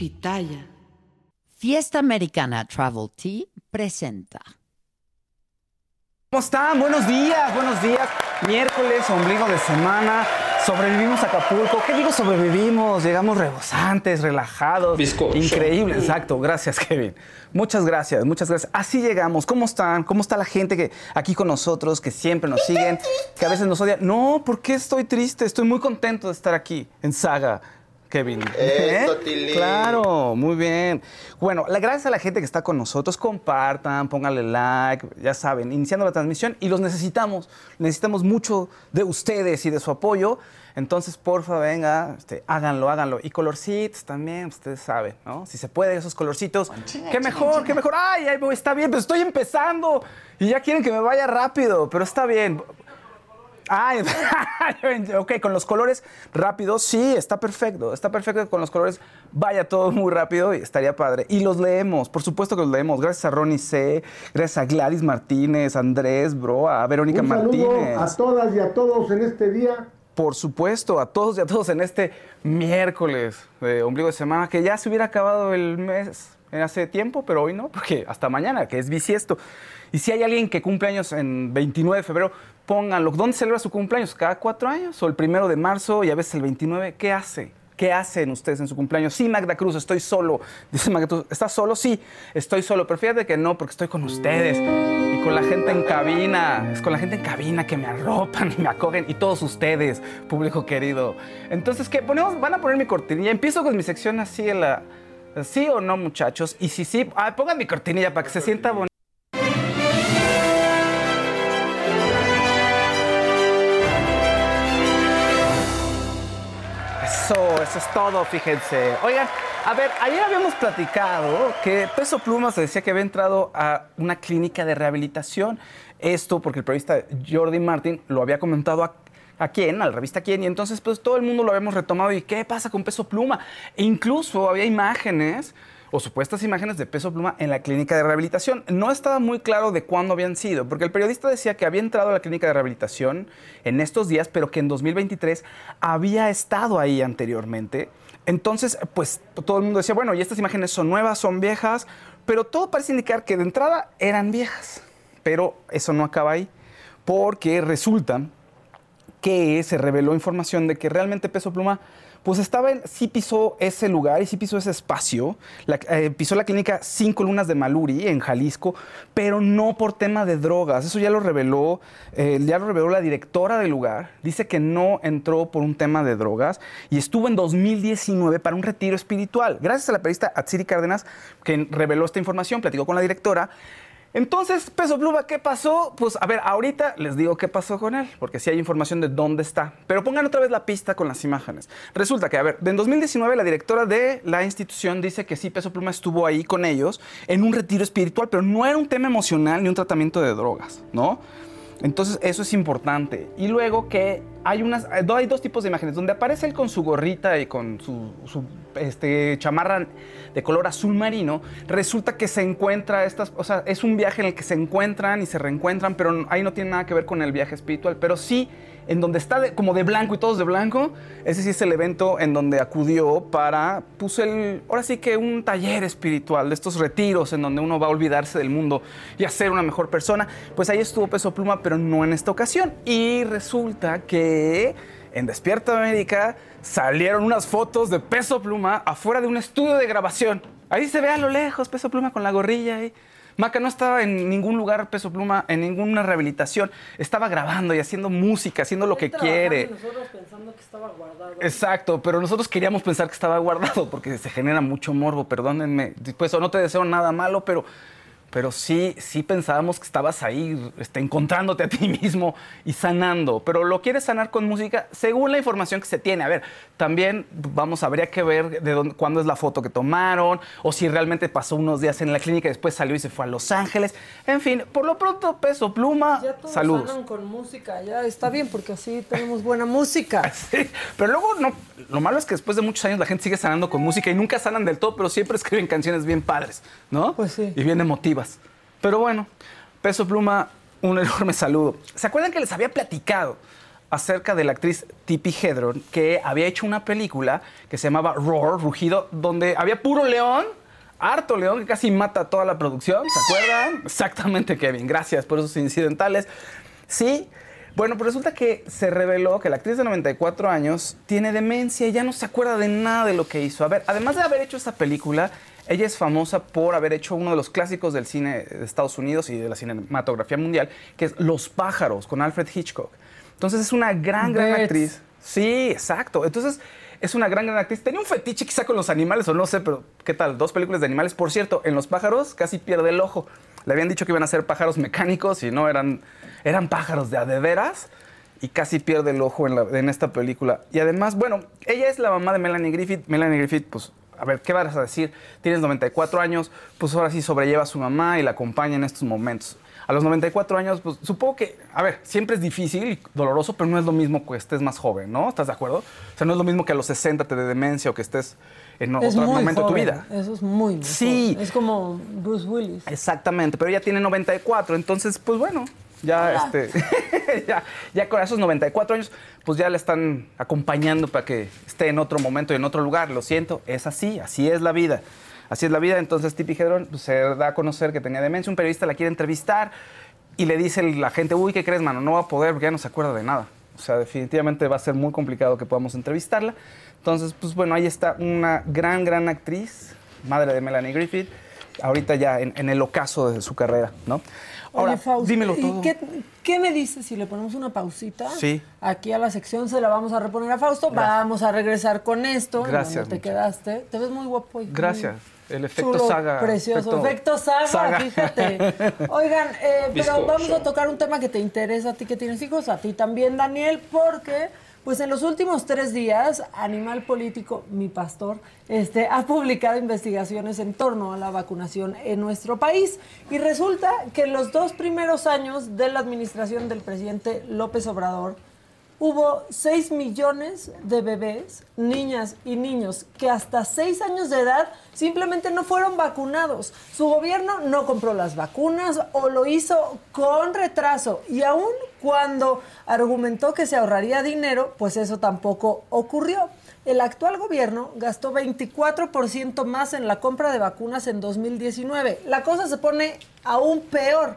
Pitaya. Fiesta Americana Travel Tea presenta. ¿Cómo están? Buenos días, buenos días. Miércoles, ombligo de semana. Sobrevivimos a Acapulco. ¿Qué digo sobrevivimos? Llegamos rebosantes, relajados. Increíble, exacto. Gracias, Kevin. Muchas gracias, muchas gracias. Así llegamos. ¿Cómo están? ¿Cómo está la gente que aquí con nosotros, que siempre nos siguen, que a veces nos odian? No, ¿por qué estoy triste? Estoy muy contento de estar aquí en Saga. Kevin. Eso, ¿Eh? Claro, muy bien. Bueno, la- gracias a la gente que está con nosotros, compartan, pónganle like, ya saben, iniciando la transmisión y los necesitamos. Necesitamos mucho de ustedes y de su apoyo. Entonces, porfa, venga, este, háganlo, háganlo. Y colorcitos también, ustedes saben, ¿no? Si se puede, esos colorcitos. qué mejor, qué mejor. Ay, ay, está bien, pero estoy empezando. Y ya quieren que me vaya rápido, pero está bien. Ay, ok, con los colores rápidos, sí, está perfecto. Está perfecto con los colores vaya todo muy rápido y estaría padre. Y los leemos, por supuesto que los leemos. Gracias a Ronnie C, gracias a Gladys Martínez, Andrés, bro, a Verónica Un Martínez. a todas y a todos en este día. Por supuesto, a todos y a todos en este miércoles de ombligo de semana, que ya se hubiera acabado el mes hace tiempo, pero hoy no, porque hasta mañana, que es bisiesto. Y si hay alguien que cumple años en 29 de febrero, pónganlo. ¿Dónde celebra su cumpleaños? ¿Cada cuatro años? ¿O el primero de marzo y a veces el 29? ¿Qué hace? ¿Qué hacen ustedes en su cumpleaños? Sí, Magda Cruz, estoy solo. Dice Magda Cruz, ¿estás solo? Sí, estoy solo. Pero fíjate que no, porque estoy con ustedes y con la gente en cabina. Es con la gente en cabina que me arropan y me acogen y todos ustedes, público querido. Entonces, ¿qué? Ponemos, van a poner mi cortinilla. Empiezo con mi sección así en la... ¿Sí o no, muchachos? Y si sí, ah, pongan mi cortinilla para que se sienta bonito. Eso, eso es todo, fíjense. Oigan, a ver, ayer habíamos platicado que Peso Pluma se decía que había entrado a una clínica de rehabilitación. Esto porque el periodista Jordi Martin lo había comentado a, a quién, a la revista quién, y entonces pues todo el mundo lo habíamos retomado. ¿Y qué pasa con Peso Pluma? E incluso había imágenes o supuestas imágenes de Peso Pluma en la clínica de rehabilitación. No estaba muy claro de cuándo habían sido, porque el periodista decía que había entrado a la clínica de rehabilitación en estos días, pero que en 2023 había estado ahí anteriormente. Entonces, pues todo el mundo decía, bueno, y estas imágenes son nuevas, son viejas, pero todo parece indicar que de entrada eran viejas. Pero eso no acaba ahí, porque resulta que se reveló información de que realmente Peso Pluma pues estaba en, sí pisó ese lugar y sí pisó ese espacio, eh, pisó la clínica Cinco Lunas de Maluri en Jalisco, pero no por tema de drogas. Eso ya lo reveló, eh, ya lo reveló la directora del lugar. Dice que no entró por un tema de drogas y estuvo en 2019 para un retiro espiritual. Gracias a la periodista Atsiri Cárdenas que reveló esta información, platicó con la directora. Entonces, Peso Pluma, ¿qué pasó? Pues a ver, ahorita les digo qué pasó con él, porque sí hay información de dónde está. Pero pongan otra vez la pista con las imágenes. Resulta que, a ver, en 2019 la directora de la institución dice que sí, Peso Pluma estuvo ahí con ellos en un retiro espiritual, pero no era un tema emocional ni un tratamiento de drogas, ¿no? Entonces, eso es importante. Y luego que hay unas, hay dos tipos de imágenes, donde aparece él con su gorrita y con su, su, este, chamarra de color azul marino, resulta que se encuentra estas, o sea, es un viaje en el que se encuentran y se reencuentran, pero ahí no tiene nada que ver con el viaje espiritual, pero sí en donde está como de blanco y todos de blanco, ese sí es el evento en donde acudió para, puso el, ahora sí que un taller espiritual, de estos retiros en donde uno va a olvidarse del mundo y a ser una mejor persona, pues ahí estuvo Peso Pluma, pero no en esta ocasión. Y resulta que en Despierta América salieron unas fotos de Peso Pluma afuera de un estudio de grabación. Ahí se ve a lo lejos Peso Pluma con la gorrilla ahí. Maca no estaba en ningún lugar Peso Pluma, en ninguna rehabilitación. Estaba grabando y haciendo música, haciendo lo que quiere. Nosotros pensando que estaba guardado. Exacto, pero nosotros queríamos pensar que estaba guardado porque se genera mucho morbo, perdónenme. Pues no te deseo nada malo, pero pero sí, sí pensábamos que estabas ahí este, encontrándote a ti mismo y sanando. Pero lo quieres sanar con música según la información que se tiene. A ver, también vamos, habría que ver de dónde, cuándo es la foto que tomaron, o si realmente pasó unos días en la clínica y después salió y se fue a Los Ángeles. En fin, por lo pronto, peso, pluma, Ya todos saludos. sanan con música, ya está bien porque así tenemos buena música. Sí, pero luego no, lo malo es que después de muchos años la gente sigue sanando con música y nunca sanan del todo, pero siempre escriben canciones bien padres, ¿no? Pues sí. Y bien emotivas. Pero bueno, Peso Pluma, un enorme saludo. ¿Se acuerdan que les había platicado acerca de la actriz Tippi Hedron que había hecho una película que se llamaba Roar, Rugido, donde había puro león? Harto león que casi mata toda la producción, ¿se acuerdan? Exactamente, Kevin. Gracias por esos incidentales. Sí, bueno, pues resulta que se reveló que la actriz de 94 años tiene demencia y ya no se acuerda de nada de lo que hizo. A ver, además de haber hecho esa película, ella es famosa por haber hecho uno de los clásicos del cine de Estados Unidos y de la cinematografía mundial, que es Los pájaros, con Alfred Hitchcock. Entonces es una gran, gran Bets. actriz. Sí, exacto. Entonces es una gran, gran actriz. Tenía un fetiche quizá con los animales o no sé, pero ¿qué tal? Dos películas de animales. Por cierto, en Los pájaros casi pierde el ojo. Le habían dicho que iban a ser pájaros mecánicos y no eran, eran pájaros de a de veras y casi pierde el ojo en, la- en esta película. Y además, bueno, ella es la mamá de Melanie Griffith. Melanie Griffith, pues, a ver, ¿qué vas a decir? Tienes 94 años, pues ahora sí sobrelleva a su mamá y la acompaña en estos momentos. A los 94 años, pues supongo que, a ver, siempre es difícil y doloroso, pero no es lo mismo que estés más joven, ¿no? ¿Estás de acuerdo? O sea, no es lo mismo que a los 60 te dé demencia o que estés en Es otro momento joven, de tu vida. Eso es muy, muy Sí. joven. Es como Bruce Willis. Exactamente, pero ella tiene 94, entonces, pues bueno, ya, este, ya, ya con esos 94 años, pues ya le están acompañando para que esté en otro momento y en otro lugar. Lo siento, es así, así es la vida. Así es la vida. Entonces, Tippi Hedron pues, se da a conocer que tenía demencia. Un periodista la quiere entrevistar y le dice la gente, uy, ¿qué crees, mano? No va a poder porque ya no se acuerda de nada. O sea, definitivamente va a ser muy complicado que podamos entrevistarla. Entonces, pues bueno, ahí está una gran, gran actriz, madre de Melanie Griffith, ahorita ya en, en el ocaso de su carrera, ¿no? Ahora, Oye, Fausto, dímelo ¿y todo. Qué, qué me dices si le ponemos una pausita? Sí. Aquí a la sección se la vamos a reponer a Fausto. Vamos a regresar con esto. Gracias, donde te quedaste. Te ves muy guapo. hoy. Gracias. Muy El efecto chulo, saga. Precioso. Efecto, saga, saga. fíjate. Oigan, eh, pero vamos a tocar un tema que te interesa a ti que tienes hijos, a ti también, Daniel, porque pues en los últimos tres días, Animal Político, mi pastor, este, ha publicado investigaciones en torno a la vacunación en nuestro país. Y resulta que en los dos primeros años de la administración del presidente López Obrador, hubo 6 millones de bebés, niñas y niños que hasta 6 años de edad simplemente no fueron vacunados. Su gobierno no compró las vacunas o lo hizo con retraso y aún cuando argumentó que se ahorraría dinero, pues eso tampoco ocurrió. El actual gobierno gastó 24% más en la compra de vacunas en 2019. La cosa se pone aún peor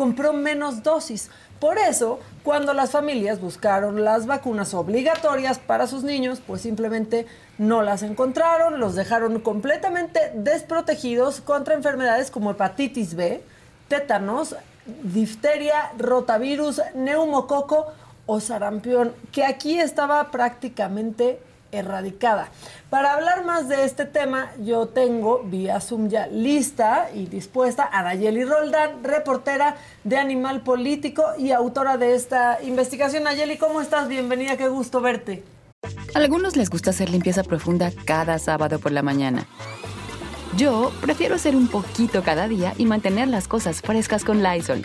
compró menos dosis. Por eso, cuando las familias buscaron las vacunas obligatorias para sus niños, pues simplemente no las encontraron, los dejaron completamente desprotegidos contra enfermedades como hepatitis B, tétanos, difteria, rotavirus, neumococo o sarampión, que aquí estaba prácticamente erradicada. Para hablar más de este tema, yo tengo vía Zoom ya lista y dispuesta a Nayeli Roldán, reportera de Animal Político y autora de esta investigación. Nayeli, ¿cómo estás? Bienvenida, qué gusto verte. A algunos les gusta hacer limpieza profunda cada sábado por la mañana. Yo prefiero hacer un poquito cada día y mantener las cosas frescas con Lysol.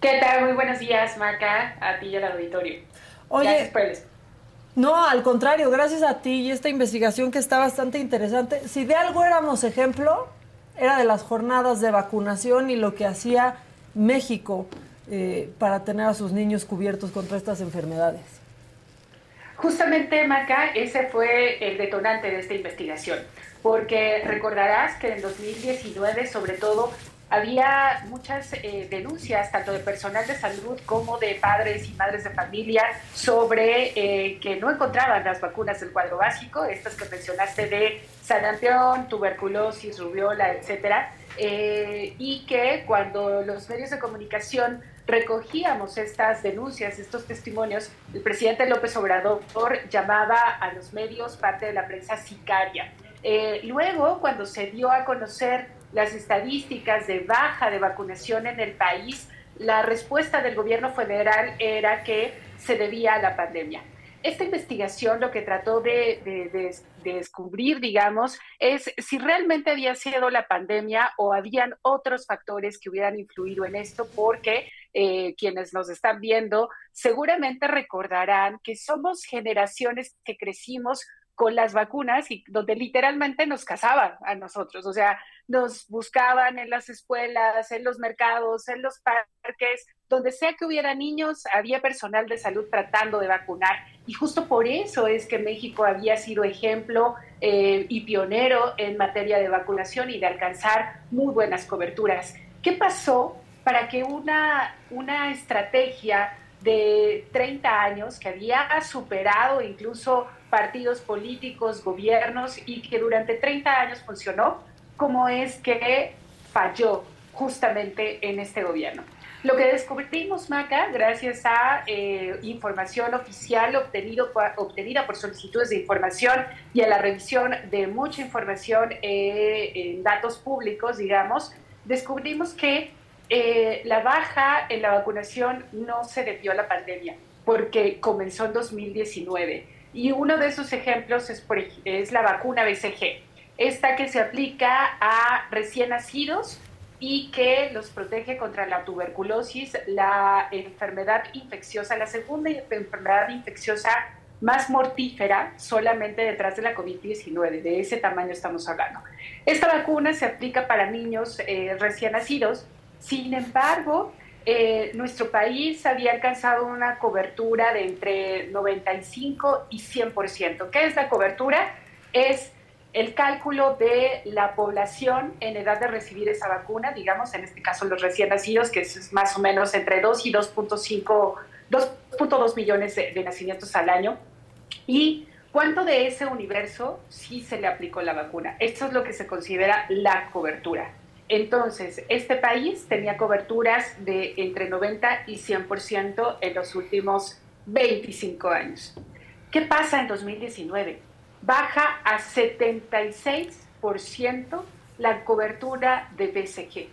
¿Qué tal? Muy buenos días, Maca, a ti y al auditorio. Oye, gracias. No, al contrario, gracias a ti y esta investigación que está bastante interesante. Si de algo éramos ejemplo, era de las jornadas de vacunación y lo que hacía México eh, para tener a sus niños cubiertos contra estas enfermedades. Justamente, Maca, ese fue el detonante de esta investigación, porque recordarás que en 2019, sobre todo, había muchas eh, denuncias, tanto de personal de salud como de padres y madres de familia, sobre eh, que no encontraban las vacunas del cuadro básico, estas que mencionaste de sarampión, tuberculosis, rubiola, etcétera, eh, y que cuando los medios de comunicación recogíamos estas denuncias, estos testimonios, el presidente López Obrador llamaba a los medios parte de la prensa sicaria. luego, cuando se dio a conocer las estadísticas de baja de vacunación en el país, la respuesta del gobierno federal era que se debía a la pandemia. Esta investigación lo que trató de, descubrir, digamos, es si realmente había sido la pandemia o habían otros factores que hubieran influido en esto, porque eh, quienes nos están viendo seguramente recordarán que somos generaciones que crecimos con las vacunas y donde literalmente nos cazaban a nosotros, o sea, nos buscaban en las escuelas, en los mercados, en los parques, donde sea que hubiera niños, había personal de salud tratando de vacunar. Y justo por eso es que México había sido ejemplo eh, y pionero en materia de vacunación y de alcanzar muy buenas coberturas. ¿Qué pasó para que una, una estrategia de 30 años que había superado incluso partidos políticos, gobiernos y que durante 30 años funcionó, como es que falló justamente en este gobierno. Lo que descubrimos, Maca, gracias a eh, información oficial obtenido, obtenida por solicitudes de información y a la revisión de mucha información eh, en datos públicos, digamos, descubrimos que eh, la baja en la vacunación no se debió a la pandemia, porque comenzó en 2019 y uno de esos ejemplos es, es la vacuna BCG, esta que se aplica a recién nacidos y que los protege contra la tuberculosis, la enfermedad infecciosa, la segunda enfermedad infecciosa más mortífera solamente detrás de la COVID-19. De ese tamaño estamos hablando. Esta vacuna se aplica para niños eh, recién nacidos. Sin embargo, eh, nuestro país había alcanzado una cobertura de entre 95 y 100%. ¿Qué es la cobertura? Es el cálculo de la población en edad de recibir esa vacuna, digamos, en este caso los recién nacidos, que es más o menos entre 2 y 2.5, 2.2 millones de, de nacimientos al año. Y cuánto de ese universo sí se le aplicó la vacuna. Esto es lo que se considera la cobertura. Entonces, este país tenía coberturas de entre 90 y 100% en los últimos 25 años. ¿Qué pasa en 2019? Baja a 76% la cobertura de BCG.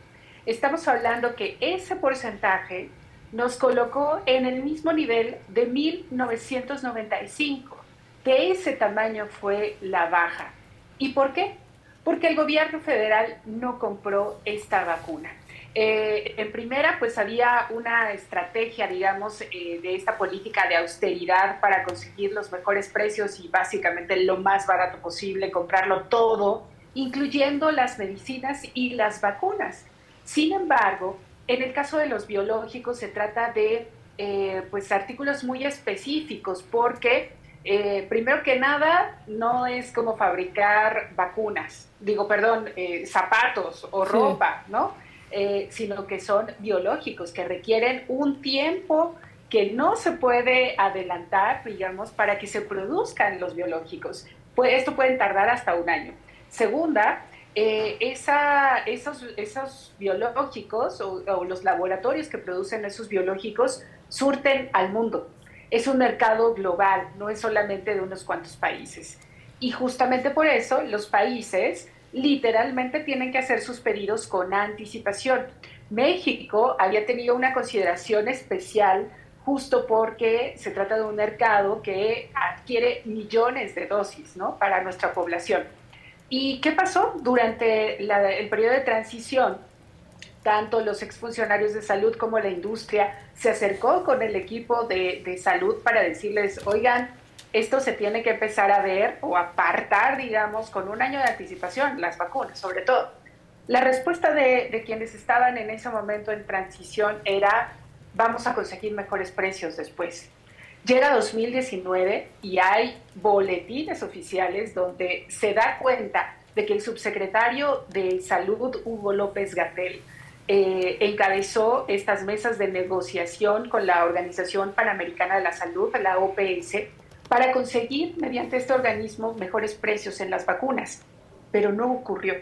Estamos hablando que ese porcentaje nos colocó en el mismo nivel de 1995. De ese tamaño fue la baja. ¿Y por qué? Porque el gobierno federal no compró esta vacuna. Eh, en primera, pues había una estrategia, digamos, eh, de esta política de austeridad para conseguir los mejores precios y básicamente lo más barato posible, comprarlo todo, incluyendo las medicinas y las vacunas. Sin embargo, en el caso de los biológicos se trata de eh, pues artículos muy específicos porque eh, primero que nada, no es como fabricar vacunas, digo, perdón, eh, zapatos o ropa, ¿no? Eh, sino que son biológicos, que requieren un tiempo que no se puede adelantar, digamos, para que se produzcan los biológicos. Pues esto puede tardar hasta un año. Segunda, eh, esa, esos, esos biológicos o, los laboratorios que producen esos biológicos surten al mundo. Es un mercado global, no es solamente de unos cuantos países. Y justamente por eso los países literalmente tienen que hacer sus pedidos con anticipación. México había tenido una consideración especial justo porque se trata de un mercado que adquiere millones de dosis ¿no? para nuestra población. ¿Y qué pasó durante el periodo de transición? Tanto los exfuncionarios de salud como la industria se acercó con el equipo de, de salud para decirles, oigan, esto se tiene que empezar a ver o apartar, digamos, con un año de anticipación, las vacunas sobre todo. La respuesta de, de quienes estaban en ese momento en transición era, vamos a conseguir mejores precios después. Llega 2019 y hay boletines oficiales donde se da cuenta de que el subsecretario de Salud, Hugo López Gatel, eh, encabezó estas mesas de negociación con la Organización Panamericana de la Salud, la OPS, para conseguir mediante este organismo mejores precios en las vacunas. Pero no ocurrió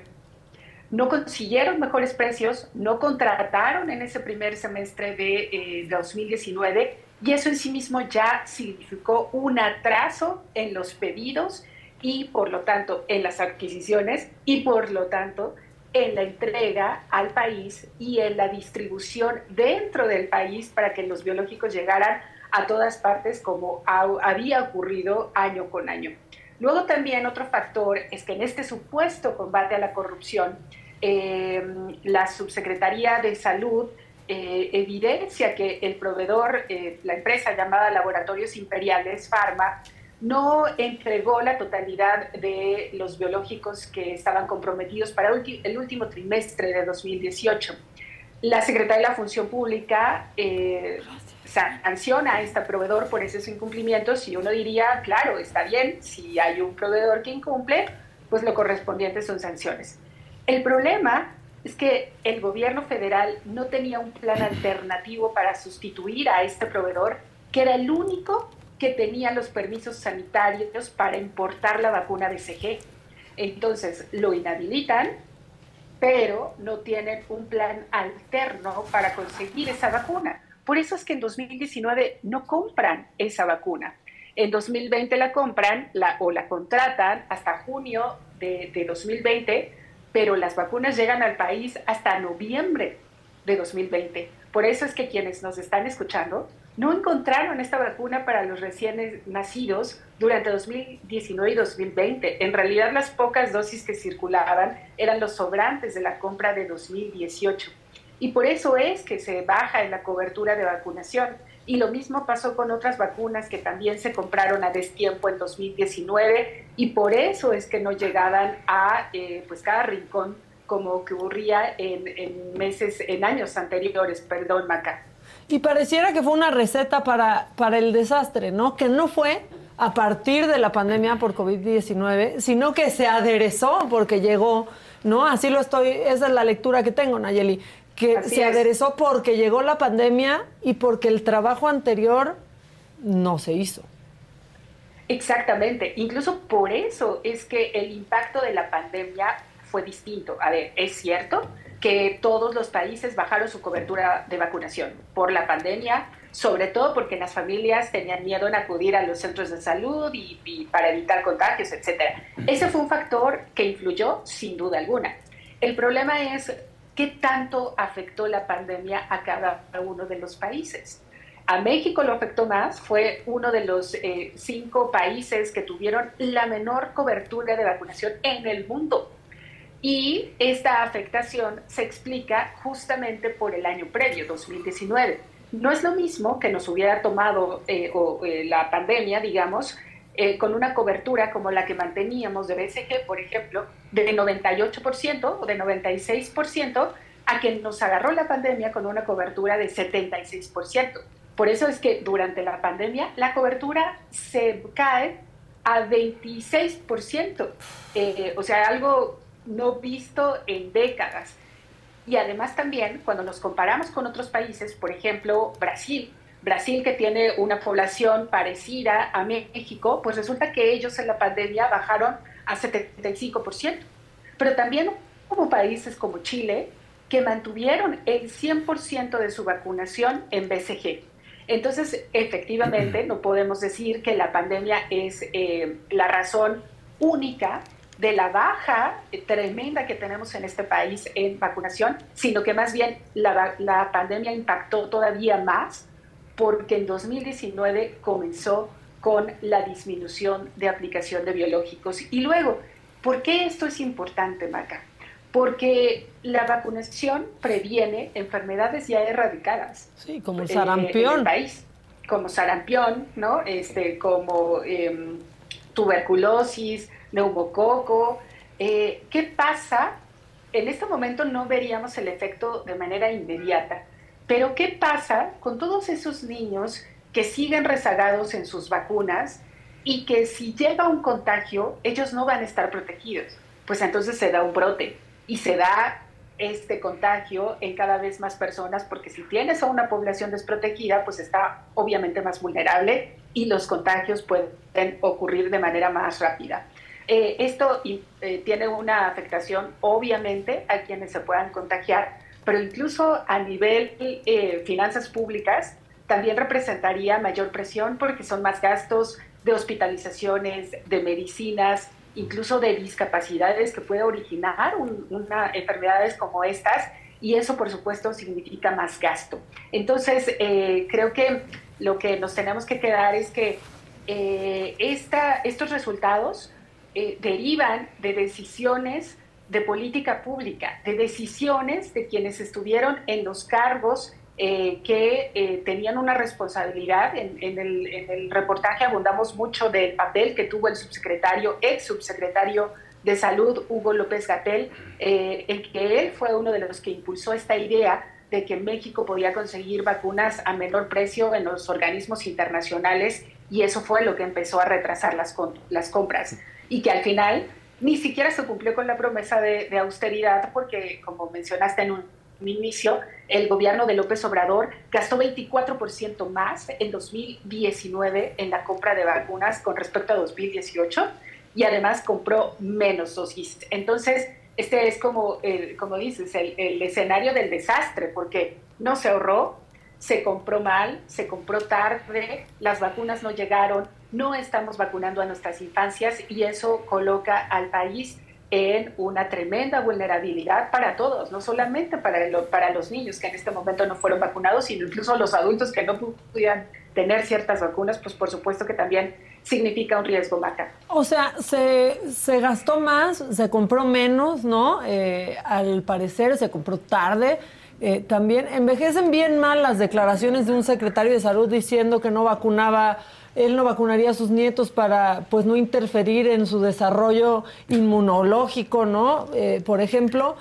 no consiguieron mejores precios, no contrataron en ese primer semestre de 2019 eh, y eso en sí mismo ya significó un atraso en los pedidos y por lo tanto en las adquisiciones y por lo tanto en la entrega al país y en la distribución dentro del país para que los biológicos llegaran a todas partes como había ocurrido año con año. Luego también otro factor es que en este supuesto combate a la corrupción, Em, la Subsecretaría de Salud eh, evidencia que el proveedor, eh, la empresa llamada Laboratorios Imperiales Pharma, no entregó la totalidad de los biológicos que estaban comprometidos para el último trimestre de 2018. La Secretaría de la Función Pública eh, sanciona a este proveedor por esos incumplimientos y uno diría, claro, está bien, si hay un proveedor que incumple, pues lo correspondiente son sanciones. El problema es que el gobierno federal no tenía un plan alternativo para sustituir a este proveedor, que era el único que tenía los permisos sanitarios para importar la vacuna BCG. Entonces lo inhabilitan, pero no tienen un plan alterno para conseguir esa vacuna. Por eso es que en 2019 no compran esa vacuna. En 2020 la compran o la contratan hasta junio de, de 2020 pero las vacunas llegan al país hasta noviembre de 2020. Por eso es que quienes nos están escuchando no encontraron esta vacuna para los recién nacidos durante 2019 y 2020. En realidad las pocas dosis que circulaban eran los sobrantes de la compra de 2018. Y por eso es que se baja en la cobertura de vacunación. Y lo mismo pasó con otras vacunas que también se compraron a destiempo en 2019 y por eso es que no llegaban a eh, pues cada rincón como ocurría en, en, meses, en años anteriores, perdón, Maca. Y pareciera que fue una receta para, para el desastre, ¿no? Que no fue a partir de la pandemia por COVID-19, sino que se aderezó porque llegó, ¿no? Así lo estoy, esa es la lectura que tengo, Nayeli que se aderezó porque llegó la pandemia y porque el trabajo anterior no se hizo. Exactamente, incluso por eso es que el impacto de la pandemia fue distinto. A ver, es cierto que todos los países bajaron su cobertura de vacunación por la pandemia, sobre todo porque las familias tenían miedo en acudir a los centros de salud y, y para evitar contagios, etc. Ese fue un factor que influyó sin duda alguna. El problema es ¿Qué tanto afectó la pandemia a cada uno de los países? A México lo afectó más, fue uno de los eh, cinco países que tuvieron la menor cobertura de vacunación en el mundo. Y esta afectación se explica justamente por el año previo, 2019. No es lo mismo que nos hubiera tomado eh, eh, la pandemia, digamos, eh, con una cobertura como la que manteníamos de BCG, por ejemplo, de 98% o de 96%, a que nos agarró la pandemia con una cobertura de 76%. Por eso es que durante la pandemia la cobertura se cae a 26%, eh, o sea, algo no visto en décadas. Y además también, cuando nos comparamos con otros países, por ejemplo, Brasil, Brasil, que tiene una población parecida a México, pues resulta que ellos en la pandemia bajaron a 75%. pero también hubo países como Chile que mantuvieron el 100% de su vacunación en BCG. Entonces, efectivamente, no podemos decir que la pandemia es eh, la razón única de la baja tremenda que tenemos en este país en vacunación, sino que más bien la, la pandemia impactó todavía más porque en 2019 comenzó con la disminución de aplicación de biológicos. Y luego, ¿por qué esto es importante, Maca? Porque la vacunación previene enfermedades ya erradicadas. Sí, como el sarampión. En el país, como sarampión, ¿no? Este, como em, tuberculosis, neumococo. Eh, ¿Qué pasa? En este momento no veríamos el efecto de manera inmediata, pero ¿qué pasa con todos esos niños que siguen rezagados en sus vacunas y que si llega un contagio, ellos no van a estar protegidos? Pues entonces se da un brote y se da este contagio en cada vez más personas, porque si tienes a una población desprotegida, pues está obviamente más vulnerable y los contagios pueden ocurrir de manera más rápida. Eh, esto eh, tiene una afectación obviamente a quienes se puedan contagiar, pero incluso a nivel eh, finanzas públicas también representaría mayor presión porque son más gastos de hospitalizaciones, de medicinas, incluso de discapacidades que puede originar una, enfermedades como estas y eso por supuesto significa más gasto. Entonces eh, creo que lo que nos tenemos que quedar es que eh, esta, estos resultados eh, derivan de decisiones de política pública, de decisiones de quienes estuvieron en los cargos eh, que eh, tenían una responsabilidad. En, el, reportaje abundamos mucho del papel que tuvo el subsecretario, ex subsecretario de Salud, Hugo López Gatel, eh, el que él fue uno de los que impulsó esta idea de que México podía conseguir vacunas a menor precio en los organismos internacionales y eso fue lo que empezó a retrasar las, las compras y que al final ni siquiera se cumplió con la promesa de, de austeridad porque, como mencionaste en un inicio, el gobierno de López Obrador gastó 24% más en 2019 en la compra de vacunas con respecto a 2018 y además compró menos dosis. Entonces, este es como, como dices, el, el escenario del desastre, porque no se ahorró, se compró mal, se compró tarde, las vacunas no llegaron, no estamos vacunando a nuestras infancias y eso coloca al país en una tremenda vulnerabilidad para todos, no solamente para, para los niños que en este momento no fueron vacunados, sino incluso los adultos que no pudieran tener ciertas vacunas, pues por supuesto que también significa un riesgo matar. O sea, se, se gastó más, se compró menos, ¿no? Eh, al parecer se compró tarde. Eh, también envejecen bien mal las declaraciones de un secretario de salud diciendo que no vacunaba él no vacunaría a sus nietos para pues no interferir en su desarrollo inmunológico, ¿no? Eh, por ejemplo,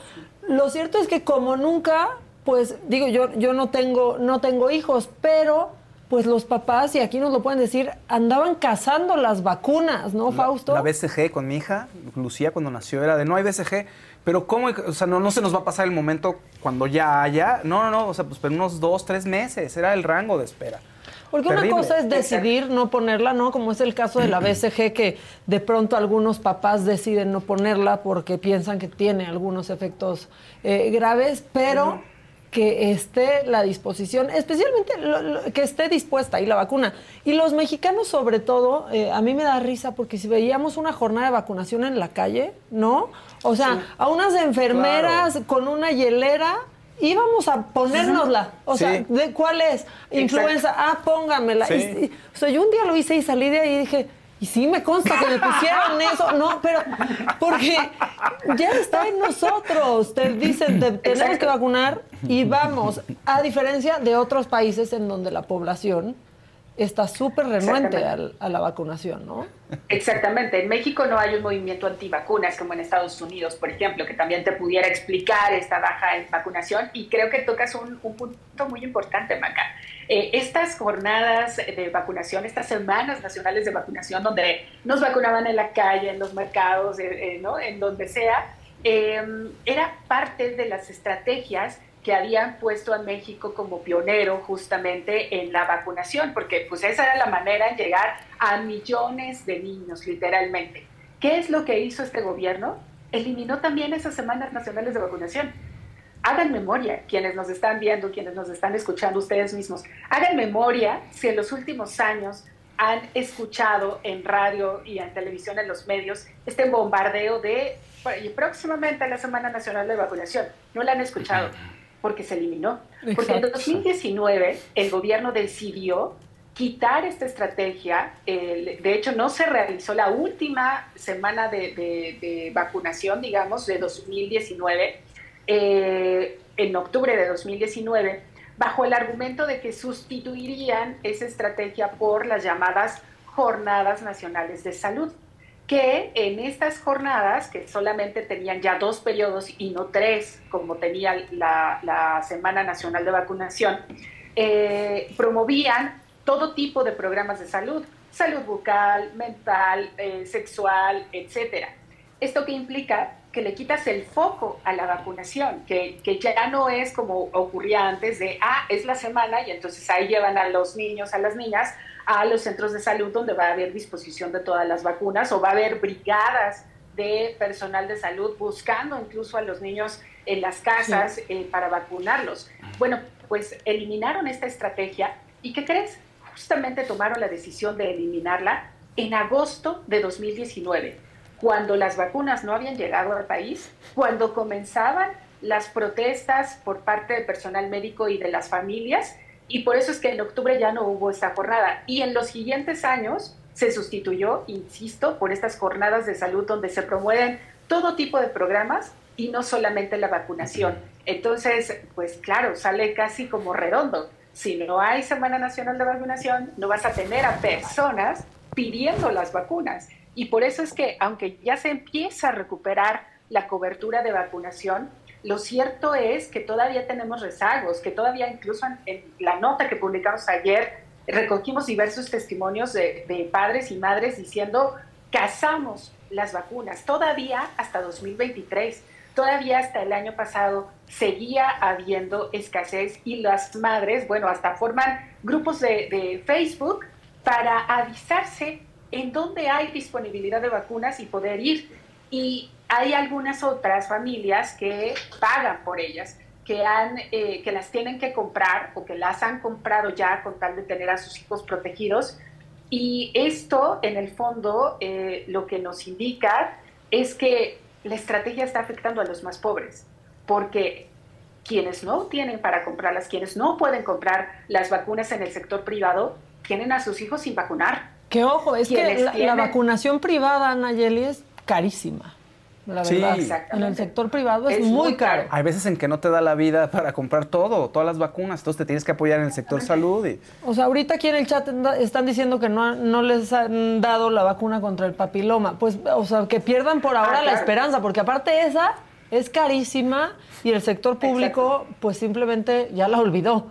lo cierto es que como nunca, pues digo yo yo no tengo no tengo hijos, pero pues los papás, y aquí nos lo pueden decir, andaban cazando las vacunas, ¿no, Fausto? La, BCG con mi hija, Lucía, cuando nació, era de no hay BCG, pero ¿cómo? O sea, no, no se nos va a pasar el momento cuando ya haya. No, no, no, o sea, pues pero unos dos, tres meses, era el rango de espera. Porque una cosa es decidir no ponerla, ¿no? Como es el caso de la BCG, que de pronto algunos papás deciden no ponerla porque piensan que tiene algunos efectos eh, graves, pero que esté la disposición, especialmente que esté dispuesta ahí la vacuna. Y los mexicanos sobre todo, eh, a mí me da risa porque si veíamos una jornada de vacunación en la calle, ¿no? O sea, a unas enfermeras con una hielera íbamos a ponérnosla. O sea, ¿de cuál es? Influenza. Ah, póngamela. o sea, yo un día lo hice y salí de ahí y dije, y sí me consta que me pusieron eso. No, pero porque ya está en nosotros. Te dicen, te, tenemos que vacunar y vamos. A diferencia de otros países en donde la población está súper renuente a la vacunación, ¿no? Exactamente. En México no hay un movimiento antivacunas como en Estados Unidos, por ejemplo, que también te pudiera explicar esta baja en vacunación. Y creo que tocas un, punto muy importante, Maca. Eh, estas jornadas de vacunación, estas semanas nacionales de vacunación, donde nos vacunaban en la calle, en los mercados, eh, eh, ¿no? en donde sea, era parte de las estrategias que habían puesto a México como pionero justamente en la vacunación, porque pues esa era la manera de llegar a millones de niños, literalmente. ¿Qué es lo que hizo este gobierno? eliminó también esas semanas nacionales de vacunación. Hagan memoria, quienes nos están viendo, quienes nos están escuchando, ustedes mismos, hagan memoria si en los últimos años han escuchado en radio y en televisión, en los medios, este bombardeo de próximamente la Semana Nacional de Vacunación. No la han escuchado porque se eliminó. Porque en 2019 el gobierno decidió quitar esta estrategia. de hecho, no se realizó la última semana de, vacunación, digamos, de 2019, eh, en octubre de 2019, bajo el argumento de que sustituirían esa estrategia por las llamadas Jornadas Nacionales de Salud que en estas jornadas, que solamente tenían ya dos periodos y no tres, como tenía la, Semana Nacional de Vacunación, eh, promovían todo tipo de programas de salud, salud bucal, mental, eh, sexual, etcétera. ¿Esto que implica? Que le quitas el foco a la vacunación, que, que, ya no es como ocurría antes de, ah, es la semana y entonces ahí llevan a los niños, a las niñas a los centros de salud donde va a haber disposición de todas las vacunas o va a haber brigadas de personal de salud buscando incluso a los niños en las casas eh, para vacunarlos. Bueno, pues eliminaron esta estrategia y ¿qué crees? Justamente tomaron la decisión de eliminarla en agosto de 2019, cuando las vacunas no habían llegado al país, cuando comenzaban las protestas por parte del personal médico y de las familias y por eso es que en octubre ya no hubo esta jornada. Y en los siguientes años se sustituyó, insisto, por estas jornadas de salud donde se promueven todo tipo de programas y no solamente la vacunación. Entonces, pues claro, sale casi como redondo. Si no hay Semana Nacional de Vacunación, no vas a tener a personas pidiendo las vacunas. Y por eso es que, aunque ya se empieza a recuperar la cobertura de vacunación, lo cierto es que todavía tenemos rezagos, que todavía incluso en, la nota que publicamos ayer recogimos diversos testimonios de, padres y madres diciendo, cazamos las vacunas, todavía hasta 2023, todavía hasta el año pasado seguía habiendo escasez y las madres, bueno, hasta forman grupos de, de Facebook para avisarse en dónde hay disponibilidad de vacunas y poder ir. Y hay algunas otras familias que pagan por ellas, que, han, eh, que las tienen que comprar o que las han comprado ya con tal de tener a sus hijos protegidos. Y esto, en el fondo, eh, lo que nos indica es que la estrategia está afectando a los más pobres, porque quienes no tienen para comprarlas, quienes no pueden comprar las vacunas en el sector privado, tienen a sus hijos sin vacunar. Que ojo, es que la, vacunación privada, Nayeli, es carísima la verdad. En el sector privado es, muy, caro. Hay veces en que no te da la vida para comprar todo, todas las vacunas, entonces te tienes que apoyar en el sector salud. Y... O sea, ahorita aquí en el chat están diciendo que no, no les han dado la vacuna contra el papiloma. Pues, o sea, que pierdan por ahora ah, la esperanza, porque aparte esa es carísima y el sector público pues simplemente ya la olvidó.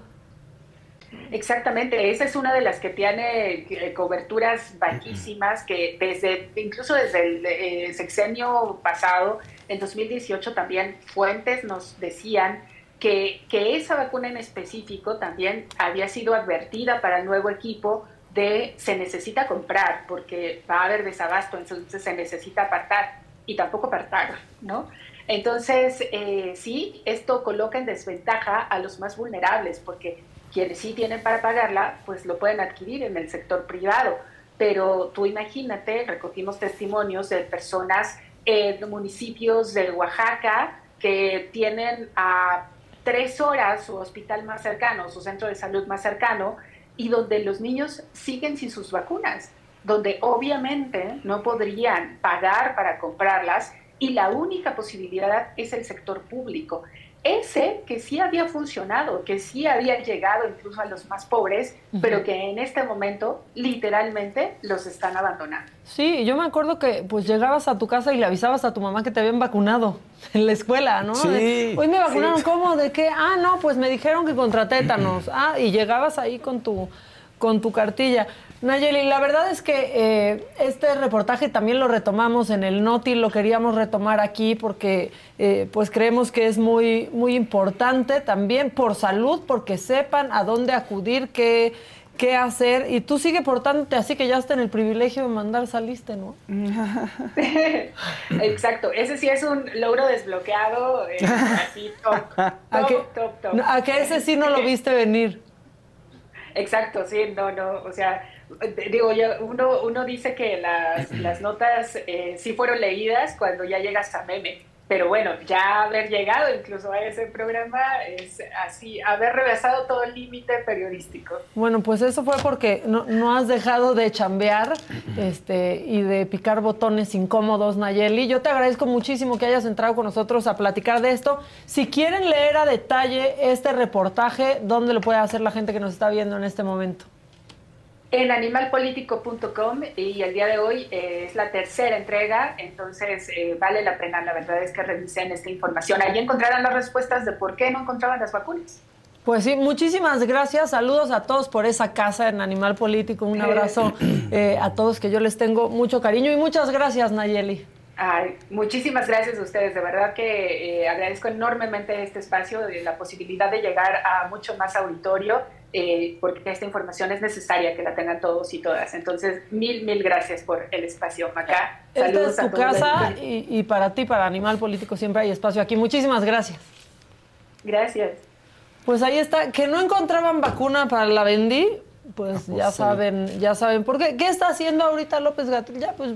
Exactamente, esa es una de las que tiene eh, coberturas bajísimas que desde, incluso desde el eh, sexenio pasado, en 2018 también fuentes nos decían que, que esa vacuna en específico también había sido advertida para el nuevo equipo de se necesita comprar porque va a haber desabasto, entonces se necesita apartar y tampoco apartar, ¿no? Entonces, eh, sí, esto coloca en desventaja a los más vulnerables porque quienes sí tienen para pagarla, pues lo pueden adquirir en el sector privado. Pero tú imagínate, recogimos testimonios de personas en municipios de Oaxaca que tienen a tres horas su hospital más cercano, su centro de salud más cercano, y donde los niños siguen sin sus vacunas, donde obviamente no podrían pagar para comprarlas y la única posibilidad es el sector público ese que sí había funcionado, que sí había llegado incluso a los más pobres, pero que en este momento literalmente los están abandonando. Sí, yo me acuerdo que pues llegabas a tu casa y le avisabas a tu mamá que te habían vacunado en la escuela, ¿no? Sí. Hoy me vacunaron, ¿cómo? ¿De qué? Ah, no, pues me dijeron que contra tétanos. Ah, y llegabas ahí con tu, con tu cartilla. Nayeli, la verdad es que eh, este reportaje también lo retomamos en el Noti, lo queríamos retomar aquí porque eh, pues creemos que es muy, muy importante también por salud, porque sepan a dónde acudir, qué, qué hacer. Y tú sigue portándote así que ya está en el privilegio de mandar saliste, ¿no? Exacto, ese sí es un logro desbloqueado, eh, así top, ¿A que, top, top, top. a que ese sí no lo viste venir. Exacto, sí, no, no, o sea, digo, yo, uno, uno dice que las, las notas eh, sí fueron leídas cuando ya llegas a meme, pero bueno, ya haber llegado incluso a ese programa es así, haber rebasado todo el límite periodístico. Bueno, pues eso fue porque no, no has dejado de chambear este, y de picar botones incómodos, Nayeli. Yo te agradezco muchísimo que hayas entrado con nosotros a platicar de esto. Si quieren leer a detalle este reportaje, ¿dónde lo puede hacer la gente que nos está viendo en este momento? En animalpolitico.com y el día de hoy eh, es la tercera entrega, entonces eh, vale la pena, la verdad es que revisen esta información. Ahí encontrarán las respuestas de por qué no encontraban las vacunas. Pues sí, muchísimas gracias. Saludos a todos por esa casa en Animal Político. Un abrazo eh, a todos que yo les tengo mucho cariño y muchas gracias, Nayeli. Ay, muchísimas gracias a ustedes, de verdad que eh, agradezco enormemente este espacio, de la posibilidad de llegar a mucho más auditorio, eh, porque esta información es necesaria que la tengan todos y todas. Entonces, mil, mil gracias por el espacio, Macá. Esta Saludos es a tu todos. casa y, y para ti, para Animal Político, siempre hay espacio aquí. Muchísimas gracias. Gracias. Pues ahí está. Que no encontraban vacuna para la Vendí, pues ya saben, ya saben. ¿Por qué? ¿Qué está haciendo ahorita López Gatel? Ya, pues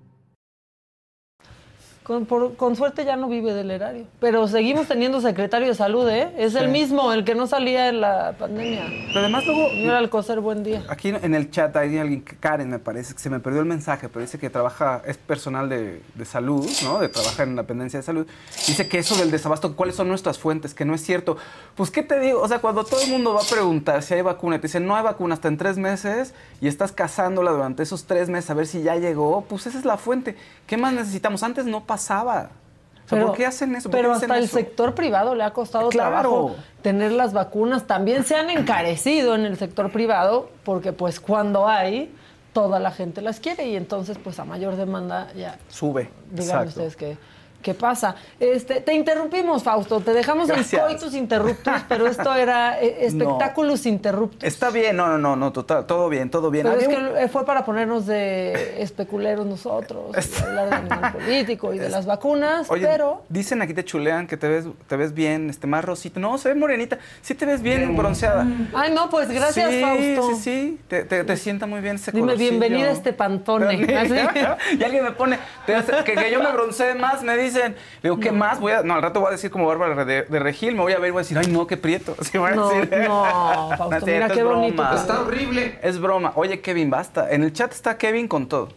Con, por- con suerte ya no vive del erario. Pero seguimos teniendo secretario de salud, ¿eh? Es el mismo, el que no salía en la pandemia. Pero además luego, Señor Alcocer, buen día. aquí en el chat hay alguien, Karen me parece, que se me perdió el mensaje, pero dice que trabaja, es personal de, de salud, ¿no? De trabajar en la dependencia de salud. Dice que eso del desabasto, ¿cuáles son nuestras fuentes? Que no es cierto. Pues, ¿qué te digo? O sea, cuando todo el mundo va a preguntar si hay vacuna, y te dicen, no hay vacuna hasta en tres meses, y estás cazándola durante esos tres meses a ver si ya llegó, pues esa es la fuente. ¿Qué más necesitamos? Antes no pasaba. O sea, ¿por qué hacen eso? ¿Por qué Pero hasta el eso? sector privado le ha costado Claro. trabajo tener las vacunas. También se han encarecido en el sector privado porque pues cuando hay, toda la gente las quiere y entonces pues a mayor demanda ya Sube. Exacto. ustedes qué, qué pasa. Este, te interrumpimos, Fausto. Te dejamos Gracias. en coitus interruptus, pero esto era eh, espectáculos interruptus. Está bien, no, no, no, no, total, todo bien, todo bien. Pero es que eh, fue para ponernos de especuleros nosotros, y hablar de animal político y de las vacunas, Oye, pero dicen aquí te chulean que te ves, te ves bien, este, más rosita. No, se ve morenita. Sí te ves bien bronceada. Ay, no, pues gracias, sí, Fausto. Sí, sí, te, te, te sienta muy bien ese Dime, colorcillo. bienvenida a este pantone. Así. y alguien me pone, te hace- que, que yo me broncee más, me dicen. Digo, ¿qué más? Voy a, no, al rato voy a decir como Bárbara de, de Regil, me voy a ver y voy a decir, ay, no, qué prieto. Así voy a No, decir. no, Fausto, es mira qué es bonito broma. que- Está horrible. Es broma. Oye, Kevin, basta. En el chat está Kevin con todo.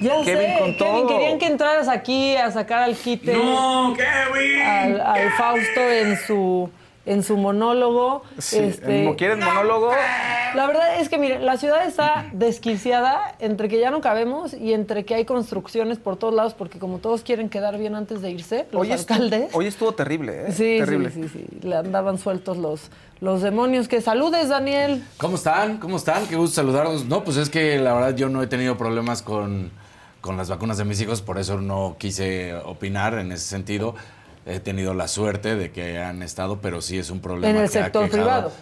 Ya Kevin sé, con Kevin, todo. querían que entraras aquí a sacar al quite ¡No, Kevin! al, al Fausto en su en su monólogo. Sí, Este, ¿no ¿Quieres monólogo? La verdad es que, mire, la ciudad está desquiciada entre que ya no cabemos y entre que hay construcciones por todos lados, porque como todos quieren quedar bien antes de irse, los Hoy estuvo- alcaldes. hoy estuvo terrible, ¿eh? sí, terrible. sí, sí, sí, le andaban sueltos los, los demonios. Que saludes, Daniel. ¿Cómo están? ¿Cómo están? Qué gusto saludarlos. No, pues es que la verdad yo no he tenido problemas con, con las vacunas de mis hijos, por eso no quise opinar en ese sentido. He tenido la suerte de que han estado, pero sí es un problema En el que ha sector quejado- privado.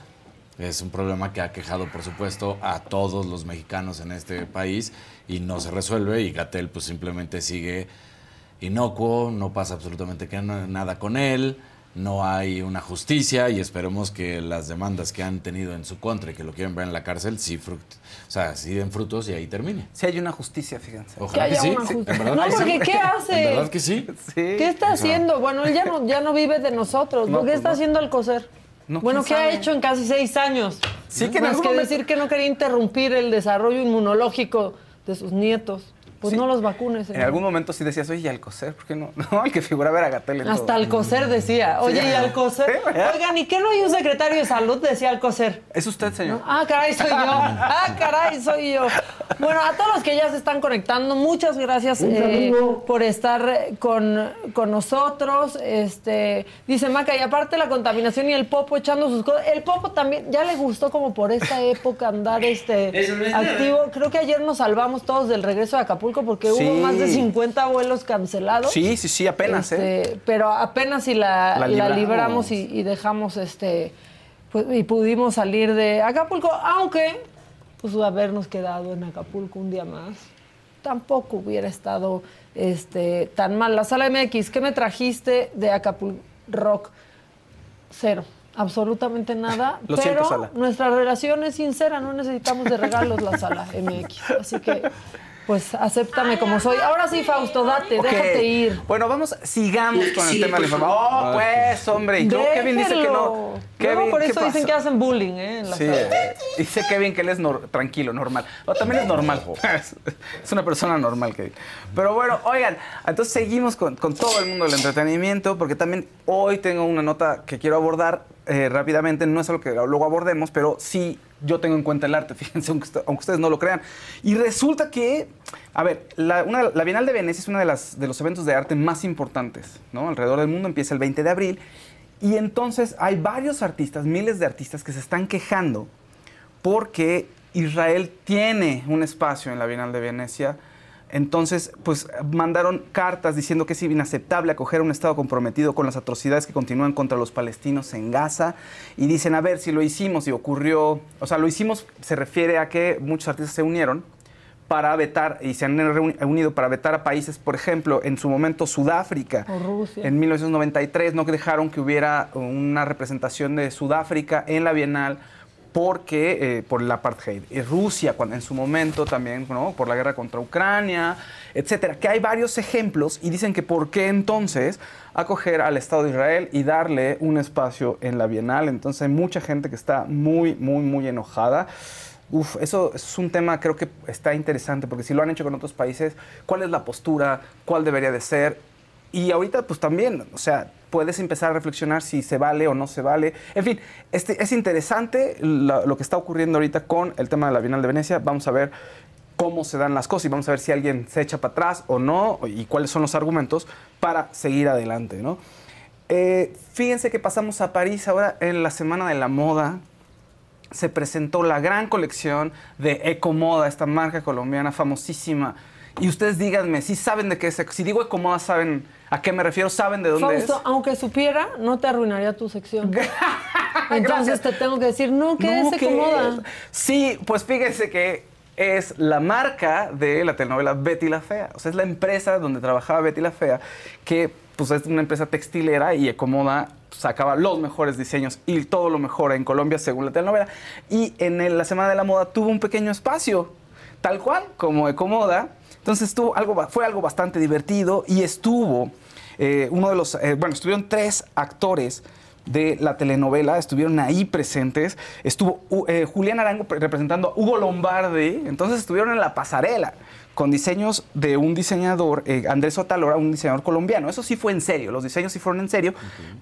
Es un problema que ha quejado, por supuesto, a todos los mexicanos en este país y no se resuelve y Gatel pues simplemente sigue inocuo, no pasa absolutamente nada con él. No hay una justicia y esperemos que las demandas que han tenido en su contra y que lo quieren ver en la cárcel sí, fruct o sea, sí den frutos y ahí termine. Si hay una justicia, fíjense. Ojalá Que sí. una sí, justicia. en verdad No, que sí. porque ¿qué hace? En verdad que sí. Sí. ¿Qué está haciendo? Bueno, él ya no, ya no vive de nosotros. No, ¿Qué pues está no. haciendo Alcocer? No, bueno, ¿quién ¿qué ha hecho en casi seis años? Sí, que Más que momento- decir que no quería interrumpir el desarrollo inmunológico de sus nietos. Pues Sí. no los vacunes. En algún momento sí decías, oye, ¿y Alcocer? ¿Por qué no? No, el que figuraba era Gatel Hasta todo. Alcocer decía. Oye, ¿y Alcocer? Oigan, ¿y qué no hay un secretario de salud? Decía Alcocer. ¿Es usted, señor? Ah, caray, soy yo. Ah, caray, soy yo. Bueno, a todos los que ya se están conectando, muchas gracias eh, por estar eh, con, con nosotros. Este, dice Maca, y aparte la contaminación y el popo echando sus cosas. El popo también, ya le gustó como por esta época andar este activo. Creo que ayer nos salvamos todos del regreso de Acapulco porque Sí. hubo más de 50 vuelos cancelados. Sí, sí, sí, apenas, ¿eh? Este, Pero apenas si la, La la libramos. libramos, y, y dejamos este pues, y pudimos salir de Acapulco, aunque pues habernos quedado en Acapulco un día más tampoco hubiera estado este tan mal. La sala MX, ¿qué me trajiste de Acapulco Rock? Cero. Absolutamente nada. Lo pero siento, Sala. nuestra relación es sincera, no necesitamos de regalos la sala MX. Así que, pues, acéptame como soy. Ahora sí, Fausto, date, déjate ir. Bueno, vamos, sigamos con el Sí, tema de la información. Oh, pues, hombre. Y luego Kevin dice que no. Kevin, Luego por ¿qué eso dicen pasa? que hacen bullying, ¿eh? En la Sí, sala. eh, dice Kevin que él es nor- tranquilo, normal. O también es normal. es una persona normal, Kevin. Pero bueno, oigan, entonces seguimos con, con todo el mundo del entretenimiento, porque también hoy tengo una nota que quiero abordar eh, rápidamente. No es algo que luego abordemos, pero sí yo tengo en cuenta el arte, fíjense, aunque, aunque ustedes no lo crean. Y resulta que, a ver, la, la Bienal de Venecia es uno de, de los eventos de arte más importantes, ¿no? Alrededor del mundo empieza el 20 de abril. Y entonces hay varios artistas, miles de artistas que se están quejando porque Israel tiene un espacio en la Bienal de Venecia. Entonces, pues mandaron cartas diciendo que es inaceptable acoger a un Estado comprometido con las atrocidades que continúan contra los palestinos en Gaza. Y dicen, a ver, si lo hicimos y ocurrió, o sea, lo hicimos se refiere a que muchos artistas se unieron para vetar y se han unido para vetar a países, por ejemplo, en su momento Sudáfrica. O Rusia. En 1993 no dejaron que hubiera una representación de Sudáfrica en la Bienal porque eh, por el apartheid. Y Rusia, cuando, en su momento también, ¿no? por la guerra contra Ucrania, etcétera. Que hay varios ejemplos y dicen que por qué entonces acoger al Estado de Israel y darle un espacio en la Bienal. Entonces hay mucha gente que está muy, muy, muy enojada. Uf, eso es un tema creo que está interesante porque si lo han hecho con otros países, ¿cuál es la postura? ¿Cuál debería de ser? Y ahorita pues también, o sea, puedes empezar a reflexionar si se vale o no se vale. En fin, este, es interesante lo que está ocurriendo ahorita con el tema de la Bienal de Venecia. Vamos a ver cómo se dan las cosas y vamos a ver si alguien se echa para atrás o no y cuáles son los argumentos para seguir adelante, ¿no? Eh, fíjense que pasamos a París ahora en la Semana de la Moda. Se presentó la gran colección de Ecomoda, esta marca colombiana famosísima. Y ustedes díganme, si saben de qué es, si digo Ecomoda, ¿saben a qué me refiero? ¿Saben de dónde Fausto, es? aunque supiera, no te arruinaría tu sección. Entonces te tengo que decir, no, ¿qué es? Sí, pues fíjense que es la marca de la telenovela Betty la Fea. O sea, es la empresa donde trabajaba Betty la Fea, que pues es una empresa textilera y Ecomoda sacaba los mejores diseños y todo lo mejor en Colombia según la telenovela. Y en el- la Semana de la Moda tuvo un pequeño espacio, tal cual como Ecomoda. Entonces estuvo algo, fue algo bastante divertido y estuvo eh, uno de los, eh, bueno, estuvieron tres actores de la telenovela, estuvieron ahí presentes. Estuvo eh, Julián Arango pre- representando a Hugo Lombardi, entonces estuvieron en la pasarela con diseños de un diseñador, eh, Andrés Otalora, un diseñador colombiano. Eso sí fue en serio, los diseños sí fueron en serio,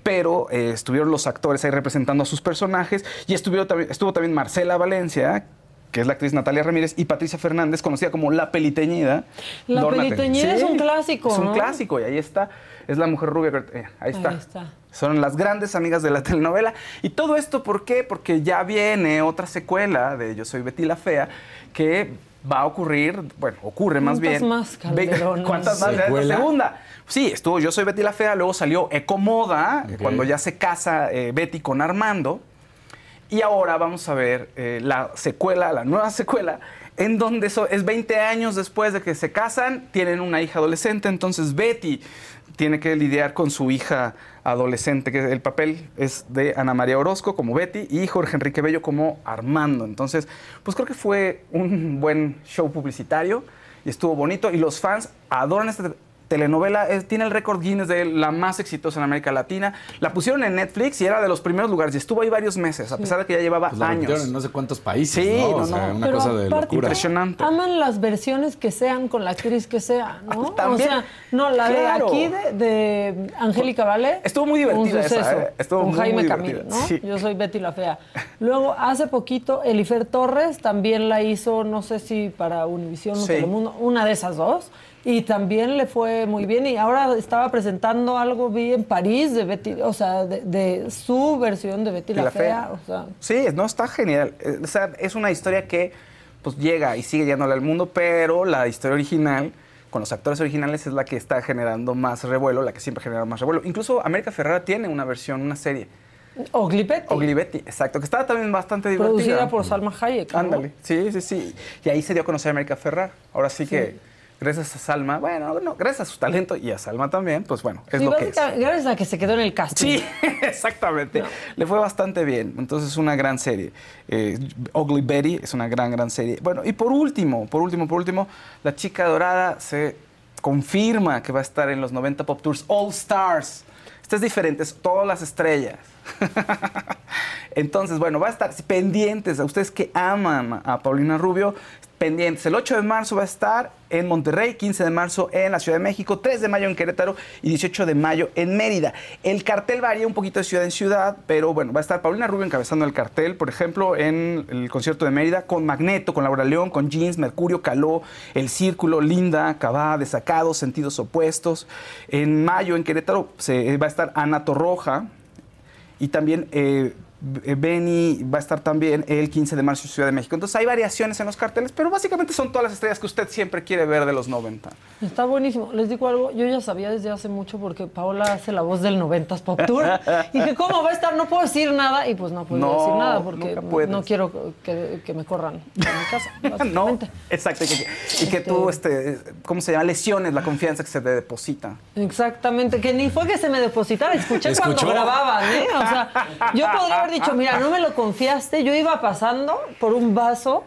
pero eh, estuvieron los actores ahí representando a sus personajes y estuvieron estuvo también Marcela Valencia, que es la actriz Natalia Ramírez, y Patricia Fernández, conocida como La Peliteñida. La Dórnate. Peliteñida es un clásico, Es un ¿no? clásico, y ahí está. Es la mujer rubia. eh, ahí está. Ahí está. Son las grandes amigas de la telenovela. Y todo esto, ¿por qué? Porque ya viene otra secuela de Yo Soy Betty la Fea, que va a ocurrir, bueno, ocurre más ¿Cuántas bien. más, Calderón? ¿Cuántas más? Es ¿Secuela? La segunda. Sí, estuvo Yo Soy Betty la Fea, luego salió Ecomoda, Ok. cuando ya se casa eh, Betty con Armando. Y ahora vamos a ver eh, la secuela, la nueva secuela, en donde eso es 20 años después de que se casan, tienen una hija adolescente, entonces Betty tiene que lidiar con su hija adolescente, que el papel es de Ana María Orozco como Betty y Jorge Enrique Bello como Armando. Entonces, pues creo que fue un buen show publicitario y estuvo bonito y los fans adoran esta telenovela es- tiene el récord Guinness de la más exitosa en América Latina. La pusieron en Netflix y era de los primeros lugares y estuvo ahí varios meses, a pesar de que ya llevaba Pues la años. en no sé cuántos países, Sí, ¿no? no, O sea, no. una Pero cosa de aparte, locura. Impresionante. Aman las versiones que sean con la actriz que sea, ¿no? También. O sea, no, la Claro. de aquí de, de Angélica Vale. Estuvo muy divertida un esa, ¿eh? Estuvo con muy, Jaime muy Camil, divertida, ¿no? sí. Yo soy Betty la Fea. Luego, hace poquito, Elifer Torres también la hizo, no sé si para Univisión o Sí. Telemundo, una de esas dos. Y también le fue muy bien. Y ahora estaba presentando algo, vi en París, de Betty, o sea, de, de su versión de Betty la, Fea. O sea, Sí, no, está genial. Eh, O sea, es una historia que pues llega y sigue llegándole al mundo, pero la historia original, con los actores originales, es la que está generando más revuelo, la que siempre genera más revuelo. Incluso América Ferrara tiene una versión, una serie. Oglipetti, Oglivetti, exacto, que estaba también bastante divertida. producida por Salma Hayek. ¿no? Ándale, sí, sí, sí. Y ahí se dio a conocer a América Ferrara. Ahora sí, que gracias a Salma, bueno, no, gracias a su talento y a Salma también, pues bueno, es Sí, lo que es. gracias a que se quedó en el casting. Sí, exactamente. Le fue bastante bien. Entonces, es una gran serie. Eh, Ugly Betty es una gran, gran serie. Bueno, y por último, por último, por último, La Chica Dorada se confirma que va a estar en los 90 Pop Tours All Stars. Este es diferente, es todas las estrellas. Entonces, bueno, va a estar pendientes a ustedes que aman a Paulina Rubio, pendientes. El 8 de marzo va a estar en Monterrey, 15 de marzo en la Ciudad de México, 3 de mayo en Querétaro y 18 de mayo en Mérida. El cartel varía un poquito de ciudad en ciudad, pero bueno, va a estar Paulina Rubio encabezando el cartel, por ejemplo, en el concierto de Mérida con Magneto, con Laura León, con Jeans, Mercurio, Caló, El Círculo, Linda, Cabá, Desacados, Sentidos Opuestos. En mayo en Querétaro se, va a estar Ana Torroja, y también eh, Benny va a estar también el 15 de marzo en Ciudad de México. Entonces hay variaciones en los carteles, pero básicamente son todas las estrellas que usted siempre quiere ver de los 90. Está buenísimo. Les digo algo, yo ya sabía desde hace mucho porque Paola hace la voz del 90s Pop Tour. Y dije, ¿cómo va a estar? No puedo decir nada. Y pues no puedo No, decir nada porque no quiero que, que me corran de mi casa. no, básicamente. exacto. Y que, y que tú, este, ¿cómo se llama? Lesiones la confianza que se te deposita. Exactamente, que ni fue que se me depositara, escuché ¿Escuchó? cuando grababan, ¿eh? O sea, yo podría haber dicho, mira, no me lo confiaste, yo iba pasando por un vaso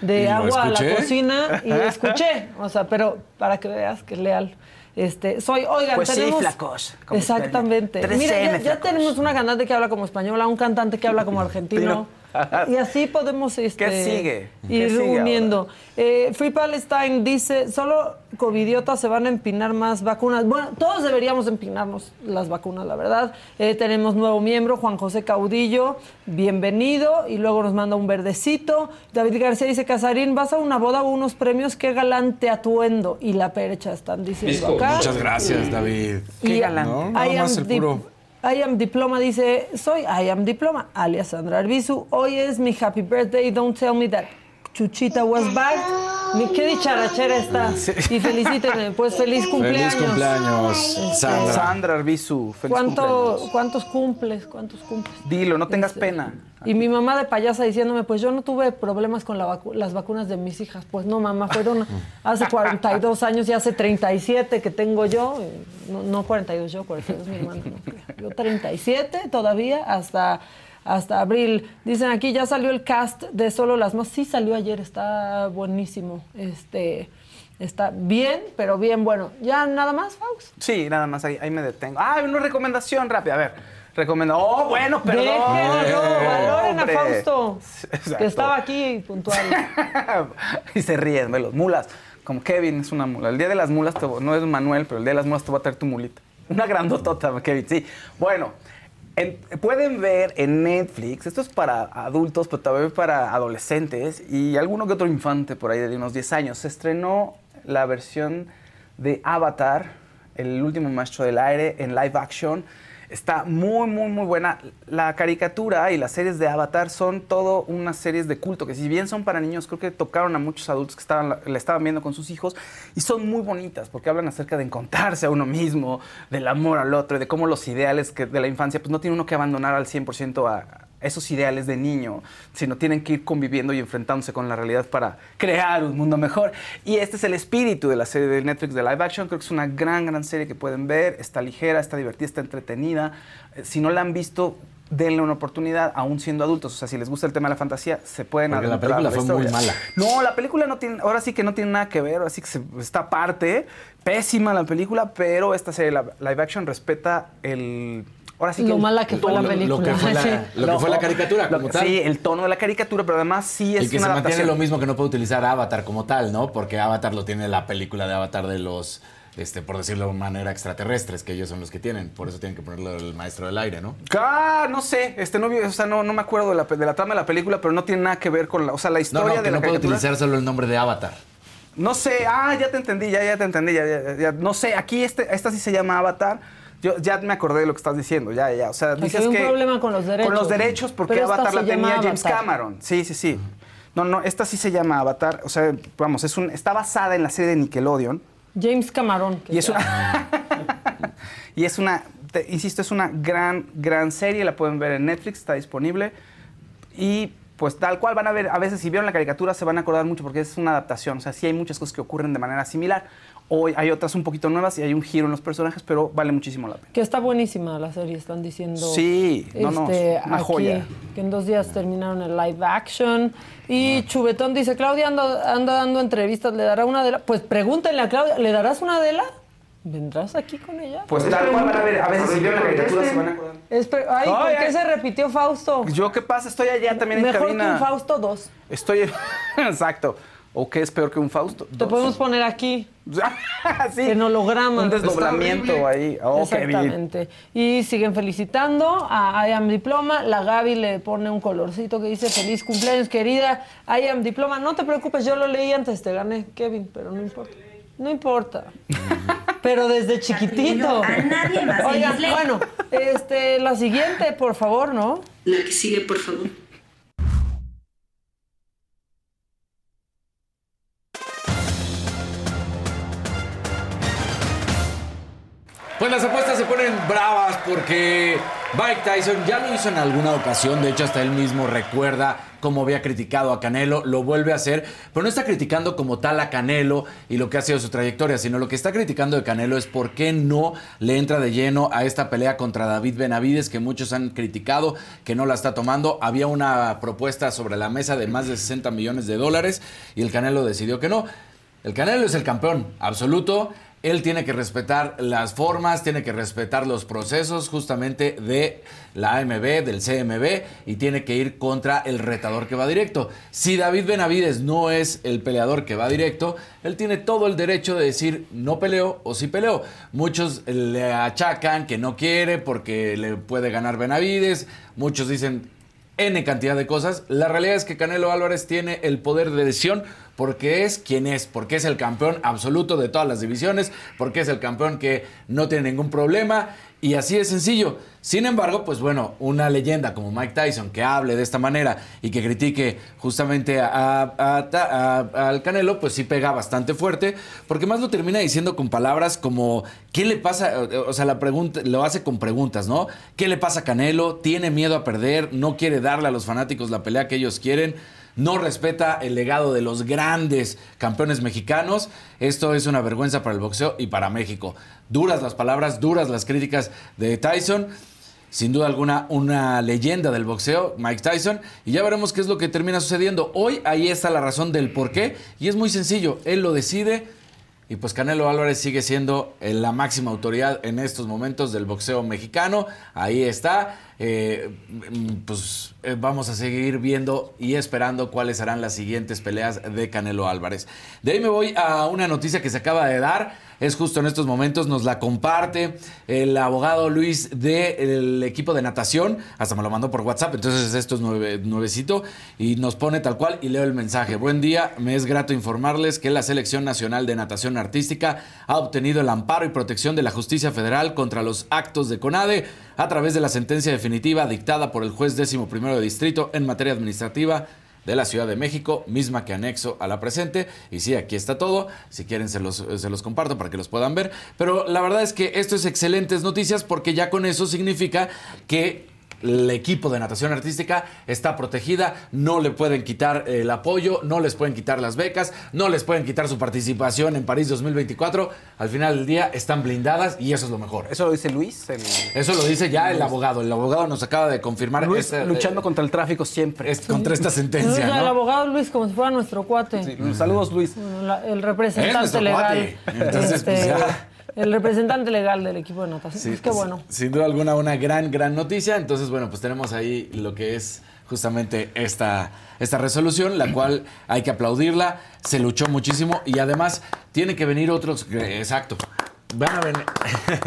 de ¿Y lo agua a la cocina y escuché, o sea, pero para que veas que es leal. Este, soy, oigan, Pues sí, tenemos... flacos, como Exactamente. Mira, ya, 3M, ya flacos. tenemos una cantante que habla como española, un cantante que habla como argentino. Y así podemos este, ¿Qué sigue? ¿Qué ir sigue uniendo. Eh, Free Palestine dice, solo covidiotas se van a empinar más vacunas. Bueno, todos deberíamos empinarnos las vacunas, la verdad. Eh, tenemos nuevo miembro, Juan José Caudillo, bienvenido. Y luego nos manda un verdecito. David García dice, Casarín, vas a una boda o unos premios, qué galante atuendo. Y la percha están diciendo acá. Muchas gracias, David. Qué Y. No, nada más el Dip- puro. I am Diploma dice, soy I am Diploma, alias Sandra Arbizu. Hoy es mi happy birthday, don't tell me that Chuchita was. Mi, qué dicharachera está. Y felicítenme, pues feliz cumpleaños. Feliz cumpleaños, Sandra. Sandra Arbizu, feliz ¿Cuánto, cumpleaños. ¿Cuántos cumples? ¿Cuántos cumples? Dilo, no tengas Este, pena. Y mi mamá de payasa diciéndome, pues yo no tuve problemas con la vacu- las vacunas de mis hijas. Pues no, mamá, fueron hace 42 años y hace 37 que tengo yo. No, no 42 yo, 42 mi hermano. no. Yo 37 todavía hasta, hasta abril. Dicen aquí, ya salió el cast de Solo las Más. Sí salió ayer, está buenísimo. Este, está bien, pero bien bueno. ¿Ya nada más, Faust? Sí, nada más, ahí, ahí me detengo. Ah, una recomendación rápida, a ver. Recomiendo. Oh, bueno, perdón. Déjenlo, valoren a. Fausto, Exacto. que estaba aquí puntual. y se ríen, ve los mulas. Como Kevin es una mula. El día de las mulas, te voy- no es Manuel, pero el día de las mulas te va a traer tu mulita. Una grandotota, Kevin, sí. Bueno, en- pueden ver en Netflix, esto es para adultos, pero también para adolescentes y alguno que otro infante por ahí de unos 10 años. Se estrenó la versión de Avatar, el último maestro del aire, en live action. Está muy, muy, muy buena. La caricatura y las series de Avatar son todo unas series de culto que si bien son para niños, creo que tocaron a muchos adultos que estaban, la estaban viendo con sus hijos y son muy bonitas porque hablan acerca de encontrarse a uno mismo, del amor al otro y de cómo los ideales de la infancia pues no tiene uno que abandonar al 100% a, esos ideales de niño, sino tienen que ir conviviendo y enfrentándose con la realidad para crear un mundo mejor. Y este es el espíritu de la serie de Netflix de live action. Creo que es una gran, gran serie que pueden ver. Está ligera, está divertida, está entretenida. Eh, Si no la han visto, denle una oportunidad, aún siendo adultos. O sea, si les gusta el tema de la fantasía, se pueden Porque la película fue muy mala. No, la película no tiene, ahora sí que no tiene nada que ver, ahora sí que se- está aparte, pésima la película, pero esta serie la- live action respeta el ahora sí que Lo el mala que fue la película. Lo que fue la, Sí. lo que fue la caricatura, como que- tal. Sí, el tono de la caricatura, pero además sí es y que una se mantiene lo mismo que no puede utilizar Avatar como tal, ¿no? Porque Avatar lo tiene la película de Avatar de los, este, por decirlo de manera, extraterrestres, que ellos son los que tienen. Por eso tienen que ponerlo el maestro del aire, ¿no? Ah, no sé, este no o sea, no, no me acuerdo de la, de la trama de la película, pero no tiene nada que ver con la, o sea, la No, historia no, de que la no puede caricatura. utilizar solo el nombre de Avatar. No sé, ah, ya te entendí, ya, ya te entendí, ya, ya, ya. No sé, aquí este, esta sí se llama Avatar. Yo ya me acordé de lo que estás diciendo, ya, ya. O sea, dices hay un que. problema con los derechos. Con los derechos, porque Pero Avatar la tenía James Avatar. Cameron. Sí, sí, sí. No, no, esta sí se llama Avatar. O sea, vamos, es un, está basada en la serie de Nickelodeon. James Cameron. que Y es una. y es una. te- insisto, es una gran, gran serie. La pueden ver en Netflix, está disponible. Y pues tal cual van a ver, a veces si vieron la caricatura se van a acordar mucho porque es una adaptación. O sea, sí hay muchas cosas que ocurren de manera similar. Hoy hay otras un poquito nuevas y hay un giro en los personajes, pero vale muchísimo la pena. Que está buenísima la serie, están diciendo. Sí, no, no, este, es una aquí, joya. Que en dos días terminaron el live action. Y Chubetón dice: Claudia anda, anda dando entrevistas, ¿le dará una de la? Pues pregúntenle a Claudia, ¿le darás una de la? ¿Vendrás aquí con ella? Pues tal cual van a ver, a veces si vieron la caricatura se van a acordar. Ay, ¿por qué se repitió Fausto? Yo, ¿qué pasa? Estoy allá también en Mejor que cabina. un Fausto 2. Estoy. Exacto. ¿O qué es peor que un Fausto? Te podemos poner aquí. sí. En holograma. Un desdoblamiento ahí. Oh. Exactamente. Y siguen felicitando a I Am Diploma. La Gaby le pone un colorcito que dice feliz cumpleaños, querida. I Am Diploma. No te preocupes, yo lo leí antes, te gané, Kevin, pero no importa. No importa. Pero desde chiquitito. A nadie más. Oigan, bueno, este, la siguiente, por favor, ¿no? La que sigue, por favor. Pues las apuestas se ponen bravas porque Mike Tyson ya lo hizo en alguna ocasión, de hecho hasta él mismo recuerda cómo había criticado a Canelo, lo vuelve a hacer, pero no está criticando como tal a Canelo y lo que ha sido su trayectoria, sino lo que está criticando de Canelo es por qué no le entra de lleno a esta pelea contra David Benavides que muchos han criticado, que no la está tomando. Había una propuesta sobre la mesa de más de 60 millones de dólares y el Canelo decidió que no. El Canelo es el campeón absoluto. Él tiene que respetar las formas, tiene que respetar los procesos justamente de la AMB, del CMB, y tiene que ir contra el retador que va directo. Si David Benavides no es el peleador que va directo, él tiene todo el derecho de decir no peleo o sí peleo. Muchos le achacan que no quiere porque le puede ganar Benavides, muchos dicen N cantidad de cosas. La realidad es que Canelo Álvarez tiene el poder de decisión porque es quien es, porque es el campeón absoluto de todas las divisiones, porque es el campeón que no tiene ningún problema y así de sencillo. Sin embargo, pues bueno, una leyenda como Mike Tyson que hable de esta manera y que critique justamente a, al Canelo, pues sí pega bastante fuerte, porque más lo termina diciendo con palabras como, ¿qué le pasa? O sea, la pregunta, lo hace con preguntas, ¿no? ¿Qué le pasa a Canelo? ¿Tiene miedo a perder? ¿No quiere darle a los fanáticos la pelea que ellos quieren? No respeta el legado de los grandes campeones mexicanos. Esto es una vergüenza para el boxeo y para México. Duras las palabras, duras las críticas de Tyson. Sin duda alguna, una leyenda del boxeo, Mike Tyson. Y ya veremos qué es lo que termina sucediendo. Hoy ahí está la razón del por qué. Y es muy sencillo. Él lo decide. Y pues Canelo Álvarez sigue siendo eh, la máxima autoridad en estos momentos del boxeo mexicano. Ahí está. Eh, mm, pues eh, vamos a seguir viendo y esperando cuáles serán las siguientes peleas de Canelo Álvarez. De ahí me voy a una noticia que se acaba de dar. Es justo en estos momentos, nos la comparte el abogado Luis del equipo de natación. Hasta me lo mandó por WhatsApp, entonces esto es nueve- nuevecito. Y nos pone tal cual y leo el mensaje. Buen día, me es grato informarles que la Selección Nacional de Natación Artística ha obtenido el amparo y protección de la justicia federal contra los actos de CONADE a través de la sentencia definitiva dictada por el juez décimo primero de distrito en materia administrativa de la Ciudad de México, misma que anexo a la presente. Y sí, aquí está todo. Si quieren, se los, se los comparto para que los puedan ver. Pero la verdad es que esto es excelentes noticias porque ya con eso significa que el equipo de natación artística está protegida, no le pueden quitar el apoyo, no les pueden quitar las becas, no les pueden quitar su participación en París 2024. Al final del día están blindadas y eso es lo mejor. Eso lo dice Luis. el- Eso lo dice ya el abogado. El abogado nos acaba de confirmar Luis esta- luchando contra el tráfico siempre. es- contra esta sentencia. El ¿no? abogado Luis, como si fuera nuestro cuate. Sí, Saludos, Luis. La- el Es representante legal. cuate. Entonces, Este, pues, ya. El representante legal del equipo de natación. Sí, pues qué sí, bueno. Sin duda alguna, una gran, gran noticia. Entonces, bueno, pues tenemos ahí lo que es justamente esta, esta resolución, la cual hay que aplaudirla. Se luchó muchísimo y además tiene que venir otros. Exacto. Van a venir.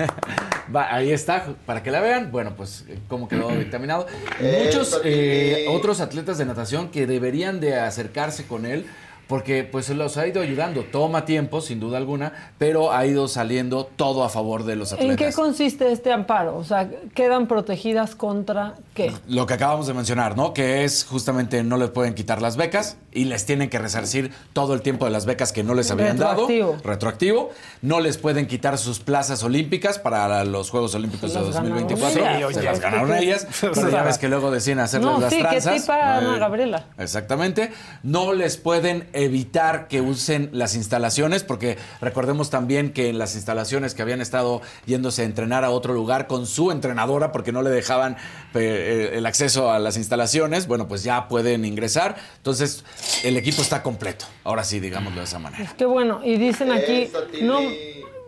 Va, ahí está, para que la vean. Bueno, pues, cómo quedó dictaminado. Muchos eh, otros atletas de natación que deberían de acercarse con él. Porque pues los ha ido ayudando, toma tiempo sin duda alguna, pero ha ido saliendo todo a favor de los atletas. ¿En qué consiste este amparo? O sea, ¿quedan protegidas contra qué? Lo que acabamos de mencionar, ¿no? Que es justamente no les pueden quitar las becas y les tienen que resarcir todo el tiempo de las becas que no les habían Retroactivo. dado. Retroactivo. No les pueden quitar sus plazas olímpicas para los Juegos Olímpicos de las ganaron 2024. ellas. Se Sí, las ganaron ellas. Pero ya ves que luego deciden hacerles No, las sí, que tranzas. tipa Ana Eh, Gabriela. Exactamente. No les pueden evitar que usen las instalaciones, porque recordemos también que en las instalaciones que habían estado yéndose a entrenar a otro lugar con su entrenadora, porque no le dejaban eh, el acceso a las instalaciones, bueno, pues ya pueden ingresar. Entonces, el equipo está completo. Ahora sí, digámoslo de esa manera. Pues qué bueno. Y dicen aquí, no,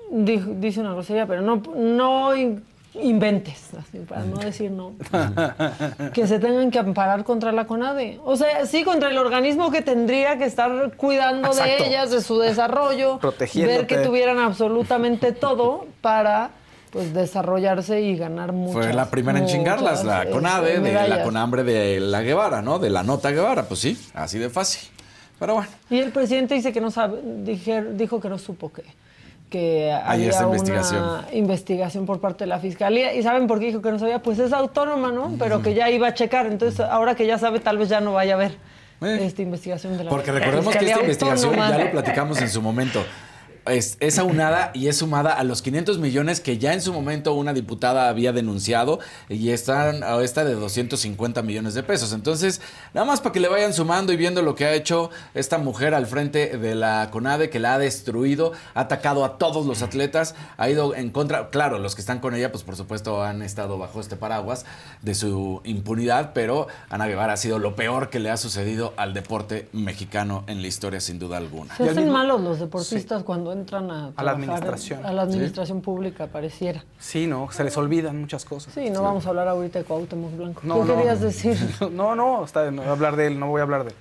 dice una grosería, pero no, no inventes, así, para no decir no. que se tengan que amparar contra la CONADE. O sea, sí, contra el organismo que tendría que estar cuidando Exacto. de ellas, de su desarrollo, ver que tuvieran absolutamente todo para pues desarrollarse y ganar muchas Fue la primera en chingarlas, la este, CONADE, de la. CONAMBRE de la Guevara, ¿no? De la Nota Guevara, pues sí, así de fácil. Pero bueno. Y el presidente dice que no sabe, dijer- dijo que no supo que, había esta una investigación. investigación por parte de la fiscalía. ¿Y saben por qué dijo que no sabía? Pues es autónoma, ¿no? Pero que ya iba a checar. Entonces, ahora que ya sabe, tal vez ya no vaya a haber Eh. esta investigación de la Porque recordemos que esta investigación, ya lo platicamos en su momento, es, es aunada y es sumada a los 500 millones que ya en su momento una diputada había denunciado y están a esta de 250 millones de pesos. Entonces, nada más para que le vayan sumando y viendo lo que ha hecho esta mujer al frente de la CONADE, que la ha destruido, ha atacado a todos los atletas, ha ido en contra, claro, los que están con ella, pues por supuesto han estado bajo este paraguas de su impunidad, pero Ana Guevara ha sido lo peor que le ha sucedido al deporte mexicano en la historia, sin duda alguna. Se hacen malos los deportistas cuando entran a, A la administración. A la administración pública, pareciera. Sí, no, se les olvidan muchas cosas. Sí, no vamos a hablar ahorita de Cuauhtémoc Blanco. No, ¿Qué no. querías decir? No, no, está, no voy a hablar de él, no voy a hablar de él.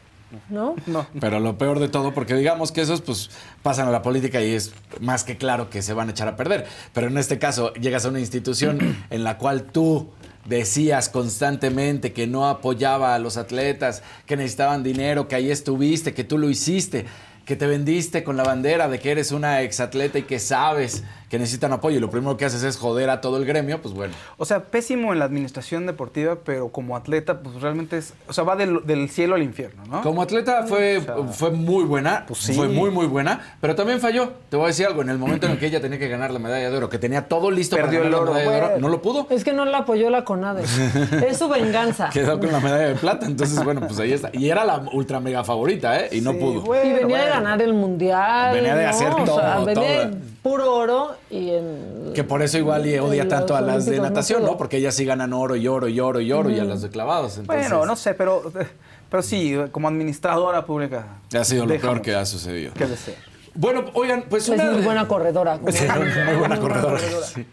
¿No? No. Pero lo peor de todo, porque digamos que esos pues pasan a la política y es más que claro que se van a echar a perder. Pero en este caso llegas a una institución en la cual tú decías constantemente que no apoyaba a los atletas, que necesitaban dinero, que ahí estuviste, que tú lo hiciste, que te vendiste con la bandera de que eres una exatleta y que sabes que necesitan apoyo y lo primero que haces es joder a todo el gremio, pues bueno. O sea, pésimo en la administración deportiva, pero como atleta, pues realmente es. O sea, va del, del cielo al infierno, ¿no? Como atleta fue, O sea, fue muy buena, pues sí. fue muy muy buena, pero también falló. Te voy a decir algo, en el momento en el que ella tenía que ganar la medalla de oro, que tenía todo listo Perdió para el oro, la medalla de oro, no lo pudo. Es que no la apoyó la CONADE. es su venganza. Quedó con la medalla de plata, entonces bueno, pues ahí está. Y era la ultra mega favorita, ¿eh? Y no Sí, pudo. bueno, Y venía de ganar el mundial. Venía de ¿no? hacer O sea, todo, venía todo. de puro oro y en. Que por eso igual y odia tanto a las de natación. ¿no? Porque ellas sí ganan oro y oro y oro y oro y a las de clavados. Entonces, Bueno, no sé, pero, pero sí, como administradora pública. Ha sido lo peor que ha sucedido. que desear. Bueno, oigan, pues Es una... muy buena corredora. Sí, muy buena corredora. sí.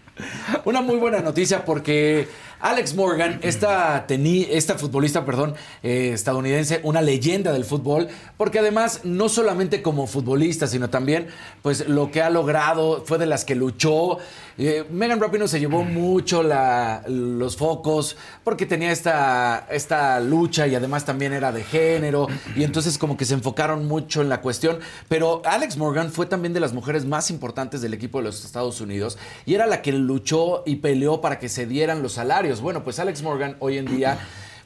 Una muy buena noticia porque Alex Morgan, esta, teni- esta futbolista, perdón, eh, estadounidense, una leyenda del fútbol, porque además no solamente como futbolista, sino también, pues lo que ha logrado fue de las que luchó. Eh, Megan Rapinoe se llevó mucho la- los focos porque tenía esta, esta lucha y además también era de género y entonces como que se enfocaron mucho en la cuestión. Pero Alex Morgan fue también de las mujeres más importantes del equipo de los Estados Unidos y era la que luchó y peleó para que se dieran los salarios. Bueno, pues Alex Morgan hoy en día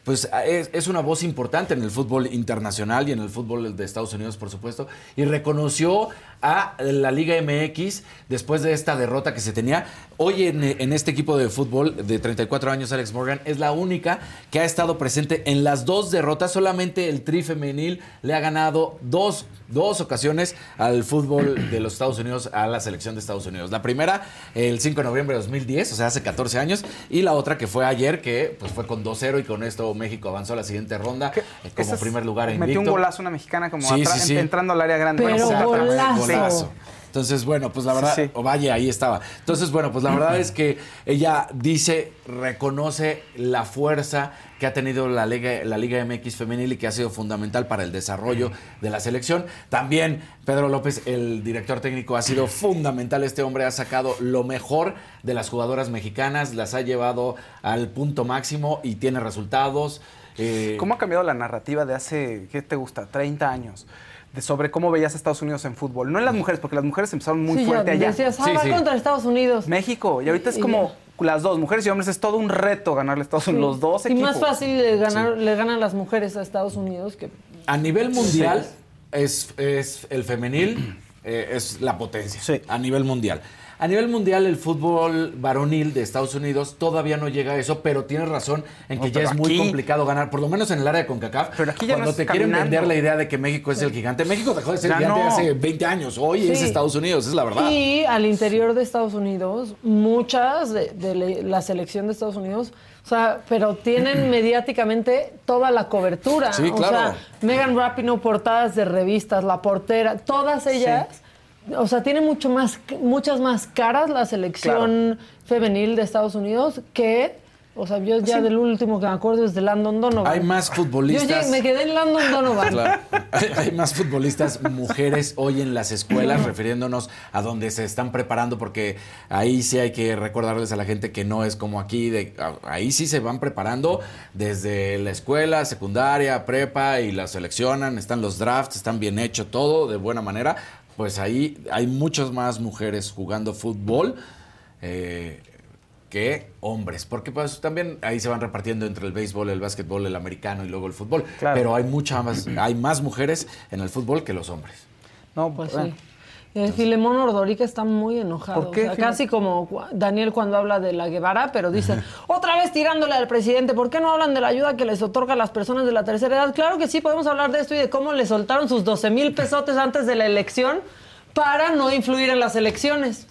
pues es, es una voz importante en el fútbol internacional y en el fútbol de Estados Unidos, por supuesto, y reconoció a la Liga MX después de esta derrota que se tenía. Hoy en, en este equipo de fútbol de 34 años, Alex Morgan es la única que ha estado presente en las dos derrotas. Solamente el tri femenil le ha ganado dos, dos ocasiones al fútbol de los Estados Unidos, a la selección de Estados Unidos. La primera, el 5 de noviembre de 2010, o sea, hace 14 años, y la otra que fue ayer, que pues fue con 2-0 y con esto México avanzó a la siguiente ronda eh, como primer lugar en Metió un golazo una mexicana como Sí, atra- sí, sí. entrando al área grande. Pero. Golazo. Entonces, bueno, pues la verdad, Sí, sí. o vaya, ahí estaba. Entonces, bueno, pues la verdad es que ella dice, reconoce la fuerza que ha tenido la Liga, la Liga MX femenil y que ha sido fundamental para el desarrollo de la selección. También Pedro López, el director técnico, ha sido fundamental. Este hombre ha sacado lo mejor de las jugadoras mexicanas, las ha llevado al punto máximo y tiene resultados. Eh, ¿Cómo ha cambiado la narrativa de hace, ¿qué te gusta? 30 años. De sobre cómo veías a Estados Unidos en fútbol. No en las mujeres, porque las mujeres empezaron muy Sí, ya fuerte allá. decías, ah, Sí, va sí. contra Estados Unidos. México. Y ahorita es Y- como las dos, mujeres y hombres, es todo un reto ganarle a Estados Unidos. Los dos y equipos. más fácil le, ganar, le ganan las mujeres a Estados Unidos que A nivel mundial es, es el femenil eh, es la potencia Sí. a nivel mundial. A nivel mundial el fútbol varonil de Estados Unidos todavía no llega a eso, pero tienes razón en que No, ya es muy complicado ganar, por lo menos en el área de CONCACAF. Pero aquí ya cuando te quieren caminando. vender la idea de que México es el gigante, México dejó de ser Ya gigante no. hace 20 años. Hoy es. Estados Unidos, es la verdad. Y al interior de Estados Unidos, muchas de, de la selección de Estados Unidos, o sea, pero tienen mediáticamente toda la cobertura. Sí, O claro. sea, Megan Rapinoe, portadas de revistas, La Portera, todas ellas. O sea, tiene mucho más, muchas más caras la selección femenil de Estados Unidos que, o sea, yo ya del último que me acuerdo es de Landon Donovan. Hay más Yo futbolistas. llegué- me quedé en Landon Donovan. Claro. Hay, hay más futbolistas mujeres hoy en las escuelas, refiriéndonos a donde se están preparando, porque ahí sí hay que recordarles a la gente que no es como aquí, de, ahí sí se van preparando desde la escuela, secundaria, prepa y la seleccionan, están los drafts, están bien hecho todo de buena manera. Pues ahí hay muchas más mujeres jugando fútbol. eh, que hombres, porque pues también ahí se van repartiendo entre el béisbol, el básquetbol, el americano y luego el fútbol. Claro. Pero hay mucha más, hay más mujeres en el fútbol que los hombres. No, Pues bueno. sí. El Filemón Ordorica está muy enojado. ¿Por qué, O sea, Filemón? casi como Daniel cuando habla de la Guevara, pero dice, otra vez tirándole al presidente, ¿por qué no hablan de la ayuda que les otorga a las personas de la tercera edad? Claro que sí, podemos hablar de esto y de cómo le soltaron sus 12 mil pesotes antes de la elección para no influir en las elecciones.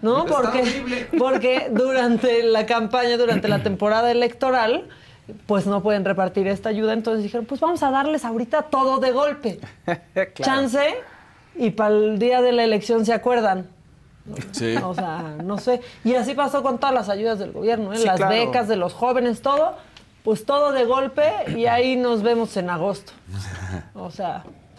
¿No? Porque, porque durante la campaña, durante la temporada electoral, pues no pueden repartir esta ayuda. Entonces dijeron, pues vamos a darles ahorita todo de golpe Claro. chance y para el día de la elección se acuerdan. Sí. O sea, no sé. Y así pasó con todas las ayudas del gobierno, ¿eh? Sí, las claro. becas de los jóvenes, todo, pues todo de golpe y ahí nos vemos en agosto. O sea,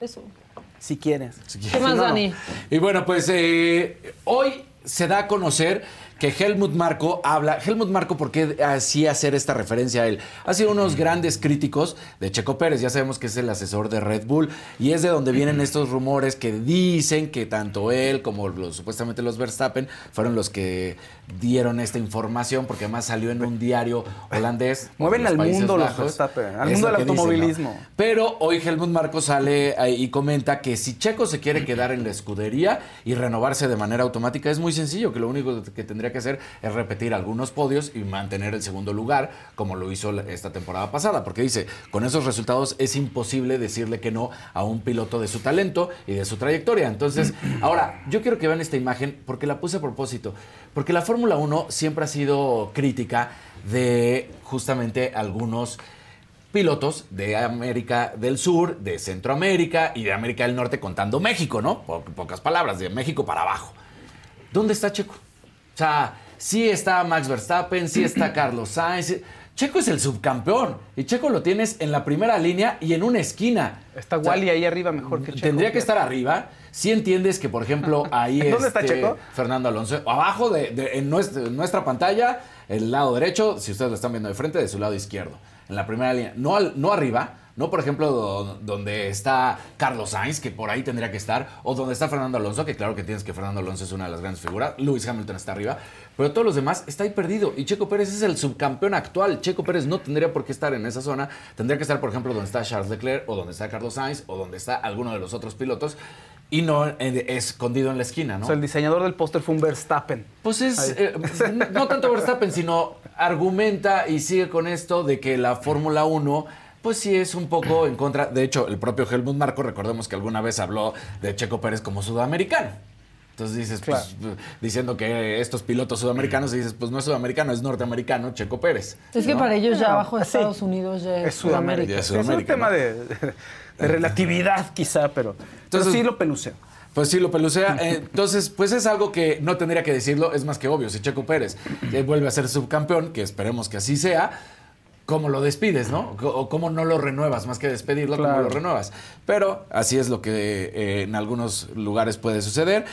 Eso. Si quieres. ¿Qué más, no. Dani? Y bueno, pues eh, hoy se da a conocer que Helmut Marco habla. Helmut Marco, ¿por qué así hacer esta referencia a él? Ha sido unos grandes críticos de Checo Pérez. Ya sabemos que es el asesor de Red Bull. Y es de donde vienen estos rumores que dicen que tanto él como los, supuestamente los Verstappen fueron los que dieron esta información, porque además salió en un diario holandés. Mueven al mundo los. Verstappen, al mundo del que dicen, ¿no? automovilismo. Pero hoy Helmut Marco sale ahí y comenta que si Checo se quiere quedar en la escudería y renovarse de manera automática, es muy sencillo, que lo único que tendría que hacer es repetir algunos podios y mantener el segundo lugar, como lo hizo esta temporada pasada, porque dice, con esos resultados es imposible decirle que no a un piloto de su talento y de su trayectoria. Entonces, ahora, yo quiero que vean esta imagen porque la puse a propósito, porque la Fórmula 1 siempre ha sido crítica de justamente algunos pilotos de América del Sur, de Centroamérica y de América del Norte, contando México, ¿no? Po- pocas palabras, de México para abajo. ¿Dónde está Checo? O sea, sí está Max Verstappen, sí está Carlos Sainz. Checo es el subcampeón y Checo lo tienes en la primera línea y en una esquina. Está Wally ahí arriba mejor que Checo. Tendría que estar arriba. Si entiendes que, por ejemplo, ahí ¿Dónde está este, Checo? Fernando Alonso, abajo de, de- en nuestra, en nuestra pantalla, el lado derecho, si ustedes lo están viendo de frente, de su lado izquierdo, en la primera línea. No, al- no arriba, no por ejemplo do- donde está Carlos Sainz, que por ahí tendría que estar, o donde está Fernando Alonso, que claro que tienes que Fernando Alonso es una de las grandes figuras, Lewis Hamilton está arriba, pero todos los demás está ahí perdido. Y Checo Pérez es el subcampeón actual. Checo Pérez no tendría por qué estar en esa zona, tendría que estar, por ejemplo, donde está Charles Leclerc, o donde está Carlos Sainz, o donde está alguno de los otros pilotos. Y no eh, escondido en la esquina, ¿no? O sea, el diseñador del póster fue un Verstappen. Pues es, eh, no tanto Verstappen, sino argumenta y sigue con esto de que la Fórmula 1, pues sí es un poco en contra. De hecho, el propio Helmut Marco, recordemos que alguna vez habló de Checo Pérez como sudamericano. Entonces dices, pues, diciendo que estos pilotos sudamericanos, y dices, pues no es sudamericano, es norteamericano, Checo Pérez. Es que para ellos ya abajo de Estados Unidos ya es, Sudamérica. Ya es un tema ¿no? de, de- relatividad, quizá, pero, pero Entonces- sí lo pelucea. Pues sí, lo pelucea. Eh, Entonces, pues es algo que no tendría que decirlo, es más que obvio. Si Checo Pérez eh, vuelve a ser subcampeón, que esperemos que así sea, ¿cómo lo despides, no? O cómo no lo renuevas, más que despedirlo, ¿cómo Claro. lo renuevas? Pero así es lo que eh, en algunos lugares puede suceder.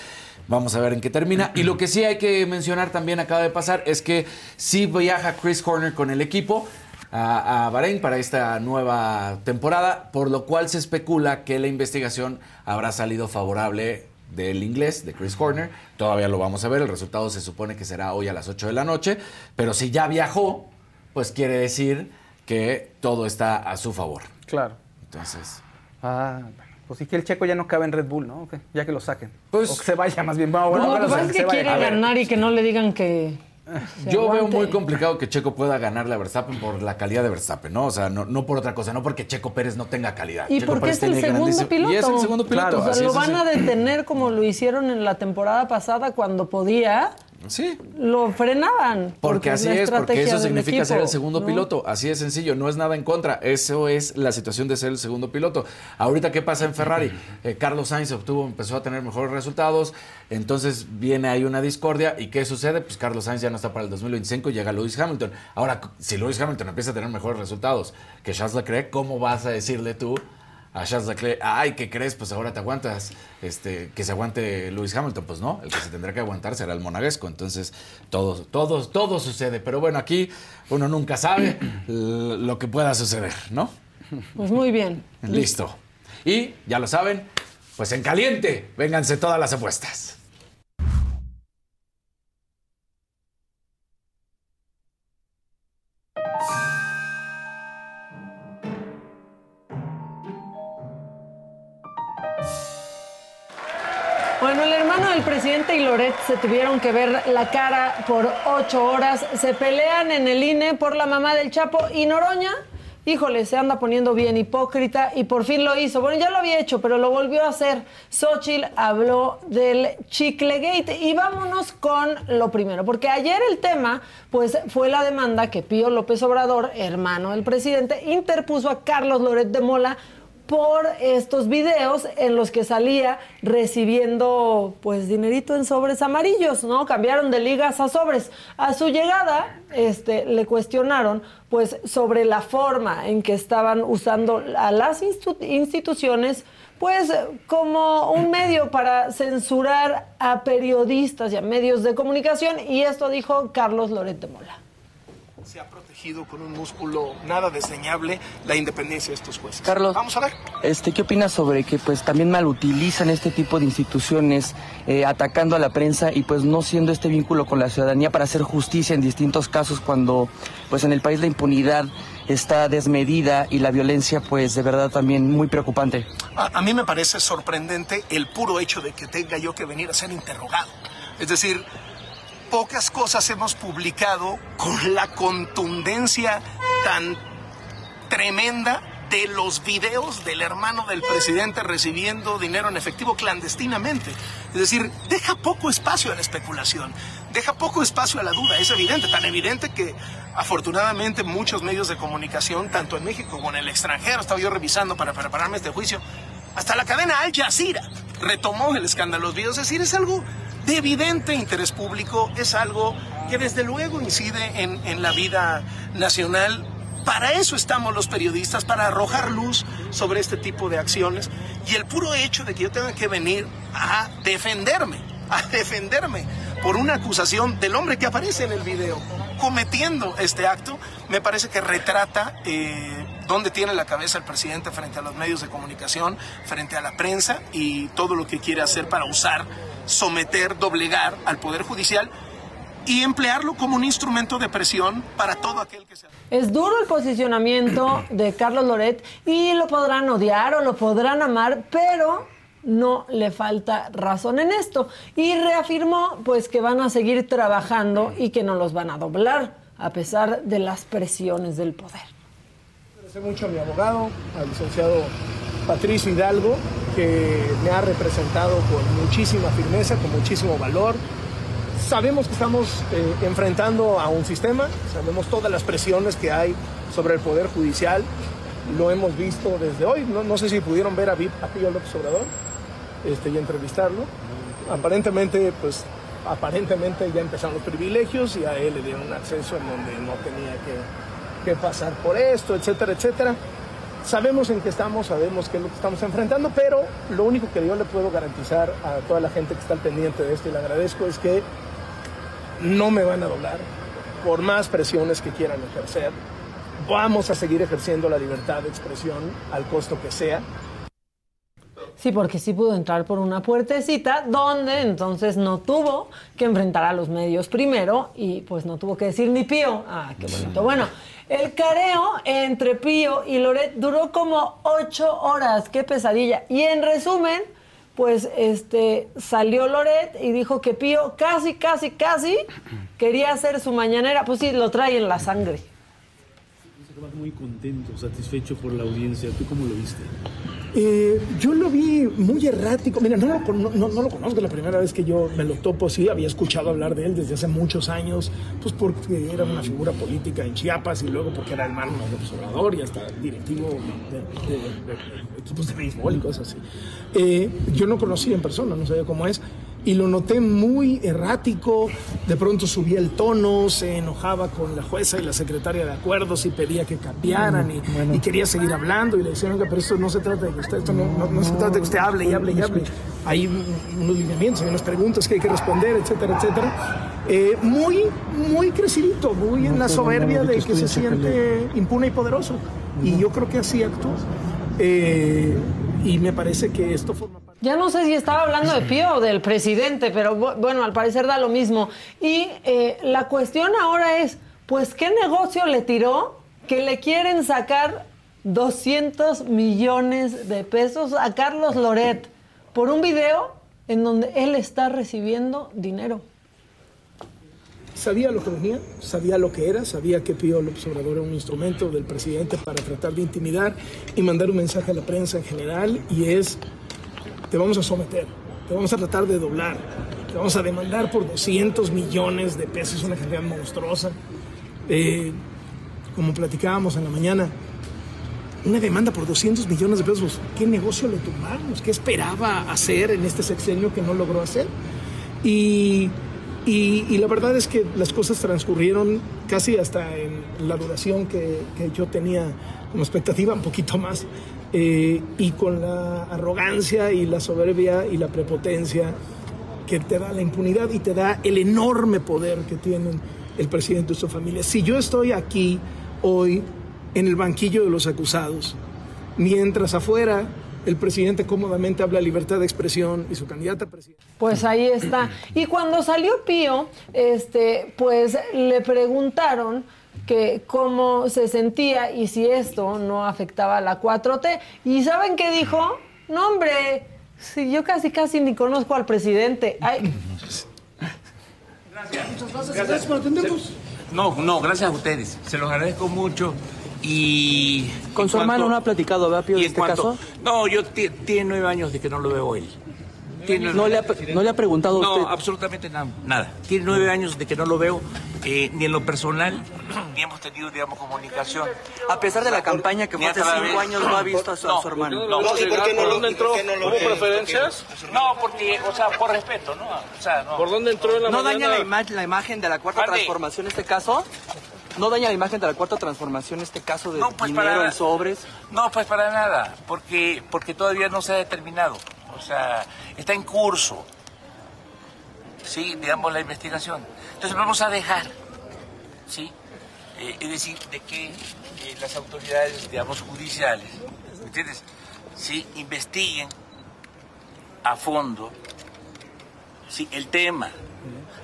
Vamos a ver en qué termina. Y lo que sí hay que mencionar también acaba de pasar es que sí viaja Chris Horner con el equipo a, a Bahrein para esta nueva temporada, por lo cual se especula que la investigación habrá salido favorable del inglés, de Chris Horner. Todavía lo vamos a ver, el resultado se supone que será hoy a las 8 de la noche, pero si ya viajó, pues quiere decir que todo está a su favor. Claro. Entonces, Ah. Pues sí que el checo ya no cabe en Red Bull, ¿no? Ok, Ya que lo saquen. Pues- o que se vaya más bien. Bueno, bueno, No, lo bueno, que pasa es se que quiere A ver, ganar y que no le digan que. se Yo veo muy complicado que Checo pueda ganarle a Verstappen por la calidad de Verstappen, ¿no? O sea, no, no por otra cosa, no porque Checo Pérez no tenga calidad. Y Checo porque Pérez es el segundo grandísimo- piloto. Y es el segundo piloto. Claro, O sea, lo es, van así. a detener como lo hicieron en la temporada pasada cuando podía. Sí. Lo frenaban. Porque así es, porque eso significa ser equipo, el segundo ¿no? piloto. Así de sencillo, no es nada en contra. Eso es la situación de ser el segundo piloto. Ahorita, ¿qué pasa en Ferrari? Eh, Carlos Sainz obtuvo, empezó a tener mejores resultados, entonces viene ahí una discordia. ¿Y qué sucede? Pues Carlos Sainz ya no está para el 2025 y llega Lewis Hamilton. Ahora, si Lewis Hamilton empieza a tener mejores resultados que Charles Leclerc, ¿cómo vas a decirle tú? A Charles Leclerc, ay, ¿qué crees? Pues ahora te aguantas, este, que se aguante Lewis Hamilton. Pues no, el que se tendrá que aguantar será el monaguesco. Entonces, todo, todo, todo sucede. Pero bueno, aquí uno nunca sabe lo que pueda suceder, ¿no? Pues muy bien. Listo. Y, ya lo saben, pues en caliente, vénganse todas las apuestas. Presidente y Loret se tuvieron que ver la cara por ocho horas. Se pelean en el INE por la mamá del Chapo y Noroña. Híjole, se anda poniendo bien hipócrita y por fin lo hizo. Bueno, ya lo había hecho, pero lo volvió a hacer. Xochitl habló del Chiclegate y vámonos con lo primero, porque ayer el tema, pues, fue la demanda que Pío López Obrador, hermano del presidente, interpuso a Carlos Loret de Mola por estos videos en los que salía recibiendo pues dinerito en sobres amarillos, ¿no? Cambiaron de ligas a sobres. A su llegada, este, le cuestionaron pues sobre la forma en que estaban usando a las institu- instituciones pues como un medio para censurar a periodistas y a medios de comunicación y esto dijo Carlos Loret de Mola. Se ha protegido con un músculo nada desdeñable la independencia de estos jueces. Carlos, Vamos a ver. Este, ¿Qué opinas sobre que pues también malutilizan este tipo de instituciones, eh, atacando a la prensa y pues no siendo este vínculo con la ciudadanía para hacer justicia en distintos casos cuando pues en el país la impunidad está desmedida y la violencia pues de verdad también muy preocupante? A, a mí me parece sorprendente el puro hecho de que tenga yo que venir a ser interrogado. Es decir, pocas cosas hemos publicado con la contundencia tan tremenda de los videos del hermano del presidente recibiendo dinero en efectivo clandestinamente. Es decir, deja poco espacio a la especulación, deja poco espacio a la duda. Es evidente, tan evidente que afortunadamente muchos medios de comunicación, tanto en México como en el extranjero, estaba yo revisando para prepararme este juicio, hasta la cadena Al Jazeera retomó el escándalo los videos. Es decir, es algo de evidente interés público, es algo que desde luego incide en, en la vida nacional para eso estamos los periodistas, para arrojar luz sobre este tipo de acciones. Y el puro hecho de que yo tenga que venir a defenderme, a defenderme por una acusación del hombre que aparece en el video cometiendo este acto, me parece que retrata eh, dónde tiene la cabeza el presidente frente a los medios de comunicación, frente a la prensa y todo lo que quiere hacer para usar, someter, doblegar al Poder Judicial y emplearlo como un instrumento de presión para todo aquel que sea. Es duro el posicionamiento de Carlos Loret y lo podrán odiar o lo podrán amar, pero no le falta razón en esto. Y reafirmó pues que van a seguir trabajando y que no los van a doblar a pesar de las presiones del poder. Agradecer mucho a mi abogado, al licenciado Patricio Hidalgo, que me ha representado con muchísima firmeza, con muchísimo valor Sabemos que estamos eh, enfrentando a un sistema, sabemos todas las presiones que hay sobre el Poder Judicial, lo hemos visto desde hoy, no, sé si pudieron ver a, Pío López Obrador este, y entrevistarlo. Aparentemente, pues, aparentemente ya empezaron los privilegios y a él le dieron acceso en donde no tenía que, que pasar por esto, etcétera, etcétera. Sabemos en qué estamos, sabemos qué es lo que estamos enfrentando, pero lo único que yo le puedo garantizar a toda la gente que está al pendiente de esto y le agradezco es que no me van a doblar por más presiones que quieran ejercer. Vamos a seguir ejerciendo la libertad de expresión al costo que sea. Sí, porque sí pudo entrar por una puertecita donde entonces no tuvo que enfrentar a los medios primero y pues no tuvo que decir ni pío. Ah, qué bonito. Bueno, el careo entre Pío y Loret duró como ocho horas. Qué pesadilla. Y en resumen, pues este salió Loret y dijo que Pío casi, casi, casi quería hacer su mañanera. Pues sí, lo trae en la sangre. Muy contento, satisfecho por la audiencia. ¿Tú cómo lo viste? Eh, yo lo vi muy errático. Mira, no lo, no, lo, conozco, la primera vez que yo me lo topo, sí, había escuchado hablar de él desde hace muchos años, pues porque era una figura política en Chiapas y luego porque era hermano de López Obrador y hasta directivo de, equipos de béisbol y cosas así. Eh, yo no conocí en persona, no sabía cómo es y lo noté muy errático, de pronto subía el tono, se enojaba con la jueza y la secretaria de acuerdos y pedía que cambiaran y, quería seguir hablando y le decían, oiga, pero esto no se trata de que usted, esto no, se trata de que usted hable y hable y hable. Hay unos lineamientos, hay unas preguntas que hay que responder, etcétera, etcétera. Eh, muy, muy crecidito, muy en la soberbia de que se siente impune y poderoso. Y yo creo que así actuó. Eh, y me parece que esto forma ya no sé si estaba hablando de Pío o del presidente, pero bueno, al parecer da lo mismo. Y eh, la cuestión ahora es, pues, ¿qué negocio le tiró que le quieren sacar 200 millones de pesos a Carlos Loret por un video en donde él está recibiendo dinero? Sabía lo que venía, sabía lo que era, sabía que Pío López Obrador era un instrumento del presidente para tratar de intimidar y mandar un mensaje a la prensa en general y es te vamos a someter, te vamos a tratar de doblar, te vamos a demandar por 200 millones de pesos, una cantidad monstruosa. Eh, como platicábamos en la mañana, una demanda por 200 millones de pesos, ¿qué negocio le tomamos? ¿Qué esperaba hacer en este sexenio que no logró hacer? Y, y, la verdad es que las cosas transcurrieron casi hasta en la duración que, que yo tenía como expectativa, un poquito más. Eh, y con la arrogancia y la soberbia y la prepotencia que te da la impunidad y te da el enorme poder que tienen el presidente y su familia. Si yo estoy aquí hoy en el banquillo de los acusados, mientras afuera el presidente cómodamente habla libertad de expresión y su candidata a presidente. Pues ahí está. Y cuando salió Pío, este, pues le preguntaron que cómo se sentía y si esto no afectaba a la 4T. ¿Y saben qué dijo? No, hombre, si yo casi casi ni conozco al presidente. Gracias. Gracias por atendernos. No, no, gracias a ustedes. Se los agradezco mucho. Y. ¿Con su hermano no ha platicado, ¿verdad, Pío, en este cuanto- caso? No, yo ti- tiene nueve años de que no lo veo él. Tiene- ¿No le ha, no le ha preguntado No, usted? absolutamente nada. Nada. Tiene nueve años de que no lo veo, eh, ni en lo personal, ni hemos tenido, digamos, comunicación. A pesar de la campaña que fue hace cinco años, no ha visto a su, a su hermano. No, ¿Y por qué no lo- ¿Hubo preferencias? No, porque, o sea, por respeto, ¿no? O sea, no. ¿Por dónde entró en la ¿No daña la, ima- la imagen de la cuarta transformación este caso? ¿No daña la imagen de la cuarta transformación este caso de No, pues, dinero para- en sobres? No, pues para nada, porque, porque todavía no se ha determinado. O sea, está en curso, sí, digamos, la investigación. Entonces vamos a dejar, sí, Eh, es decir, de que eh, las autoridades, digamos, judiciales, ¿me entiendes? Sí, investiguen a fondo, sí, el tema,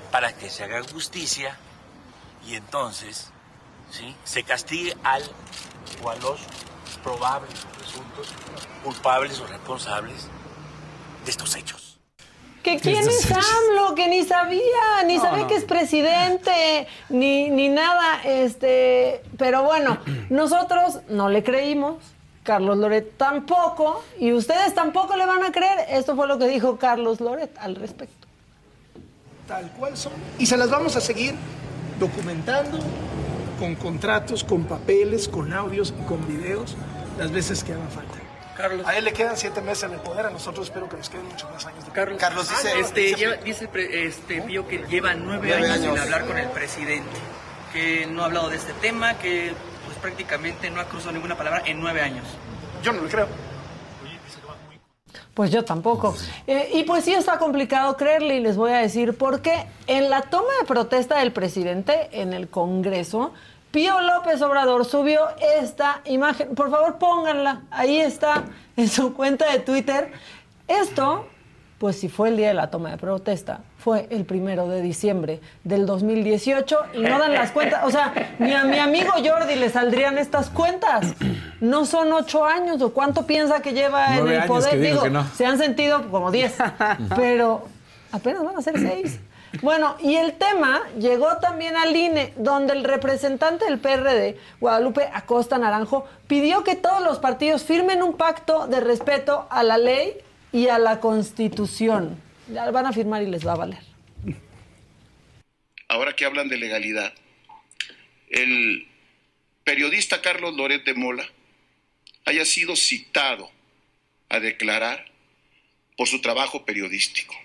para que se haga justicia y entonces, sí, se castigue al o a los probables presuntos culpables o responsables de estos hechos. ¿Que quién es AMLO? Que ni sabía, ni No, sabía no. que es presidente, ni, ni nada, este, pero bueno, nosotros no le creímos, Carlos Loret tampoco, y ustedes tampoco le van a creer. Esto fue lo que dijo Carlos Loret al respecto. tal cual son. Y se las vamos a seguir documentando con contratos, con papeles, con audios y con videos las veces que haga falta. Carlos. A él le quedan siete meses en el poder, a nosotros espero que nos queden muchos más años de Carlos, Carlos dice, este, lleva- dice pre- este, Pío que lleva nueve, Nueve años, sin hablar con el presidente, que no ha hablado de este tema, que pues prácticamente no ha cruzado ninguna palabra en nueve años. Yo no le creo. Pues yo tampoco. Eh, y pues sí está complicado creerle y les voy a decir por qué. En la toma de protesta del presidente en el Congreso, Pío López Obrador subió esta imagen. Por favor, pónganla. Ahí está en su cuenta de Twitter. Esto, pues si fue el día de la toma de protesta, fue el primero de diciembre del 2018 y no dan las cuentas. O sea, ni a mi amigo Jordi le saldrían estas cuentas. No son ocho años o cuánto piensa que lleva en el poder. Digo, no. se han sentido como 10, pero apenas van a ser 6. Bueno, y el tema llegó también al INE, donde el representante del PRD, Guadalupe Acosta Naranjo, pidió que todos los partidos firmen un pacto de respeto a la ley y a la Constitución. Ya van a firmar y les va a valer. ahora que hablan de legalidad, el periodista Carlos Loret de Mola haya sido citado a declarar por su trabajo periodístico.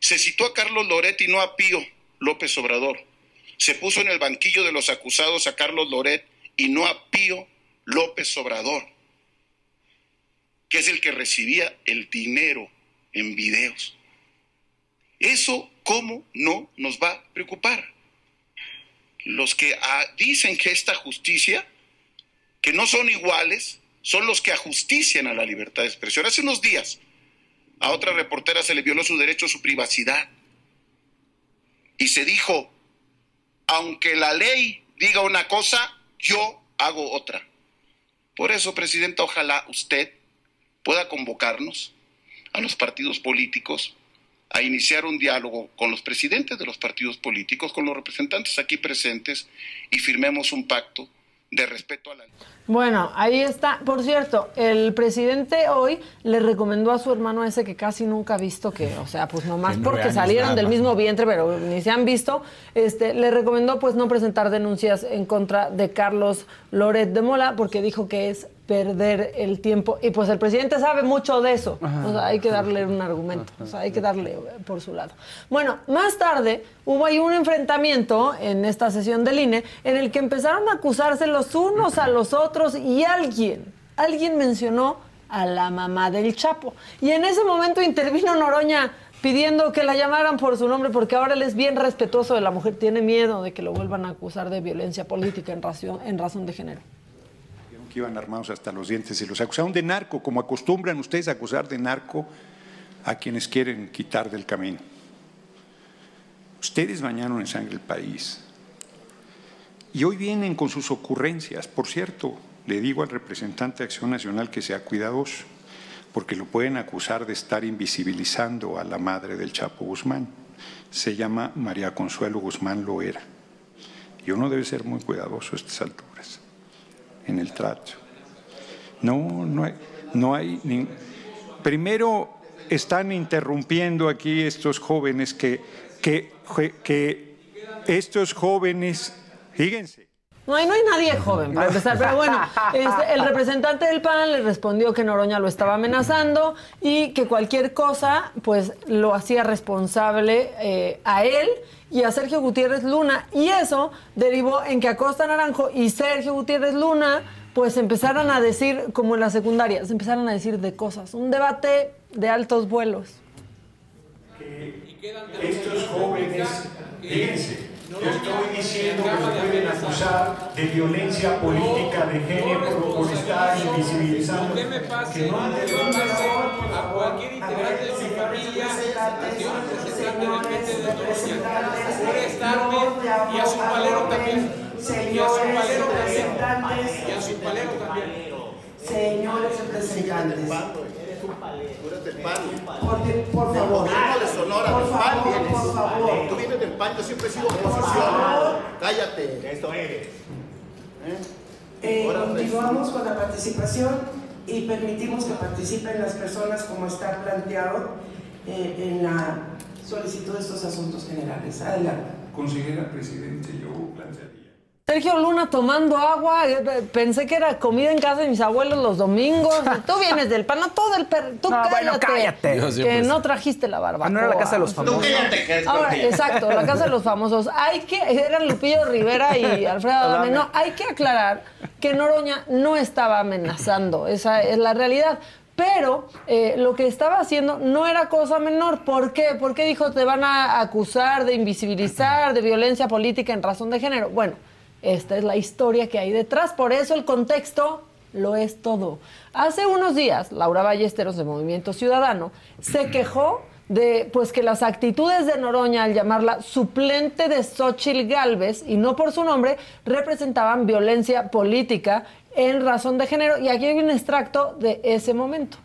Se citó a Carlos Loret y no a Pío López Obrador. Se puso en el banquillo de los acusados a Carlos Loret y no a Pío López Obrador, que es el que recibía el dinero en videos. Eso, ¿cómo no nos va a preocupar? Los que ah, dicen que esta justicia, que no son iguales, son los que ajustician a la libertad de expresión. Hace unos días a otra reportera se le violó su derecho a su privacidad y se dijo, aunque la ley diga una cosa, yo hago otra. Por eso, Presidenta, ojalá usted pueda convocarnos a los partidos políticos a iniciar un diálogo con los presidentes de los partidos políticos, con los representantes aquí presentes y firmemos un pacto de respeto a la Bueno, ahí está. Por cierto, el presidente hoy le recomendó a su hermano ese que casi nunca ha visto que, o sea, pues nomás porque salieron nada del mismo vientre, pero ni se han visto, este, le recomendó pues no presentar denuncias en contra de Carlos Loret de Mola porque dijo que es perder el tiempo y pues el presidente sabe mucho de eso. O sea, hay que darle un argumento, o sea, hay que darle eh, por su lado. Bueno, más tarde hubo ahí un enfrentamiento en esta sesión del INE en el que empezaron a acusarse los unos a los otros y alguien, alguien mencionó a la mamá del Chapo. Y en ese momento intervino Noroña pidiendo que la llamaran por su nombre porque ahora él es bien respetuoso de la mujer, tiene miedo de que lo vuelvan a acusar de violencia política en razón, en razón de género. Que iban armados hasta los dientes y los acusaron de narco, como acostumbran ustedes a acusar de narco a quienes quieren quitar del camino. Ustedes bañaron en sangre el país. Y hoy vienen con sus ocurrencias. Por cierto, le digo al representante de Acción Nacional que sea cuidadoso, porque lo pueden acusar de estar invisibilizando a la madre del Chapo Guzmán. se llama María Consuelo Guzmán Loera. Y uno debe ser muy cuidadoso a estas alturas, en el trato. No, no hay, no hay Primero, están interrumpiendo aquí estos jóvenes que, que, que estos jóvenes, fíjense. No, ahí no hay nadie joven para empezar, pero bueno, este, el representante del PAN le respondió que Noroña lo estaba amenazando y que cualquier cosa, pues lo hacía responsable eh, a él y a Sergio Gutiérrez Luna. Y eso derivó en que Acosta Naranjo y Sergio Gutiérrez Luna, pues empezaran a decir, como en la secundaria, se empezaron a decir de cosas. Un debate de altos vuelos. Estos jóvenes, fíjense, estoy diciendo que se pueden acusar de violencia política de género por estar invisibilizando. ¿Qué me? Que no han de a cualquier integrante de mi familia, a un representante de Noroña, por estarme y a su palero también. Y a su palero también. Y a su palero también. Señores representantes. Tú eres del PAN. Porque, por favor. de Sonora, Por del PAN favor, vienes. por favor. Tú vienes del PAN, yo siempre he sido oposición. Cállate. Esto eres. Eh, Ahora, continuamos con la participación y permitimos que participen las personas como está planteado eh, en la solicitud de estos asuntos generales. Adelante. Consejera Presidente, yo plantearía. Sergio Luna tomando agua, eh, pensé que era comida en casa de mis abuelos los domingos. Tú vienes del pan, no todo el perro. Tú No, cállate, bueno, cállate. Que siempre no trajiste la barbacoa. Ah, no era la casa de los famosos. Tú cállate, que es Ahora, exacto, la casa de los famosos. Hay que, eran Lupillo Rivera y Alfredo Adame. No, hay que aclarar que Noroña no estaba amenazando. Esa es la realidad. Pero eh, lo que estaba haciendo no era cosa menor. ¿Por qué? Porque dijo te van a acusar de invisibilizar, de violencia política en razón de género. Bueno, esta es la historia que hay detrás. Por eso el contexto lo es todo. Hace unos días, Laura Ballesteros de Movimiento Ciudadano se quejó de pues que las actitudes de Noroña al llamarla suplente de Xochitl Galvez y no por su nombre representaban violencia política en razón de género y aquí hay un extracto de ese momento.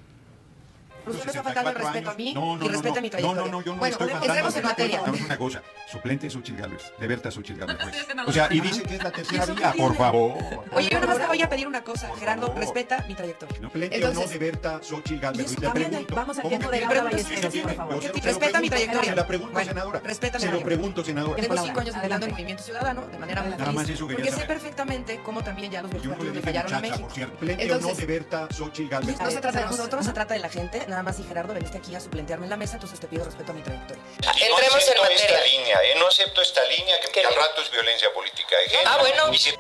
Usted me está faltando el respeto a mí No, no, y no, respeta no, mi no, trayectoria. no, no, yo no bueno, estoy faltando. entremos en materia. Dame una cosa, suplente es Xochitl Gálvez, de Berta Xochitl Gálvez. pues. No O sea, y dice que es la tercera ¿Y eso qué vía, por favor. Oye, yo nomás te voy a pedir una cosa, Gerardo, respeta mi trayectoria. No, plente o no de Berta Xochitl Gálvez. también, pregunto. vamos al ¿cómo tiempo de te- Laura Ballesteros, por favor. Respeta mi trayectoria. Se la pregunto, senadora. respeta mi Se lo trayectoria. pregunto, senadora. Tengo cinco años adelante en Movimiento Ciudadano, de manera muy Nada más porque sé perfectamente cómo también ya los no partidos le fallaron a México. por cierto. Plente o no Entonces, de Berta Xochitl Gálvez. no se trata de nosotros, se trata de la gente. Nada más, y Gerardo, veniste aquí a suplentearme en la mesa, entonces te pido respeto a mi trayectoria. no acepto esta línea, ¿eh? no acepto esta línea que al rato es violencia política de género. Ah, bueno. Y si-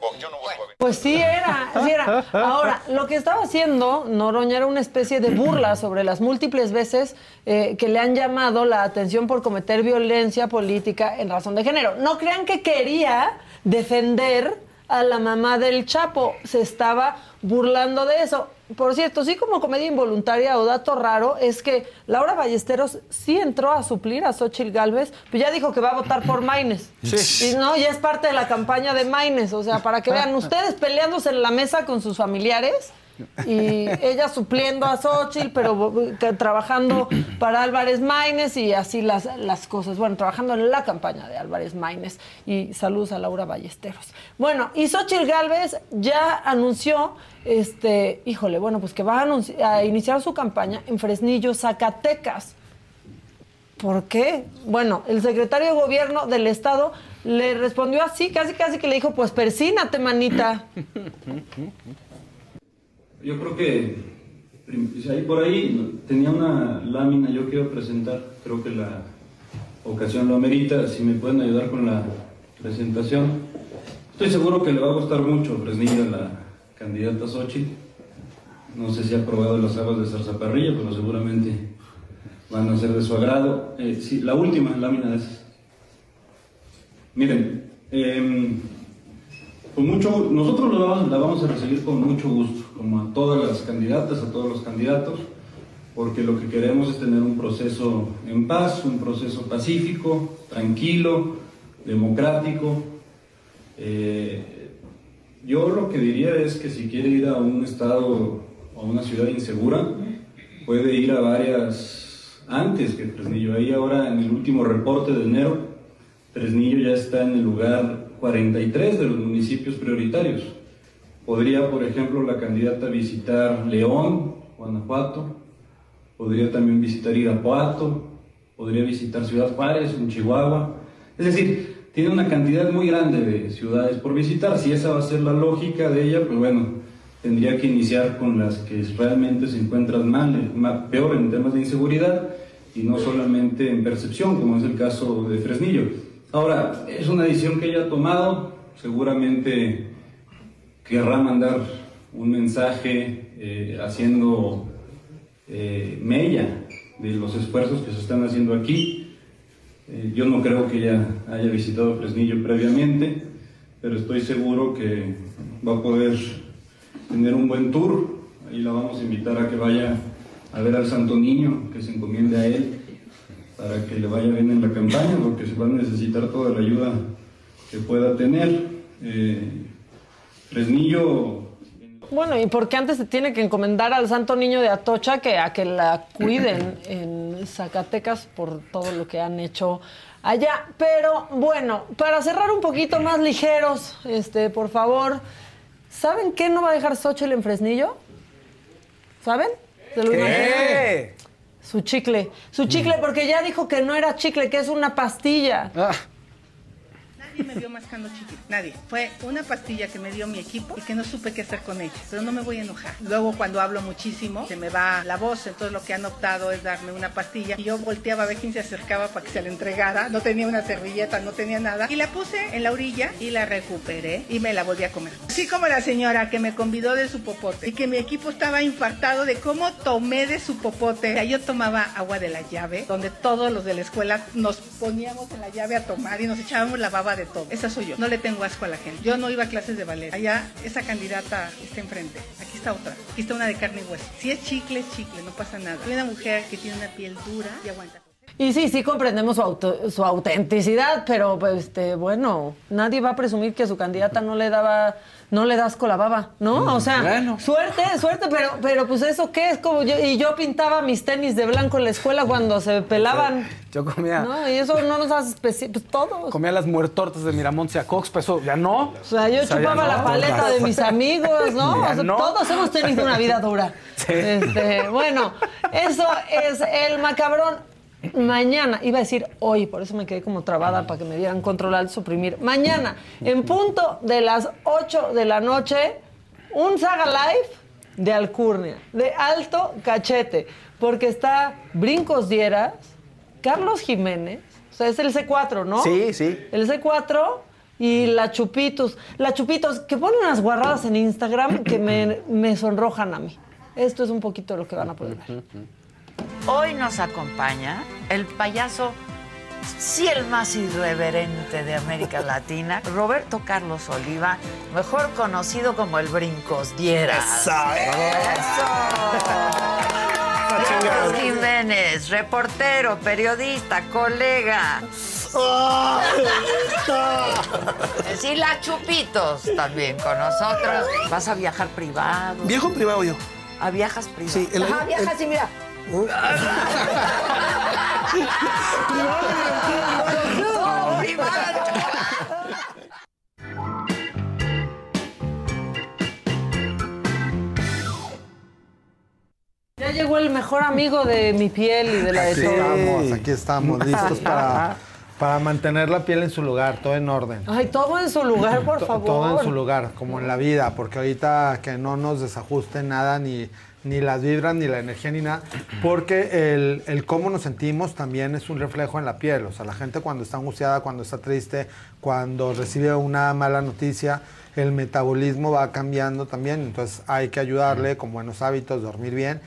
Oh, yo no vuelvo a ver. Pues sí era, sí era. Ahora, lo que estaba haciendo Noroña era una especie de burla sobre las múltiples veces eh, que le han llamado la atención por cometer violencia política en razón de género. No crean que quería defender a la mamá del Chapo, se estaba burlando de eso. Por cierto, sí como comedia involuntaria o dato raro es que Laura Ballesteros sí entró a suplir a Xochitl Galvez, pero ya dijo que va a votar por Maines. Sí. Y no, ya es parte de la campaña de Maines, o sea, para que vean ustedes peleándose en la mesa con sus familiares y ella supliendo a Xochitl, pero trabajando para Álvarez Maínez y así las, las cosas. Bueno, trabajando en la campaña de Álvarez Maínez y saludos a Laura Ballesteros. Bueno, y Xochitl Galvez ya anunció, este, híjole, bueno, pues que va a, a iniciar su campaña en Fresnillo, Zacatecas. ¿Por qué? Bueno, el secretario de gobierno del estado le respondió así, casi casi que le dijo, pues persínate, manita. Yo creo que si ahí por ahí tenía una lámina, yo quiero presentar, creo que la ocasión lo amerita, si me pueden ayudar con la presentación. Estoy seguro que le va a gustar mucho Fresnillo a la candidata Xochitl. No sé si ha probado las habas de zarzaparrilla, pero seguramente van a ser de su agrado. Eh, sí, la última lámina esas. Miren, em, con mucho, nosotros la vamos a recibir con mucho gusto, como a todas las candidatas, a todos los candidatos, porque lo que queremos es tener un proceso en paz, un proceso pacífico, tranquilo, democrático. Eh, yo lo que diría es que si quiere ir a un estado o a una ciudad insegura, puede ir a varias antes que Fresnillo. Ahí ahora en el último reporte de enero, Fresnillo ya está en el lugar 43 de los municipios prioritarios. Podría, por ejemplo, la candidata visitar León, Guanajuato, podría también visitar Irapuato, podría visitar Ciudad Juárez, en Chihuahua. Es decir, tiene una cantidad muy grande de ciudades por visitar. Si esa va a ser la lógica de ella, pues bueno, tendría que iniciar con las que realmente se encuentran mal, ma- peor en temas de inseguridad y no solamente en percepción, como es el caso de Fresnillo. Ahora, es una decisión que ella ha tomado, seguramente querrá mandar un mensaje eh, haciendo eh, mella de los esfuerzos que se están haciendo aquí. Eh, yo no creo que ella haya visitado Fresnillo previamente, pero estoy seguro que va a poder tener un buen tour. Ahí la vamos a invitar a que vaya a ver al Santo Niño, que se encomiende a él, para que le vaya bien en la campaña, porque se va a necesitar toda la ayuda que pueda tener. Eh, Fresnillo Bueno, y porque antes se tiene que encomendar al Santo Niño de Atocha que a que la cuiden en Zacatecas por todo lo que han hecho allá. Pero bueno, para cerrar un poquito más ligeros, este, por favor, ¿saben qué no va a dejar Xochitl en Fresnillo? ¿Saben? ¿Se lo? ¿Qué? Su chicle. Su chicle, porque ya dijo que no era chicle, que es una pastilla. Nadie me vio mascando chicle, nadie. Fue una pastilla que me dio mi equipo y que no supe qué hacer con ella, pero no me voy a enojar. Luego cuando hablo muchísimo se me va la voz, entonces lo que han optado es darme una pastilla y yo volteaba a ver quién se acercaba para que se la entregara. No tenía una servilleta, no tenía nada. Y la puse en la orilla y la recuperé y me la volví a comer. Así como la señora que me convidó de su popote y que mi equipo estaba infartado de cómo tomé de su popote. O sea, yo tomaba agua de la llave, donde todos los de la escuela nos poníamos en la llave a tomar y nos echábamos la baba de todo. Esa soy yo. No le tengo asco a la gente. Yo no iba a clases de ballet. Allá esa candidata está enfrente. Aquí está otra. Aquí está una de carne y hueso. Si es chicle, es chicle, no pasa nada. Soy una mujer que tiene una piel dura y aguanta. Y sí, sí comprendemos su, auto- su autenticidad, pero pues, este, bueno, nadie va a presumir que a su candidata no le daba, no le das con la baba, ¿no? O sea, suerte, suerte, pero, pero pues eso qué es como yo, y yo pintaba mis tenis de blanco en la escuela cuando se pelaban, Yo comía, ¿no? Y eso no nos hace especi pues todo. comía las muertortas de Miramontes y a Cox, pero eso ya no. O sea, yo chupaba no. la paleta de mis amigos, ¿no? O sea, no. Todos hemos tenido una vida dura. Este, bueno, eso es el macabrón. Mañana, iba a decir hoy, por eso me quedé como trabada para que me dieran control al suprimir. Mañana, en punto de las 8 de la noche, un Saga Live de Alcurnia, de alto cachete, porque está Brincos Dieras, Carlos Jiménez, o sea, es el C4, ¿no? Sí, sí. El C4 y la Chupitos. La Chupitos, que ponen unas guarradas en Instagram que me, me sonrojan a mí. Esto es un poquito lo que van a poder ver. Hoy nos acompaña el payaso, sí el más irreverente de América Latina, Roberto Carlos Oliva, mejor conocido como el Brincos Dieras. Eso, Brincos Jiménez, reportero, periodista, colega. Sí, la Chupitos también con nosotros. ¿Vas a viajar privado? Viajo privado yo. ¿A viajas privado? Sí, el- Ajá, viajas y mira. Ya llegó el mejor amigo de mi piel y de la de Aquí todos. estamos, aquí estamos, listos para, para mantener la piel en su lugar, todo en orden. Ay, todo en su lugar, por To- favor. Todo en su lugar, como en la vida, porque ahorita que no nos desajuste nada, ni, ni las vibras, ni la energía, ni nada, porque el, el cómo nos sentimos también es un reflejo en la piel. O sea, la gente cuando está angustiada, cuando está triste, cuando recibe una mala noticia, el metabolismo va cambiando también. Entonces hay que ayudarle con buenos hábitos, dormir bien.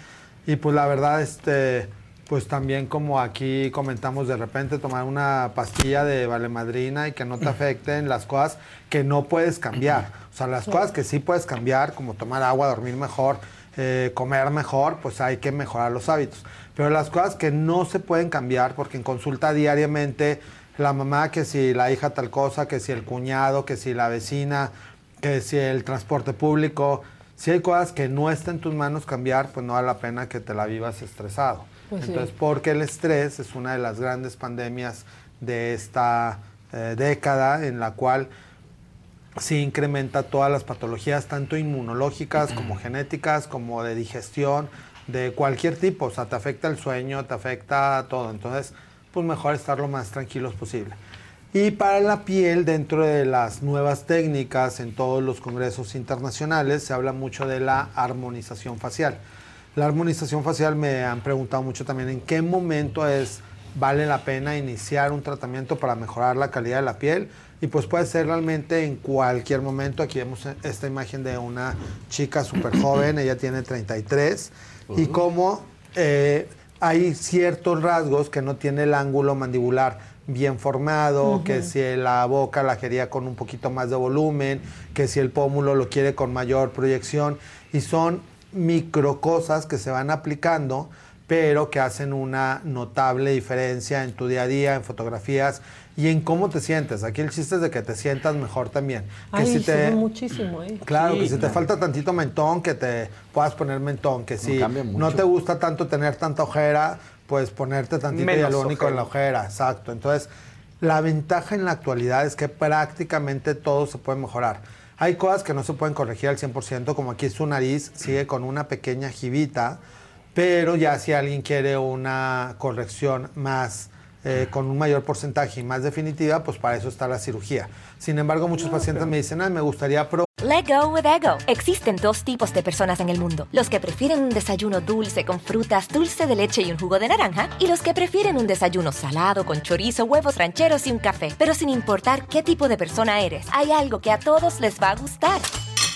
Y pues la verdad, este, pues también como aquí comentamos de repente, tomar una pastilla de valemadrina y que no te afecten las cosas que no puedes cambiar. O sea, las cosas que sí puedes cambiar, como tomar agua, dormir mejor, eh, comer mejor, pues hay que mejorar los hábitos. Pero las cosas que no se pueden cambiar, porque en consulta diariamente la mamá, que si la hija tal cosa, que si el cuñado, que si la vecina, que si el transporte público, si hay cosas que no está en tus manos cambiar, pues no vale la pena que te la vivas estresado. Pues sí. Entonces, porque el estrés es una de las grandes pandemias de esta eh, década en la cual sí incrementa todas las patologías, tanto inmunológicas como genéticas, como de digestión, de cualquier tipo. O sea, te afecta el sueño, te afecta todo. Entonces, pues mejor estar lo más tranquilos posible. Y para la piel, dentro de las nuevas técnicas en todos los congresos internacionales, se habla mucho de la armonización facial. La armonización facial me han preguntado mucho también en qué momento es vale la pena iniciar un tratamiento para mejorar la calidad de la piel y pues puede ser realmente en cualquier momento. Aquí vemos esta imagen de una chica súper joven, ella tiene 33 y como eh, hay ciertos rasgos que no tiene el ángulo mandibular bien formado, que si la boca la quería con un poquito más de volumen, que si el pómulo lo quiere con mayor proyección. Y son micro cosas que se van aplicando pero que hacen una notable diferencia en tu día a día, en fotografías y en cómo te sientes. Aquí el chiste es de que te sientas mejor también. Que Ay, si te, muchísimo, ¿eh? Claro, Sí, que si te falta tantito mentón, que te puedas poner mentón, que si no te gusta tanto tener tanta ojera, pues ponerte tantito Menos hialurónico en la ojera. ojera, exacto. Entonces, la ventaja en la actualidad es que prácticamente todo se puede mejorar. Hay cosas que no se pueden corregir al 100%, como aquí su nariz sigue con una pequeña jibita, pero ya si alguien quiere una corrección más eh, con un mayor porcentaje y más definitiva, pues para eso está la cirugía. Sin embargo, muchos pacientes me dicen, "Ay, me gustaría probar Let go with ego. Existen dos tipos de personas en el mundo: los que prefieren un desayuno dulce con frutas, dulce de leche y un jugo de naranja, y los que prefieren un desayuno salado con chorizo, huevos rancheros y un café. Pero sin importar qué tipo de persona eres, hay algo que a todos les va a gustar.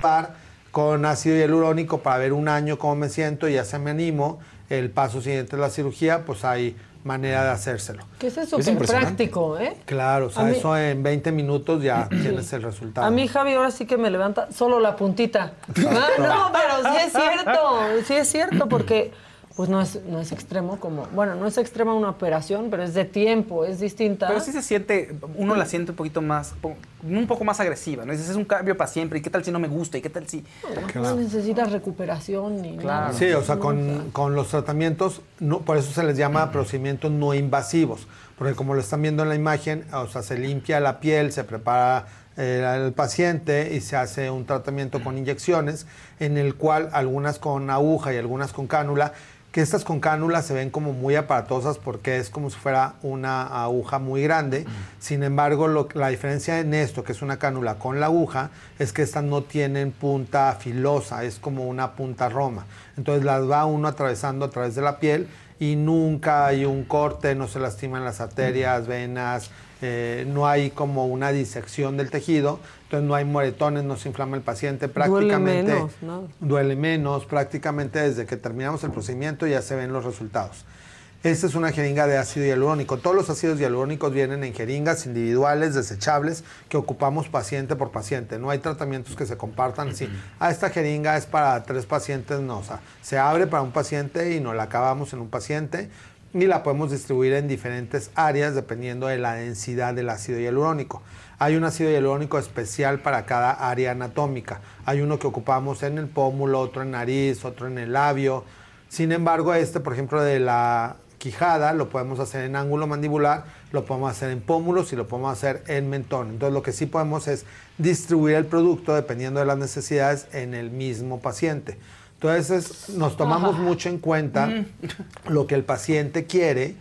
Par con ácido hialurónico para ver un año cómo me siento y ya se me animo. El paso siguiente es la cirugía, pues hay manera de hacérselo. Que ese es súper práctico, ¿eh? Claro, o sea, mí- eso en 20 minutos ya tienes el resultado. A mí, Javi, ahora sí que me levanta solo la puntita. Ah, no, pero sí es cierto, sí es cierto, porque pues no es, no es extremo como, bueno, no es extrema una operación, pero es de tiempo, es distinta. Pero sí se siente, uno la siente un poquito más, un poco más agresiva, ¿no? Dices, es un cambio para siempre, ¿y qué tal si no me gusta? ¿Y qué tal si...? No necesitas recuperación ni nada. Sí, o sea, con, con los tratamientos, no, por eso se les llama procedimientos no invasivos, porque como lo están viendo en la imagen, o sea, se limpia la piel, se prepara eh, el paciente y se hace un tratamiento con inyecciones, en el cual algunas con aguja y algunas con cánula, que estas con cánula se ven como muy aparatosas porque es como si fuera una aguja muy grande. Sin embargo, lo- la diferencia en esto, que es una cánula con la aguja, es que estas no tienen punta filosa, es como una punta roma. Entonces las va uno atravesando a través de la piel y nunca hay un corte, no se lastiman las arterias, venas, eh, no hay como una disección del tejido, entonces no hay moretones, no se inflama el paciente, Duele prácticamente menos, ¿no? duele menos, prácticamente desde que terminamos el procedimiento ya se ven los resultados. Esta es una jeringa de ácido hialurónico. Todos los ácidos hialurónicos vienen en jeringas individuales, desechables, que ocupamos paciente por paciente. No hay tratamientos que se compartan así. Ah, esta jeringa es para tres pacientes, no. O sea, se abre para un paciente y nos la acabamos en un paciente y la podemos distribuir en diferentes áreas dependiendo de la densidad del ácido hialurónico. Hay un ácido hialurónico especial para cada área anatómica. Hay uno que ocupamos en el pómulo, otro en nariz, otro en el labio. Sin embargo, este, por ejemplo, de la quijada, lo podemos hacer en ángulo mandibular, lo podemos hacer en pómulos y lo podemos hacer en mentón. Entonces, lo que sí podemos es distribuir el producto dependiendo de las necesidades en el mismo paciente. Entonces, nos tomamos Ajá. mucho en cuenta lo que el paciente quiere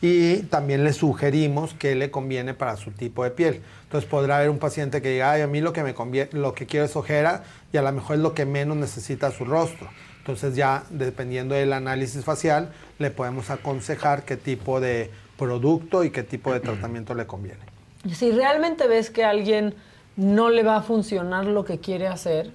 y también le sugerimos qué le conviene para su tipo de piel. Entonces podrá haber un paciente que diga, ay, a mí lo que me conviene, lo que quiero es ojera y a lo mejor es lo que menos necesita su rostro. Entonces ya dependiendo del análisis facial, le podemos aconsejar qué tipo de producto y qué tipo de tratamiento le conviene. Si realmente ves que a alguien no le va a funcionar lo que quiere hacer,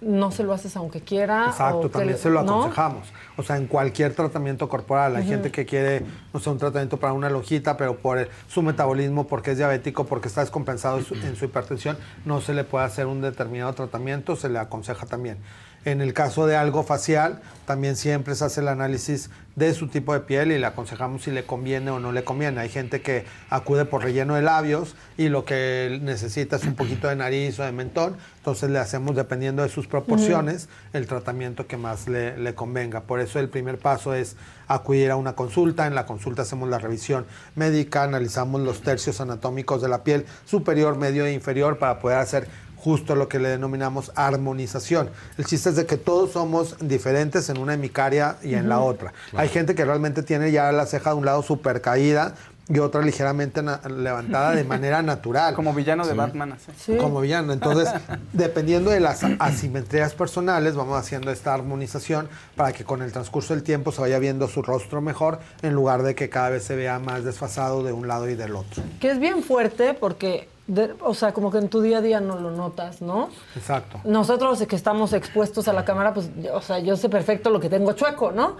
no se lo haces aunque quiera. Exacto, o que también le- se lo ¿no? aconsejamos. O sea, en cualquier tratamiento corporal. Hay gente que quiere, no sé, un tratamiento para una lonjita, pero por el- su metabolismo, porque es diabético, porque está descompensado en su hipertensión, no se le puede hacer un determinado tratamiento, se le aconseja también. En el caso de algo facial, también siempre se hace el análisis de su tipo de piel y le aconsejamos si le conviene o no le conviene. Hay gente que acude por relleno de labios y lo que necesita es un poquito de nariz o de mentón, entonces le hacemos, dependiendo de sus proporciones, el tratamiento que más le, le convenga. Por eso el primer paso es acudir a una consulta. En la consulta hacemos la revisión médica, analizamos los tercios anatómicos de la piel superior, medio e inferior para poder hacer justo lo que le denominamos armonización. El chiste es de que todos somos diferentes en una hemicaria y en la otra. Hay gente que realmente tiene ya la ceja de un lado súper caída y otra ligeramente levantada de manera natural. Como villano de Sí. Batman. así. Como villano. Entonces, dependiendo de las asimetrías personales, vamos haciendo esta armonización para que con el transcurso del tiempo se vaya viendo su rostro mejor, en lugar de que cada vez se vea más desfasado de un lado y del otro. Que es bien fuerte porque, de- o sea, como que en tu día a día no lo notas, ¿no? Exacto. Nosotros que estamos expuestos a la cámara, pues, yo- o sea, yo sé perfecto lo que tengo chueco, ¿no?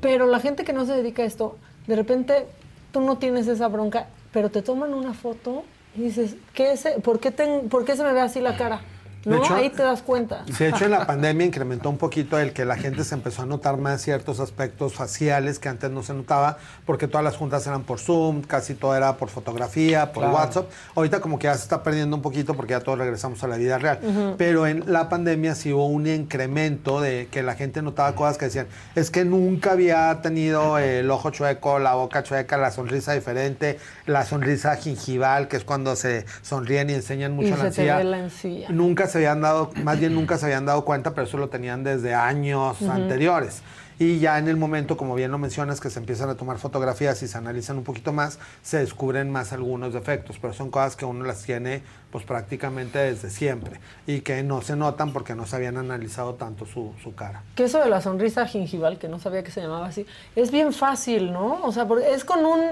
Pero la gente que no se dedica a esto, de repente tú no tienes esa bronca, pero te toman una foto y dices, ¿qué es? ¿Por qué, ten- ¿por qué se me ve así la cara? ¿No? hecho- Ahí te das cuenta. De hecho, en la pandemia incrementó un poquito el que la gente se empezó a notar más ciertos aspectos faciales que antes no se notaba, porque todas las juntas eran por Zoom, casi todo era por fotografía, por Claro. WhatsApp. Ahorita como que ya se está perdiendo un poquito porque ya todos regresamos a la vida real. Pero en la pandemia sí hubo un incremento de que la gente notaba cosas que decían, es que nunca había tenido el ojo chueco, la boca chueca, la sonrisa diferente, la sonrisa gingival, que es cuando se sonríen y enseñan Y mucho la se te encía. ve la encía. Nunca se habían dado, más bien nunca se habían dado cuenta, pero eso lo tenían desde años Ujú. anteriores. Y ya en el momento, como bien lo mencionas, que se empiezan a tomar fotografías y se analizan un poquito más, se descubren más algunos defectos, pero son cosas que uno las tiene pues prácticamente desde siempre y que no se notan porque no se habían analizado tanto su, su cara. Que eso de la sonrisa gingival, que no sabía que se llamaba así, es bien fácil, ¿no? O sea, porque es con un,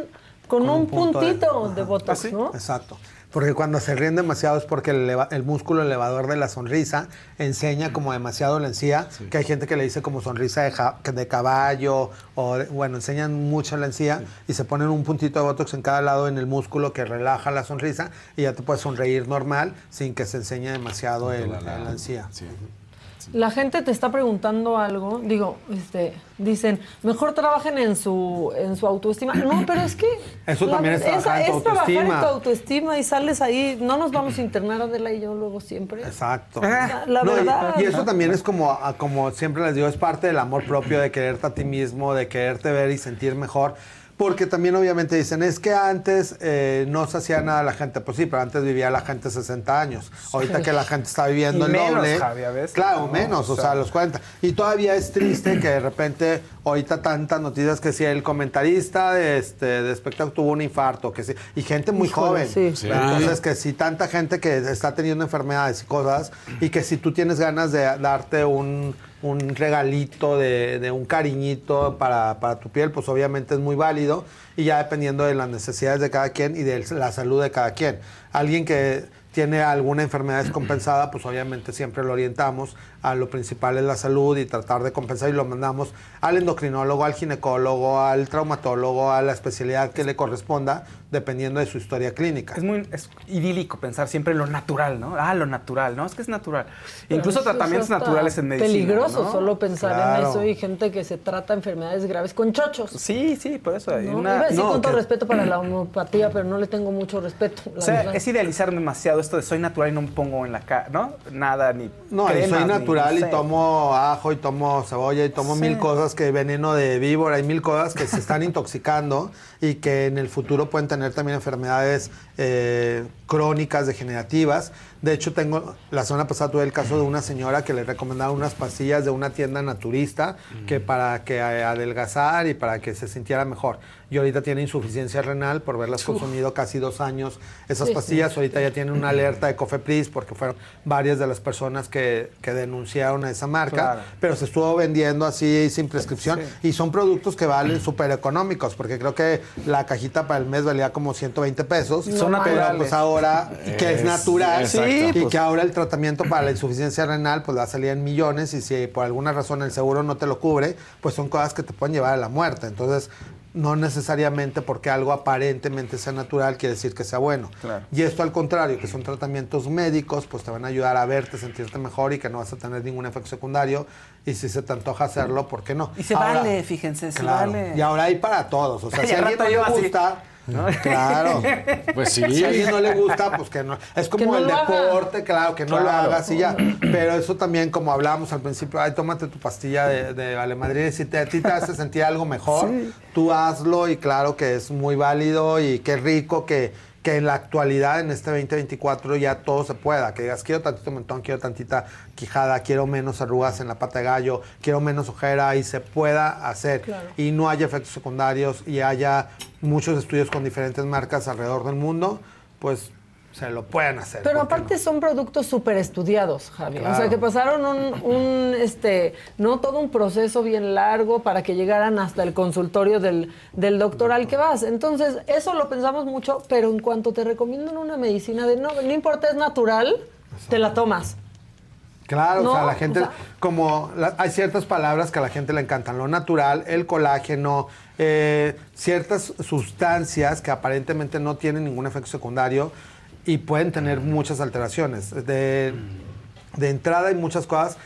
con un, punto de- puntito de, botox, ¿no? Exacto. Porque cuando se ríen demasiado es porque el, el músculo elevador de la sonrisa enseña como demasiado la encía, que hay gente que le dice como sonrisa de, ja- de caballo, o de- bueno, enseñan mucho la encía y se ponen un puntito de botox en cada lado en el músculo que relaja la sonrisa y ya te puedes sonreír normal sin que se enseñe demasiado el, la encía. La gente te está preguntando algo, digo, este, dicen, mejor trabajen en su, en su autoestima. No, pero es que... Eso la también es verdad- trabajar en tu es trabajar en autoestima. tu autoestima y sales ahí, no nos vamos a internar Adela y yo luego siempre. Exacto. La, la No, y- verdad. y, eso también es como, como siempre les digo, es parte del amor propio, de quererte a ti mismo, de quererte ver y sentir mejor. Porque también obviamente dicen, es que antes eh, no se hacía nada la gente. Pues sí, pero antes vivía la gente 60 años. Ahorita que la gente está viviendo Y el menos, doble. Javi, a veces, claro, ¿no? menos, o sea, sea. los 40. Y todavía es triste que de repente, ahorita tantas noticias que si el comentarista de, este, de espectáculo tuvo un infarto, que sí, y gente muy Híjole, joven. sí. Sí. Entonces, que si tanta gente que está teniendo enfermedades y cosas, y que si tú tienes ganas de darte un, un regalito, de, un cariñito para, para tu piel, pues obviamente es muy válido, y ya dependiendo de las necesidades de cada quien y de la salud de cada quien. Alguien que tiene alguna enfermedad descompensada, pues obviamente siempre lo orientamos a lo principal es la salud y tratar de compensar y lo mandamos al endocrinólogo, al ginecólogo, al traumatólogo, a la especialidad que le corresponda, dependiendo de su historia clínica. Es muy es idílico pensar siempre en lo natural, ¿no? Ah, lo natural, ¿no? Es que es natural. Pero Incluso tratamientos naturales en medicina. Peligroso ¿no? solo pensar en eso y gente que se trata enfermedades graves con chochos. Sí, sí, por eso. hay ¿no? una- Iba a decir no, con todo que- respeto para la homeopatía, pero no le tengo mucho respeto. la O sea, verdad. es idealizar demasiado esto de soy natural y no me pongo en la cara, ¿no? Nada, ni No, cremas, soy ni- natural no y tomo ajo y tomo cebolla y tomo Sí. mil cosas que veneno de víbora y mil cosas que se están intoxicando y que en el futuro pueden tener también enfermedades eh, crónicas degenerativas. De hecho, tengo la semana pasada tuve el caso de una señora que le recomendaron unas pastillas de una tienda naturista que para que eh, adelgazar y para que se sintiera mejor. Y ahorita tiene insuficiencia renal por haberlas consumido casi dos años. Esas pastillas ahorita ya tienen una alerta de Cofepris porque fueron varias de las personas que, que denunciaron a esa marca, Claro. pero se estuvo vendiendo así sin prescripción y son productos que valen súper económicos porque creo que la cajita para el mes valía como 120 pesos. Son pero naturales. pues ahora, que es Es- natural exacto. y pues. que ahora el tratamiento para la insuficiencia renal pues va a salir en millones y si por alguna razón el seguro no te lo cubre, pues son cosas que te pueden llevar a la muerte. Entonces, no necesariamente porque algo aparentemente sea natural quiere decir que sea bueno. Claro. Y esto al contrario, que son tratamientos médicos, pues te van a ayudar a verte, sentirte mejor y que no vas a tener ningún efecto secundario. Y si se te antoja hacerlo, ¿por qué no? Y se Ahora- vale, fíjense, se Claro. vale. Y ahora hay para todos. O sea, Y si a al alguien no le así. ¿No? claro. Pues sí. Si a alguien no le gusta, pues que no. Es como no el haga. deporte, claro, que no lo hagas y ya. Pero eso también, como hablábamos al principio, ay, tómate tu pastilla de, de Vale Madrid. Si te, a ti te hace sentir algo mejor, tú hazlo y claro que es muy válido y qué rico que, que en la actualidad, en este 2024, ya todo se pueda. Que digas, quiero tantito mentón, quiero tantita quijada, quiero menos arrugas en la pata de gallo, quiero menos ojera y se pueda hacer. Claro. Y no haya efectos secundarios y haya muchos estudios con diferentes marcas alrededor del mundo, pues se lo pueden hacer. Pero ¿por qué aparte son productos súper estudiados, Javi. O Claro. sea, que pasaron un, un, este, no todo un proceso bien largo para que llegaran hasta el consultorio del, del doctor al que vas. Entonces, eso lo pensamos mucho, pero en cuanto te recomiendan una medicina de no, no importa, es natural, te la tomas. Claro, o sea, la o gente, sea- como la- hay ciertas palabras que a la gente le encantan, lo natural, el colágeno, eh, ciertas sustancias que aparentemente no tienen ningún efecto secundario y pueden tener muchas alteraciones. De, de entrada hay muchas cosas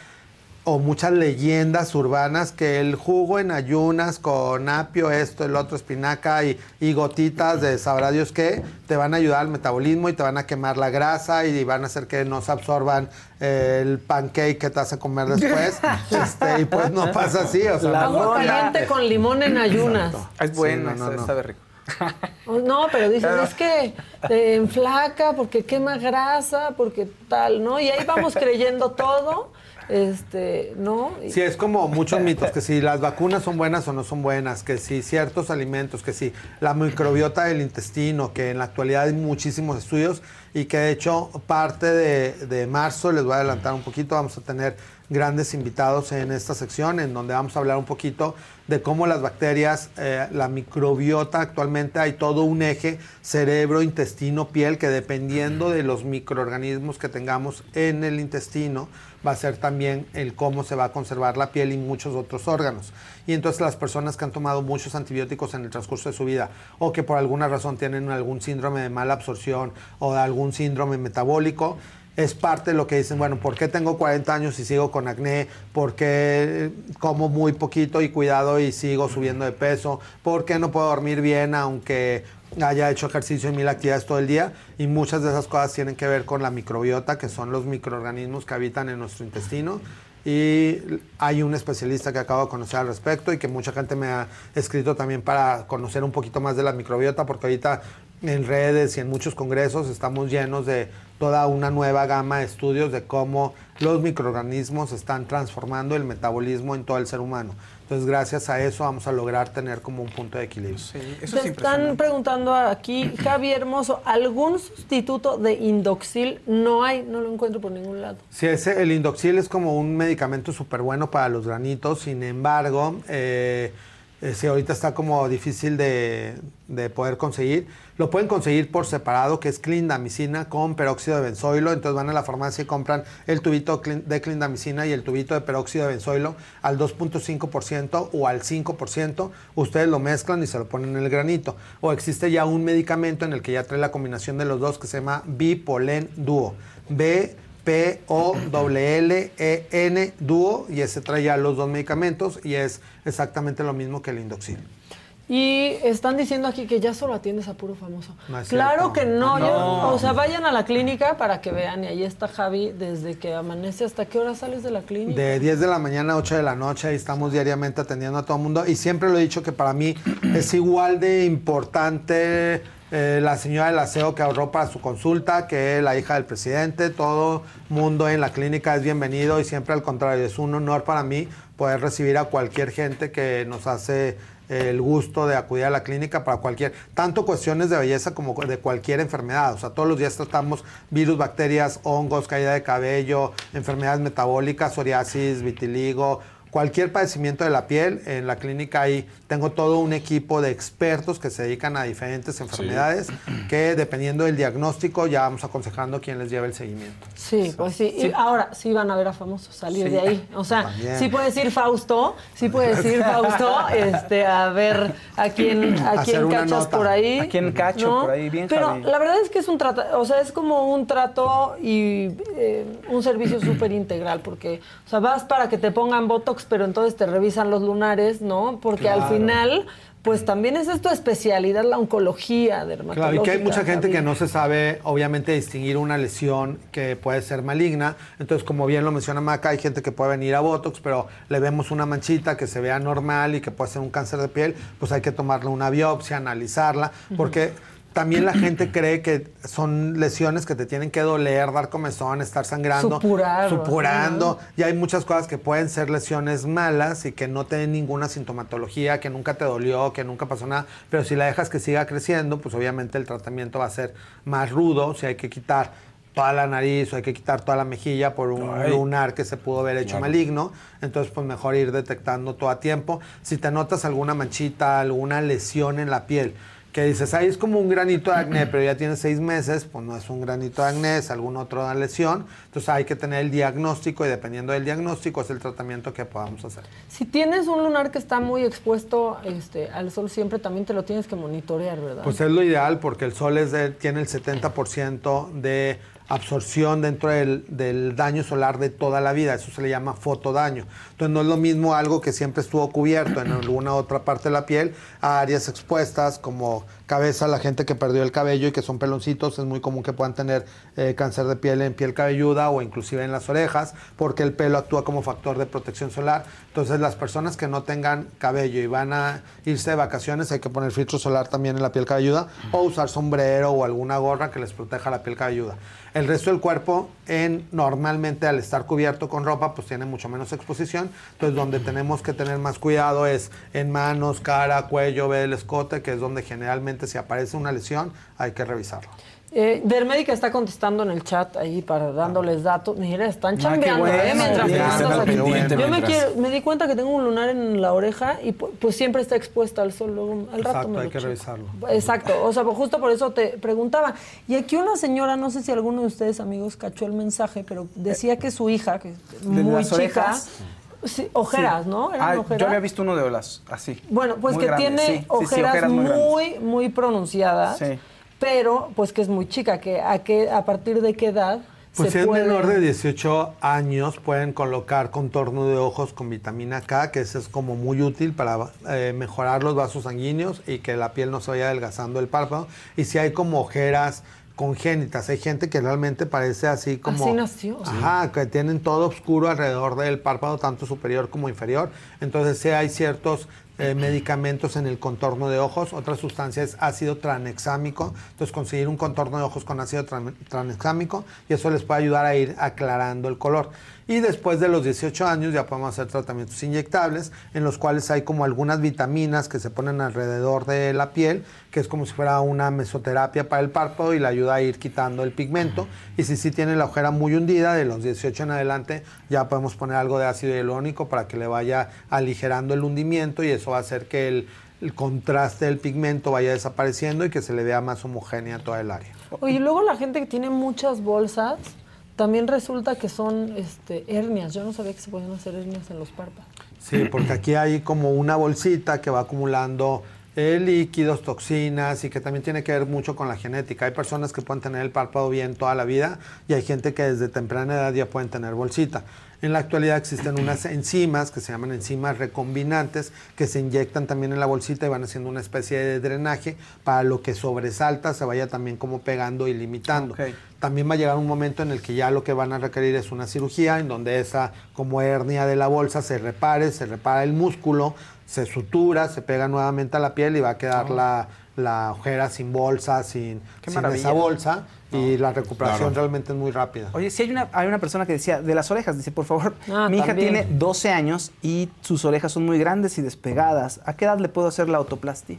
o muchas leyendas urbanas que el jugo en ayunas con apio, esto, el otro, espinaca y, y gotitas de sabrá Dios qué, te van a ayudar al metabolismo y te van a quemar la grasa y van a hacer que no se absorban eh, el pancake que te hace comer después. este, y pues no pasa así. O sea, La Agua caliente con limón en ayunas. Es bueno, Sí, no, no, está- no. sabe rico. No, pero dicen, es que te enflaca porque quema grasa, porque tal, ¿no? Y ahí vamos creyendo todo, este, ¿no? Sí, es como muchos mitos, que si las vacunas son buenas o no son buenas, que si ciertos alimentos, que si la microbiota del intestino, que en la actualidad hay muchísimos estudios y que de hecho parte de, de marzo, les voy a adelantar un poquito, vamos a tener grandes invitados en esta sección en donde vamos a hablar un poquito de cómo las bacterias, eh, la microbiota actualmente hay todo un eje cerebro, intestino, piel que dependiendo de los microorganismos que tengamos en el intestino va a ser también el cómo se va a conservar la piel y muchos otros órganos. Y entonces las personas que han tomado muchos antibióticos en el transcurso de su vida o que por alguna razón tienen algún síndrome de mala absorción o algún síndrome metabólico, es parte de lo que dicen, bueno, ¿por qué tengo 40 años y sigo con acné? ¿Por qué como muy poquito y cuidado y sigo subiendo de peso? ¿Por qué no puedo dormir bien aunque haya hecho ejercicio y mil actividades todo el día? Y muchas de esas cosas tienen que ver con la microbiota, que son los microorganismos que habitan en nuestro intestino. Y hay un especialista que acabo de conocer al respecto y que mucha gente me ha escrito también para conocer un poquito más de la microbiota, porque ahorita en redes y en muchos congresos estamos llenos de toda una nueva gama de estudios de cómo los microorganismos están transformando el metabolismo en todo el ser humano. Entonces, gracias a eso vamos a lograr tener como un punto de equilibrio. Te están preguntando aquí, Javi Hermoso, ¿algún sustituto de Indoxil? No hay, no lo encuentro por ningún lado. Sí, ese, el Indoxil es como un medicamento súper bueno para los granitos, sin embargo, eh, eh, sí, ahorita está como difícil de, de poder conseguir. Lo pueden conseguir por separado, que es clindamicina con peróxido de benzoilo. Entonces van a la farmacia y compran el tubito de clindamicina y el tubito de peróxido de benzoilo al 2.5% o al 5%. Ustedes lo mezclan y se lo ponen en el granito. O existe ya un medicamento en el que ya trae la combinación de los dos que se llama Bipolen Duo. B P-O-L-L-E-N dúo y ese trae ya los dos medicamentos y es exactamente lo mismo que el Indoxil. Y están diciendo aquí que ya solo atiendes a puro famoso. No claro cierto. que no, yo- o sea, vayan a la clínica para que vean. Y ahí está Javi desde que amanece. ¿Hasta qué hora sales de la clínica? De 10 de la mañana a 8 de la noche, ahí estamos diariamente atendiendo a todo el mundo. Y siempre lo he dicho que para mí es igual de importante eh, la señora del aseo que ahorró para su consulta, que la hija del presidente, todo mundo en la clínica es bienvenido y siempre al contrario, es un honor para mí poder recibir a cualquier gente que nos hace el gusto de acudir a la clínica para cualquier, tanto cuestiones de belleza como de cualquier enfermedad. O sea, todos los días tratamos virus, bacterias, hongos, caída de cabello, enfermedades metabólicas, psoriasis, vitiligo, cualquier padecimiento de la piel. En la clínica ahí tengo todo un equipo de expertos que se dedican a diferentes enfermedades que dependiendo del diagnóstico ya vamos aconsejando quién les lleva el seguimiento. Sí, pues sí. Y ahora sí van a ver a famosos salir Sí. de ahí. O sea, También. sí puedes ir Fausto, sí puedes ir Fausto, este, a ver a quién, a quién cachas nota. por ahí. ¿A quién cacho por ahí? Bien, Pero Javi. la verdad es que es un trato, o sea, es como un trato y eh, un servicio súper integral, porque, o sea, vas para que te pongan Botox, pero entonces te revisan los lunares, ¿no? Porque al final, pues también esa es tu especialidad, la oncología dermatológica. Claro, y que hay mucha gente que no se sabe, obviamente, distinguir una lesión que puede ser maligna. Entonces, como bien lo menciona Maca, hay gente que puede venir a Botox, pero le vemos una manchita que se vea normal y que puede ser un cáncer de piel, pues hay que tomarle una biopsia, analizarla, porque también la gente cree que son lesiones que te tienen que doler, dar comezón, estar sangrando, Supurar, supurando. Y hay muchas cosas que pueden ser lesiones malas y que no tienen ninguna sintomatología, que nunca te dolió, que nunca pasó nada. Pero si la dejas que siga creciendo, pues obviamente el tratamiento va a ser más rudo. Si hay que quitar toda la nariz o hay que quitar toda la mejilla por un Ay. lunar que se pudo haber hecho Claro. maligno. Entonces, pues mejor ir detectando todo a tiempo. Si te notas alguna manchita, alguna lesión en la piel, que dices, ahí es como un granito de acné, pero ya tiene seis meses, pues no es un granito de acné, es alguna otra lesión. Entonces hay que tener el diagnóstico y dependiendo del diagnóstico es el tratamiento que podamos hacer. Si tienes un lunar que está muy expuesto este, al sol siempre, también te lo tienes que monitorear, ¿verdad? Pues es lo ideal porque el sol es de- tiene el 70% de absorción dentro del, daño solar de toda la vida. Eso se le llama fotodaño. Entonces no es lo mismo algo que siempre estuvo cubierto en alguna otra parte de la piel áreas expuestas como cabeza, la gente que perdió el cabello y que son peloncitos, es muy común que puedan tener eh, cáncer de piel en piel cabelluda o inclusive en las orejas porque el pelo actúa como factor de protección solar. Entonces las personas que no tengan cabello y van a irse de vacaciones hay que poner filtro solar también en la piel cabelluda o usar sombrero o alguna gorra que les proteja la piel cabelluda. El resto del cuerpo, en, normalmente al estar cubierto con ropa, pues tiene mucho menos exposición. Entonces, donde tenemos que tener más cuidado es en manos, cara, cuello, ve el escote, que es donde generalmente si aparece una lesión hay que revisarlo. Eh, Dermédica está contestando en el chat ahí para dándoles datos. Mira, están Ah, chambeando, bueno, ¿eh? Mientras bien, pendiente Yo me, quiero- me di cuenta que tengo un lunar en la oreja y pu- pues siempre está expuesta al sol. Luego, al rato Exacto, me hay lo que checo. revisarlo. Exacto, o sea, pues justo por eso te preguntaba. Y aquí una señora, no sé si alguno de ustedes, amigos, cachó el mensaje, pero decía que su hija, que es ¿De muy chica, orejas? Sí, ojeras, Sí. ¿no? ¿Eran Ah, ojeras? yo había visto uno de las así. Bueno, pues Muy que tiene sí, sí, sí, ojeras, muy muy, muy pronunciadas, Sí. pero pues que es muy chica, que a, qué, a partir de qué edad Pues se si es puede... menor de 18 años, pueden colocar contorno de ojos con vitamina K, que ese es como muy útil para eh, mejorar los vasos sanguíneos y que la piel no se vaya adelgazando el párpado. Y si hay como ojeras congénitas, hay gente que realmente parece así como... Así nació. Ajá, que tienen todo oscuro alrededor del párpado, tanto superior como inferior. Entonces sí hay ciertos eh, medicamentos en el contorno de ojos. Otra sustancia es ácido tranexámico. Entonces conseguir un contorno de ojos con ácido tran- tranexámico y eso les puede ayudar a ir aclarando el color. Y después de los 18 años ya podemos hacer tratamientos inyectables en los cuales hay como algunas vitaminas que se ponen alrededor de la piel, que es como si fuera una mesoterapia para el párpado y le ayuda a ir quitando el pigmento. Y si sí tiene la ojera muy hundida, de los 18 en adelante ya podemos poner algo de ácido hialurónico para que le vaya aligerando el hundimiento y eso va a hacer que el, contraste del pigmento vaya desapareciendo y que se le vea más homogénea toda el área. Oye, y luego la gente que tiene muchas bolsas, también resulta que son este, hernias. Yo no sabía que se podían hacer hernias en los párpados. Sí, porque aquí hay como una bolsita que va acumulando eh, líquidos, toxinas y que también tiene que ver mucho con la genética. Hay personas que pueden tener el párpado bien toda la vida y hay gente que desde temprana edad ya pueden tener bolsita. En la actualidad existen unas enzimas que se llaman enzimas recombinantes que se inyectan también en la bolsita y van haciendo una especie de drenaje para lo que sobresalta se vaya también como pegando y limitando. También va a llegar un momento en el que ya lo que van a requerir es una cirugía en donde esa como hernia de la bolsa se repare, se repara el músculo, se sutura, se pega nuevamente a la piel y va a quedar la, la ojera sin bolsa, sin, esa bolsa y la recuperación Claro. realmente es muy rápida. Oye, si hay una, hay una persona que decía, de las orejas, dice, por favor, Ah, mi hija también. tiene 12 años y sus orejas son muy grandes y despegadas. ¿A qué edad le puedo hacer la autoplastia?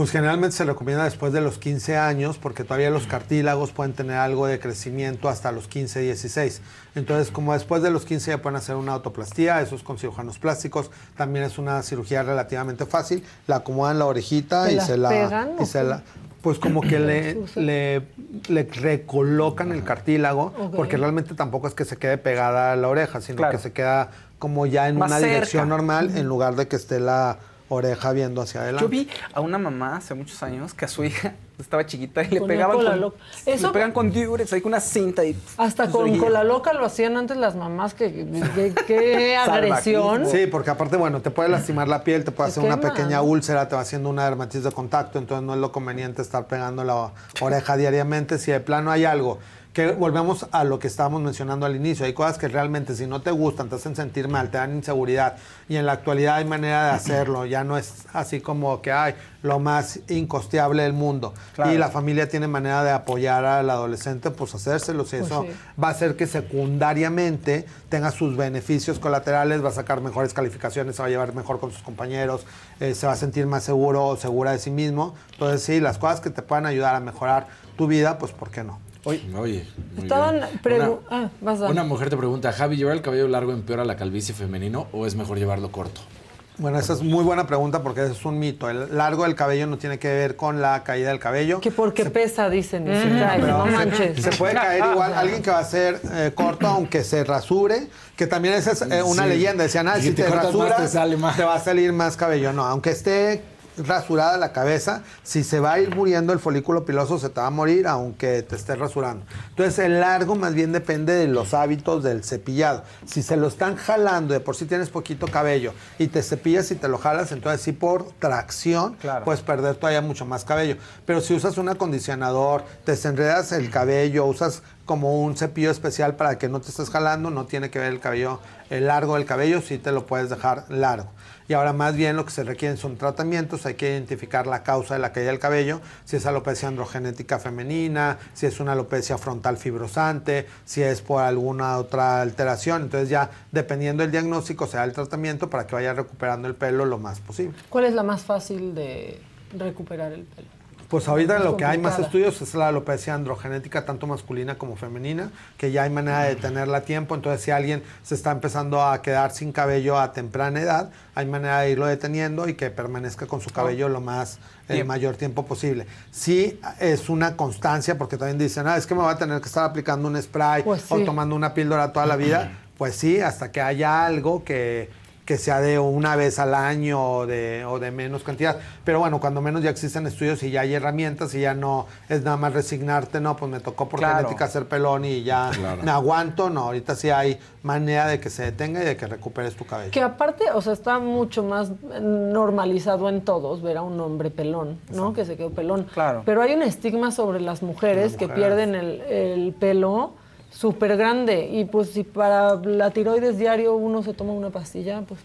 Pues generalmente se recomienda después de los 15 años porque todavía los cartílagos pueden tener algo de crecimiento hasta los 15, 16. Entonces, como después de los 15 ya pueden hacer una autoplastía, eso es con cirujanos plásticos, también es una cirugía relativamente fácil, la acomodan la orejita ¿Te y se la pegan y se la pues como que le, le, le recolocan el cartílago, porque realmente tampoco es que se quede pegada a la oreja, sino Claro. que se queda como ya en Más una cerca. dirección normal en lugar de que esté la oreja viendo hacia adelante. Yo vi a una mamá hace muchos años que a su hija estaba chiquita y le pegaban cola con, loca. le Eso- pegan con diurex, ahí con una cinta y Hasta pues, con cola loca lo hacían antes las mamás, que, que- qué agresión. Sí, porque aparte, bueno, te puede lastimar la piel, te puede hacer una pequeña úlcera, te va haciendo una dermatitis de contacto, entonces no es lo conveniente estar pegando la oreja diariamente. Si de plano hay algo, que volvemos a lo que estábamos mencionando al inicio, hay cosas que realmente si no te gustan, te hacen sentir mal, te dan inseguridad, y en la actualidad hay manera de hacerlo, ya no es así como que hay lo más incosteable del mundo. Claro. Y la familia tiene manera de apoyar al adolescente, pues hacérselo, si Pues eso sí. va a hacer que secundariamente tenga sus beneficios colaterales, va a sacar mejores calificaciones, se va a llevar mejor con sus compañeros, eh, se va a sentir más seguro o segura de sí mismo. Entonces, sí, las cosas que te puedan ayudar a mejorar tu vida, pues, ¿por qué no? Oye, Estaban Una- ah, vas a- Una mujer te pregunta, Javi, ¿llevar el cabello largo empeora la calvicie femenino o es mejor llevarlo corto? Bueno, esa es muy buena pregunta porque es un mito. El largo del cabello no tiene que ver con la caída del cabello. Que porque pesa, dicen, Sí, no manches. Se, puede caer igual. Alguien que va a ser eh, corto, aunque se rasure, que también esa es eh, una Sí. leyenda. Decían, ah, si si te te, rasuras, te sale más. te va a salir más cabello. No, aunque esté rasurada la cabeza, si se va a ir muriendo el folículo piloso, se te va a morir aunque te estés rasurando. Entonces, el largo más bien depende de los hábitos del cepillado. Si se lo están jalando, de por sí tienes poquito cabello, y te cepillas y te lo jalas, entonces sí por tracción puedes perder todavía mucho más cabello. Pero si usas un acondicionador, te desenredas el cabello, usas como un cepillo especial para que no te estés jalando, no tiene que ver el cabello, el largo del cabello, sí te lo puedes dejar largo. Y ahora más bien lo que se requieren son tratamientos, hay que identificar la causa de la caída del cabello, si es alopecia androgenética femenina, si es una alopecia frontal fibrosante, si es por alguna otra alteración. Entonces ya dependiendo del diagnóstico se da el tratamiento para que vaya recuperando el pelo lo más posible. ¿Cuál es la más fácil de recuperar el pelo? Pues ahorita lo que hay más estudios es la alopecia androgenética, tanto masculina como femenina, que ya hay manera de tenerla a tiempo. Entonces, si alguien se está empezando a quedar sin cabello a temprana edad, hay manera de irlo deteniendo y que permanezca con su cabello lo más, el mayor tiempo posible. Sí es una constancia, porque también dicen, ah, es que me va a tener que estar aplicando un spray Pues o tomando una píldora toda la vida. Pues sí, hasta que haya algo que, que sea de una vez al año o de, o de menos cantidad. Pero bueno, cuando menos ya existen estudios y ya hay herramientas y ya no es nada más resignarte, no, pues me tocó por Claro. genética ser pelón y ya Claro. me aguanto. No, ahorita sí hay manera de que se detenga y de que recuperes tu cabello. Que aparte, o sea, está mucho más normalizado en todos ver a un hombre pelón, ¿no? Que se quedó pelón. Claro. Pero hay un estigma sobre las mujeres Las que mujeres. pierden el, el pelo súper grande. Y pues si para la tiroides diario uno se toma una pastilla, pues,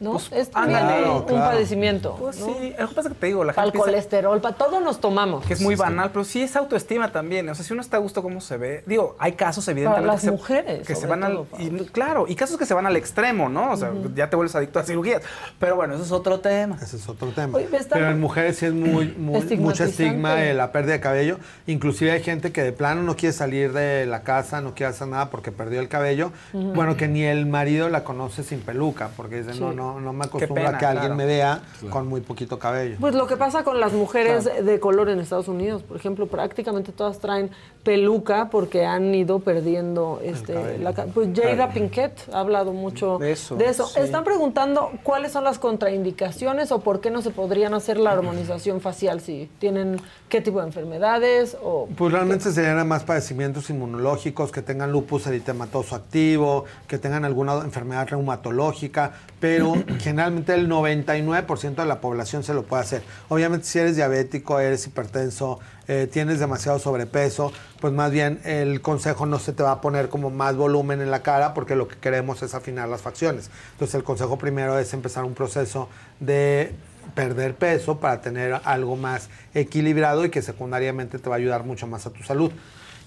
¿no? Pues, es ándale. un, un Claro. padecimiento. Pues ¿no? sí, lo que pasa es que te digo, la Para gente el piensa colesterol, para todo nos tomamos. que es muy banal, pero sí es autoestima también. O sea, si uno está a gusto cómo se ve, digo, hay casos evidentemente las que se- mujeres, que se van al todo, Pablo. y, claro, y casos que se van al extremo, ¿no? O sea, ya te vuelves adicto a cirugías. Pero bueno, eso es otro tema. Ese es otro tema. Oye, Pero en mujeres sí es muy, muy mucho estigma de la pérdida de cabello. Inclusive hay gente que de plano no quiere salir de la casa, no quiere hacer nada porque perdió el cabello. Bueno, que ni el marido la conoce sin peluca, porque dice, Sí. no, no, no me acostumbro pena, a que alguien claro. me vea Claro. con muy poquito cabello. Pues lo que pasa con las mujeres de color en Estados Unidos, por ejemplo, prácticamente todas traen peluca porque han ido perdiendo este la pues Jada Pinkett ha hablado mucho De eso, sí. Están preguntando cuáles son las contraindicaciones o por qué no se podrían hacer la armonización facial si tienen qué tipo de enfermedades o Pues realmente serían más padecimientos inmunológicos, que tengan lupus eritematoso activo, que tengan alguna enfermedad reumatológica, pero generalmente el 99% de la población se lo puede hacer. Obviamente si eres diabético, eres hipertenso, eh, tienes demasiado sobrepeso, pues más bien el consejo no se te va a poner como más volumen en la cara porque lo que queremos es afinar las facciones. Entonces el consejo primero es empezar un proceso de perder peso para tener algo más equilibrado y que secundariamente te va a ayudar mucho más a tu salud.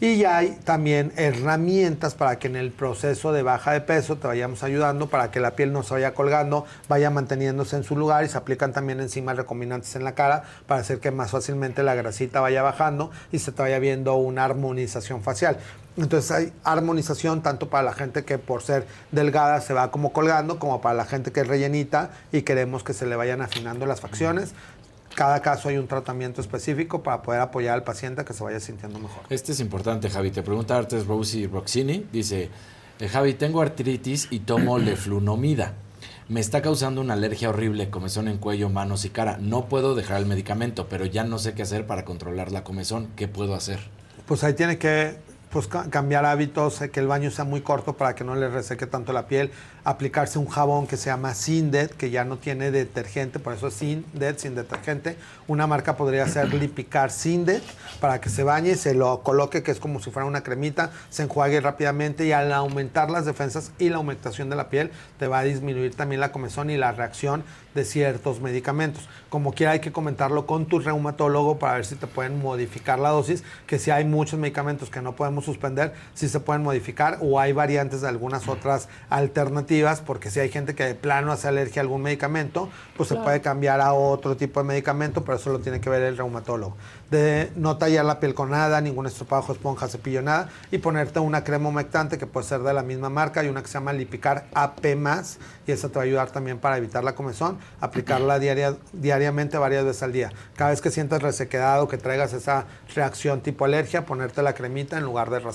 Y ya hay también herramientas para que en el proceso de baja de peso te vayamos ayudando para que la piel no se vaya colgando, vaya manteniéndose en su lugar y se aplican también enzimas recombinantes en la cara para hacer que más fácilmente la grasita vaya bajando y se te vaya viendo una armonización facial. Entonces hay armonización tanto para la gente que por ser delgada se va como colgando, como para la gente que es rellenita y queremos que se le vayan afinando las facciones. Cada caso hay un tratamiento específico para poder apoyar al paciente a que se vaya sintiendo mejor. Este es importante, Javi. Te pregunta Artes Rosie Roxini. Dice, eh, Javi, tengo artritis y tomo leflunomida. Me está causando una alergia horrible, comezón en cuello, manos y cara. No puedo dejar el medicamento, pero ya no sé qué hacer para controlar la comezón. ¿Qué puedo hacer? Pues ahí tiene que pues, ca- cambiar hábitos, eh, que el baño sea muy corto para que no le reseque tanto la piel, aplicarse un jabón que se llama Sindet, que ya no tiene detergente, por eso es Sindet, sin detergente. Una marca podría ser Lipicar Sindet, para que se bañe, se lo coloque, que es como si fuera una cremita, se enjuague rápidamente y al aumentar las defensas y la humectación de la piel, te va a disminuir también la comezón y la reacción de ciertos medicamentos. Como quiera hay que comentarlo con tu reumatólogo para ver si te pueden modificar la dosis, que si hay muchos medicamentos que no podemos suspender, si se pueden modificar o hay variantes de algunas otras alternativas, porque si hay gente que de plano hace alergia a algún medicamento, pues se puede cambiar a otro tipo de medicamento, pero eso lo tiene que ver el reumatólogo. De no tallar la piel con nada, ningún estropajo, esponja, cepillo, nada, y ponerte una crema humectante que puede ser de la misma marca y una que se llama Lipicar AP+, y esa te va a ayudar también para evitar la comezón, aplicarla diaria, diariamente varias veces al día. Cada vez que sientas resequedad o que traigas esa reacción tipo alergia, ponerte la cremita en lugar de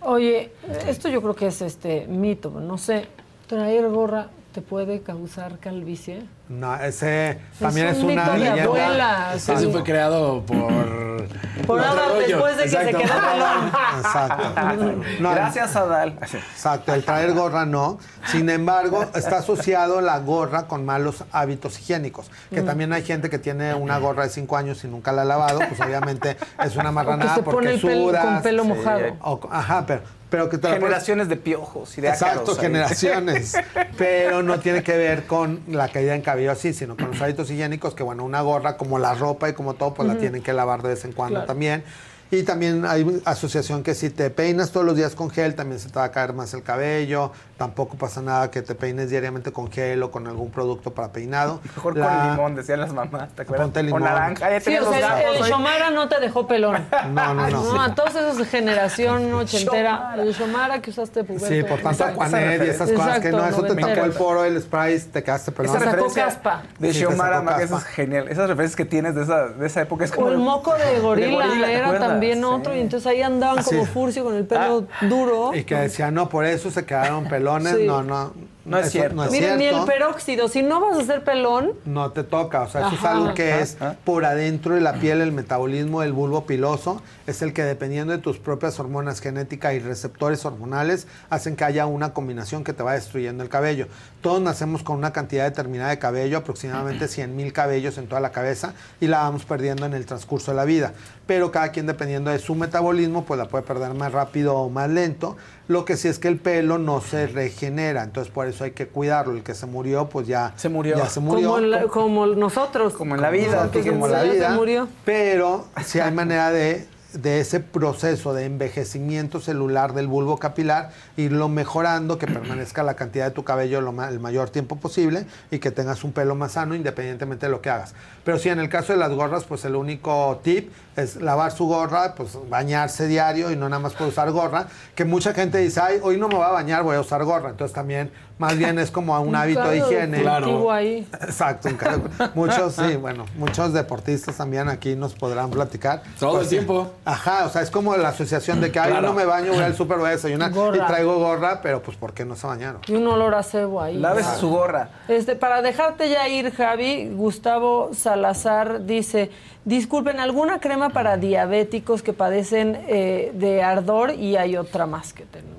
Oye, esto yo creo que es este mito, no sé, traer gorra te puede causar calvicie. No, ese también es, un una leyenda. abuela, Exacto. Ese fue creado por... Por Adal, después de que se quedó pelón. Exacto. No, Gracias, Adal. Exacto, el traer gorra no. Sin embargo, está asociado la gorra con malos hábitos higiénicos. Que Mm. también hay gente que tiene una gorra de 5 años y nunca la ha lavado, pues obviamente es una marranada se porque pone sudas. con pelo mojado. O- ajá, pero, pero que te Generaciones de piojos y de Exacto, ácaros generaciones. Pero no tiene que ver con la caída en cabello así, sino con los hábitos higiénicos, que bueno, una gorra como la ropa y como todo, pues la tienen que lavar de vez en cuando Claro. también. Y también hay asociación que si te peinas todos los días con gel, también se te va a caer más el cabello. Tampoco pasa nada que te peines diariamente con gel o con algún producto para peinado. Mejor La- con limón, decían las mamás, ¿te acuerdas? Ponte Con limón. naranja. Ya Sí, o sea, el ahí. Shomara no te dejó pelón. No, no, no. a todos esos de generación ochentera, el Shomara que usaste puberto. Sí, por tanto Exacto. Aquanet y esas cosas que no, eso te tapó el poro, el spray, te quedaste pelón. Esa referencia caspa. de Sí, Maga, eso es genial. Esas referencias que tienes de esa, de esa época es como... O el moco de gorila, ¿te era acuerdas? también Sí. otro, y entonces ahí andaban Así como furcio con el pelo duro. Y que decía, no, por eso se quedaron pelones. Sí. No, no. No es eso cierto. No es Miren, ni el peróxido, si no vas a hacer pelón, No te toca, o sea, eso es algo que es Ajá. por adentro de la piel, el metabolismo del bulbo piloso, es el que dependiendo de tus propias hormonas genéticas y receptores hormonales, hacen que haya una combinación que te va destruyendo el cabello. Todos nacemos con una cantidad determinada de cabello, aproximadamente 100 mil cabellos en toda la cabeza, y la vamos perdiendo en el transcurso de la vida. Pero cada quien, dependiendo de su metabolismo, pues la puede perder más rápido o más lento. Lo que sí es que el pelo no se regenera, entonces por eso hay que cuidarlo. El que se murió, pues ya Se murió. Ya se murió. como, la- como nosotros. Como en la vida, Nosotros como la ya se vida, murió. pero sí hay manera de de ese proceso de envejecimiento celular del bulbo capilar, irlo mejorando, que permanezca la cantidad de tu cabello lo ma- el mayor tiempo posible y que tengas un pelo más sano independientemente de lo que hagas. Pero sí, en el caso de las gorras, pues el único tip es lavar su gorra, pues bañarse diario y no nada más por usar gorra, que mucha gente dice, ay, hoy no me voy a bañar, voy a usar gorra. Entonces también, más bien es como un, Un hábito de higiene. ahí. Exacto, un muchos, sí, bueno, muchos deportistas también aquí nos podrán platicar. Todo Pues el sí. tiempo. Ajá, o sea, es como la asociación de que, ay, Claro. no me baño, voy al súper, voy a desayunar Gorra. y traigo gorra, pero pues ¿por qué no se bañaron? Y un olor a cebo ahí. Lávese su gorra. Este, para dejarte ya ir, Javi, Gustavo Salazar dice, disculpen, ¿alguna crema para diabéticos que padecen eh, de ardor? Y hay otra más que tengo.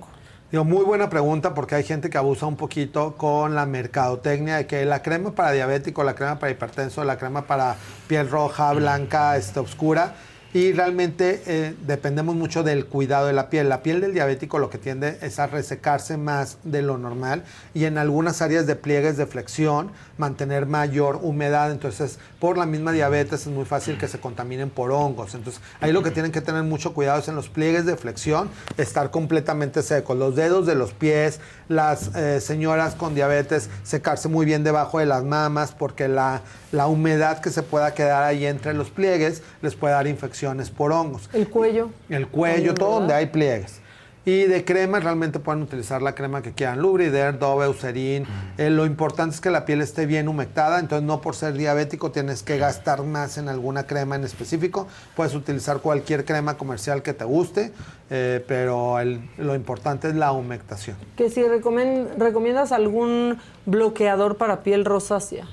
Digo, muy buena pregunta porque hay gente que abusa un poquito con la mercadotecnia de que la crema para diabético, la crema para hipertenso, la crema para piel roja, blanca, este, oscura. Y realmente eh, dependemos mucho del cuidado de la piel. La piel del diabético lo que tiende es a resecarse más de lo normal y en algunas áreas de pliegues de flexión mantener mayor humedad. Entonces, por la misma diabetes es muy fácil que se contaminen por hongos. Entonces, ahí lo que tienen que tener mucho cuidado es en los pliegues de flexión, estar completamente secos. Los dedos de los pies, las eh, señoras con diabetes, secarse muy bien debajo de las mamas porque la, la humedad que se pueda quedar ahí entre los pliegues les puede dar infecciones por hongos. El cuello. El cuello, todo donde hay pliegues. Y de crema realmente pueden utilizar la crema que quieran, Lubrider, Dove, Eucerin. Eh, lo importante es que la piel esté bien humectada, entonces no por ser diabético tienes que gastar más en alguna crema en específico. Puedes utilizar cualquier crema comercial que te guste, eh, pero el- lo importante es la humectación. Que si recomiendas algún bloqueador para piel rosácea.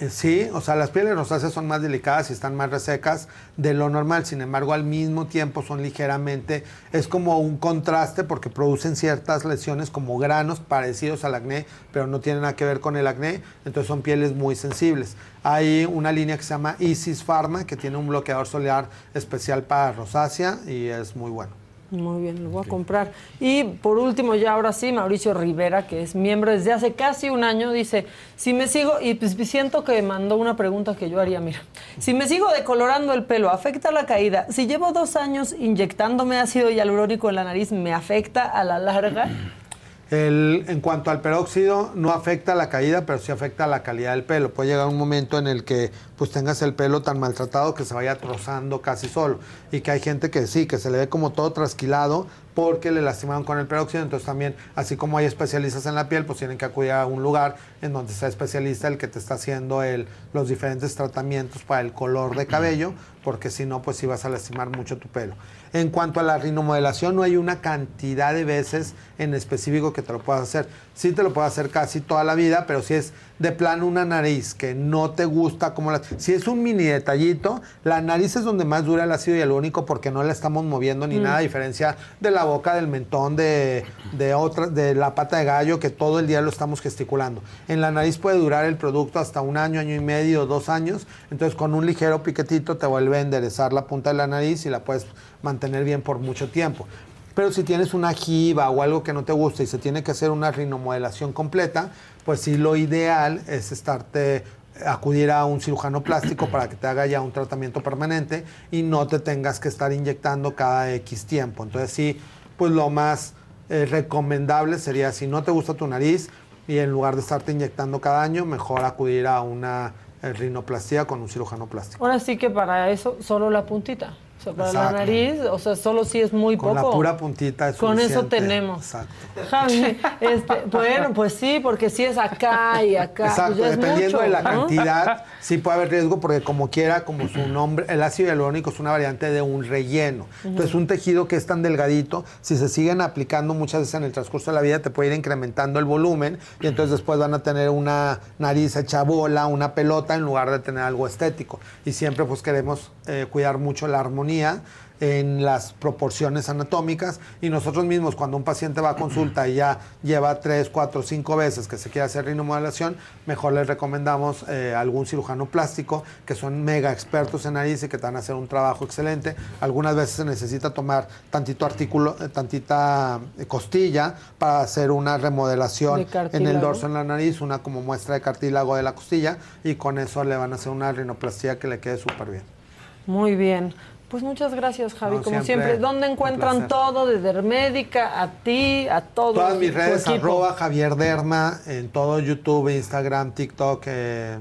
Eh, Sí, o sea, las pieles rosáceas son más delicadas y están más resecas de lo normal, sin embargo, al mismo tiempo son ligeramente, es como un contraste porque producen ciertas lesiones como granos parecidos al acné, pero no tienen nada que ver con el acné, entonces son pieles muy sensibles. Hay una línea que se llama Isis Pharma que tiene un bloqueador solar especial para rosácea y es muy bueno. Muy bien, lo voy a comprar. Y por último, ya ahora sí, Mauricio Rivera, que es miembro desde hace casi un año, dice, si me sigo, y pues siento que mandó una pregunta que yo haría, mira, si me sigo decolorando el pelo, ¿afecta la caída? Si llevo dos años inyectándome ácido hialurónico en la nariz, ¿me afecta a la larga? El- en cuanto al peróxido, no afecta la caída, pero sí afecta la calidad del pelo. Puede llegar un momento en el que pues tengas el pelo tan maltratado que se vaya trozando casi solo. Y que hay gente que sí, que se le ve como todo trasquilado porque le lastimaron con el peróxido. Entonces también, así como hay especialistas en la piel, pues tienen que acudir a un lugar en donde sea especialista el que te está haciendo los diferentes tratamientos para el color de cabello, porque si no, pues sí vas a lastimar mucho tu pelo. En cuanto a la rinomodelación, no hay una cantidad de veces en específico que te lo puedas hacer. Sí te lo puedes hacer casi toda la vida, pero si es de plano una nariz que no te gusta como la... Si es un mini detallito, la nariz es donde más dura el ácido hialurónico porque no la estamos moviendo ni Mm. nada, a diferencia de la boca, del mentón, de, de, otra, de la pata de gallo, que todo el día lo estamos gesticulando. En la nariz puede durar el producto hasta un año, año y medio, dos años. Entonces con un ligero piquetito te vuelve a enderezar la punta de la nariz y la puedes mantener bien por mucho tiempo. Pero si tienes una jiba o algo que no te gusta y se tiene que hacer una rinomodelación completa, pues sí lo ideal es estarte acudir a un cirujano plástico para que te haga ya un tratamiento permanente y no te tengas que estar inyectando cada X tiempo. Entonces sí, pues lo más eh, recomendable sería si no te gusta tu nariz y en lugar de estarte inyectando cada año, mejor acudir a una eh, rinoplastia con un cirujano plástico. Ahora sí que para eso, solo la puntita. O sea, para la nariz, o sea, solo si es muy Con poco. la pura puntita es Con eso tenemos. Exacto. Javi, este, bueno, pues sí, porque si es acá y acá. pues Exacto, ya es dependiendo mucho, de la ¿no? cantidad, sí puede haber riesgo porque como quiera, como su nombre, el ácido hialurónico es una variante de un relleno. Entonces, un tejido que es tan delgadito, si se siguen aplicando muchas veces en el transcurso de la vida, te puede ir incrementando el volumen y entonces después van a tener una nariz hecha bola, una pelota, en lugar de tener algo estético. Y siempre pues queremos eh, cuidar mucho la armonía en las proporciones anatómicas y nosotros mismos cuando un paciente va a consulta y ya lleva tres, cuatro, cinco veces que se quiere hacer rinomodelación, mejor les recomendamos eh, algún cirujano plástico que son mega expertos en nariz y que te van a hacer un trabajo excelente. Algunas veces se necesita tomar tantito artículo, eh, tantita costilla para hacer una remodelación De en el dorso en la nariz, una como muestra de cartílago de la costilla y con eso le van a hacer una rinoplastia que le quede súper bien. Muy bien. Pues muchas gracias, Javi, No, como siempre, siempre. ¿Dónde encuentran todo? De Dermédica, a ti, a todos. Todas mis redes, equipo. arroba Javier Derma, en todo YouTube, Instagram, TikTok, eh,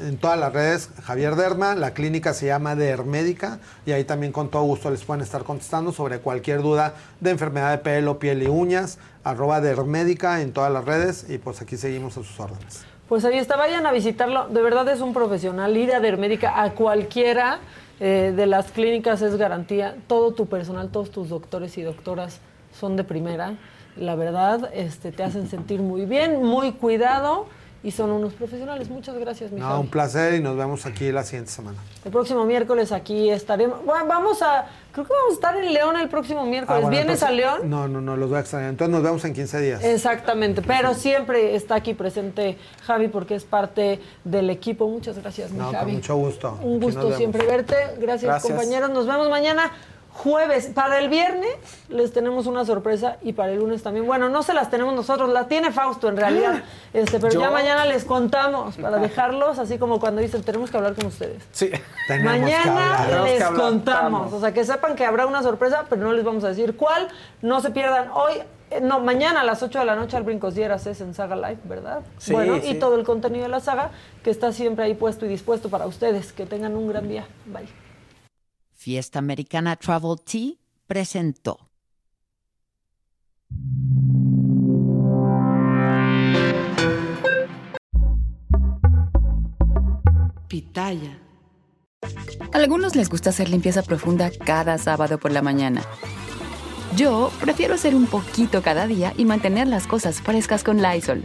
en todas las redes, Javier Derma. La clínica se llama Dermédica y ahí también con todo gusto les pueden estar contestando sobre cualquier duda de enfermedad de pelo, piel y uñas. Arroba Dermédica en todas las redes y pues aquí seguimos a sus órdenes. Pues ahí está, vayan a visitarlo. De verdad es un profesional. Ir a Dermédica a cualquiera eh, de las clínicas es garantía. Todo tu personal, todos tus doctores y doctoras son de primera. La verdad, este, te hacen sentir muy bien, muy cuidado y son unos profesionales. Muchas gracias, mi No, Javi. un placer y nos vemos aquí la siguiente semana. El próximo miércoles aquí estaremos. Bueno, vamos a. Creo que vamos a estar en León el próximo miércoles. Ah, bueno, ¿Vienes a León? No, no, no, los voy a extrañar. Entonces nos vemos en 15 días. Exactamente, pero siempre está aquí presente Javi porque es parte del equipo. Muchas gracias, mi No, Javi. con mucho gusto. Un gusto siempre verte. Gracias, Gracias. compañeros. Nos vemos mañana jueves. Para el viernes les tenemos una sorpresa y para el lunes también. Bueno, no se las tenemos nosotros, la tiene Fausto en realidad. Este, pero ¿Yo? ya mañana les contamos para dejarlos así como cuando dicen tenemos que hablar con ustedes. Sí. Mañana Tenemos les que hablar, contamos. O sea, que sepan que habrá una sorpresa, pero no les vamos a decir cuál. No se pierdan hoy. eh, No, mañana a las 8 de la noche al Brincos Dieras es en Saga Live, ¿verdad? Sí, bueno, sí. y todo el contenido de la saga que está siempre ahí puesto y dispuesto para ustedes. Que tengan un gran día. Bye. Fiesta Americana Travel Tea presentó. Pitaya. A algunos les gusta hacer limpieza profunda cada sábado por la mañana. Yo prefiero hacer un poquito cada día y mantener las cosas frescas con Lysol.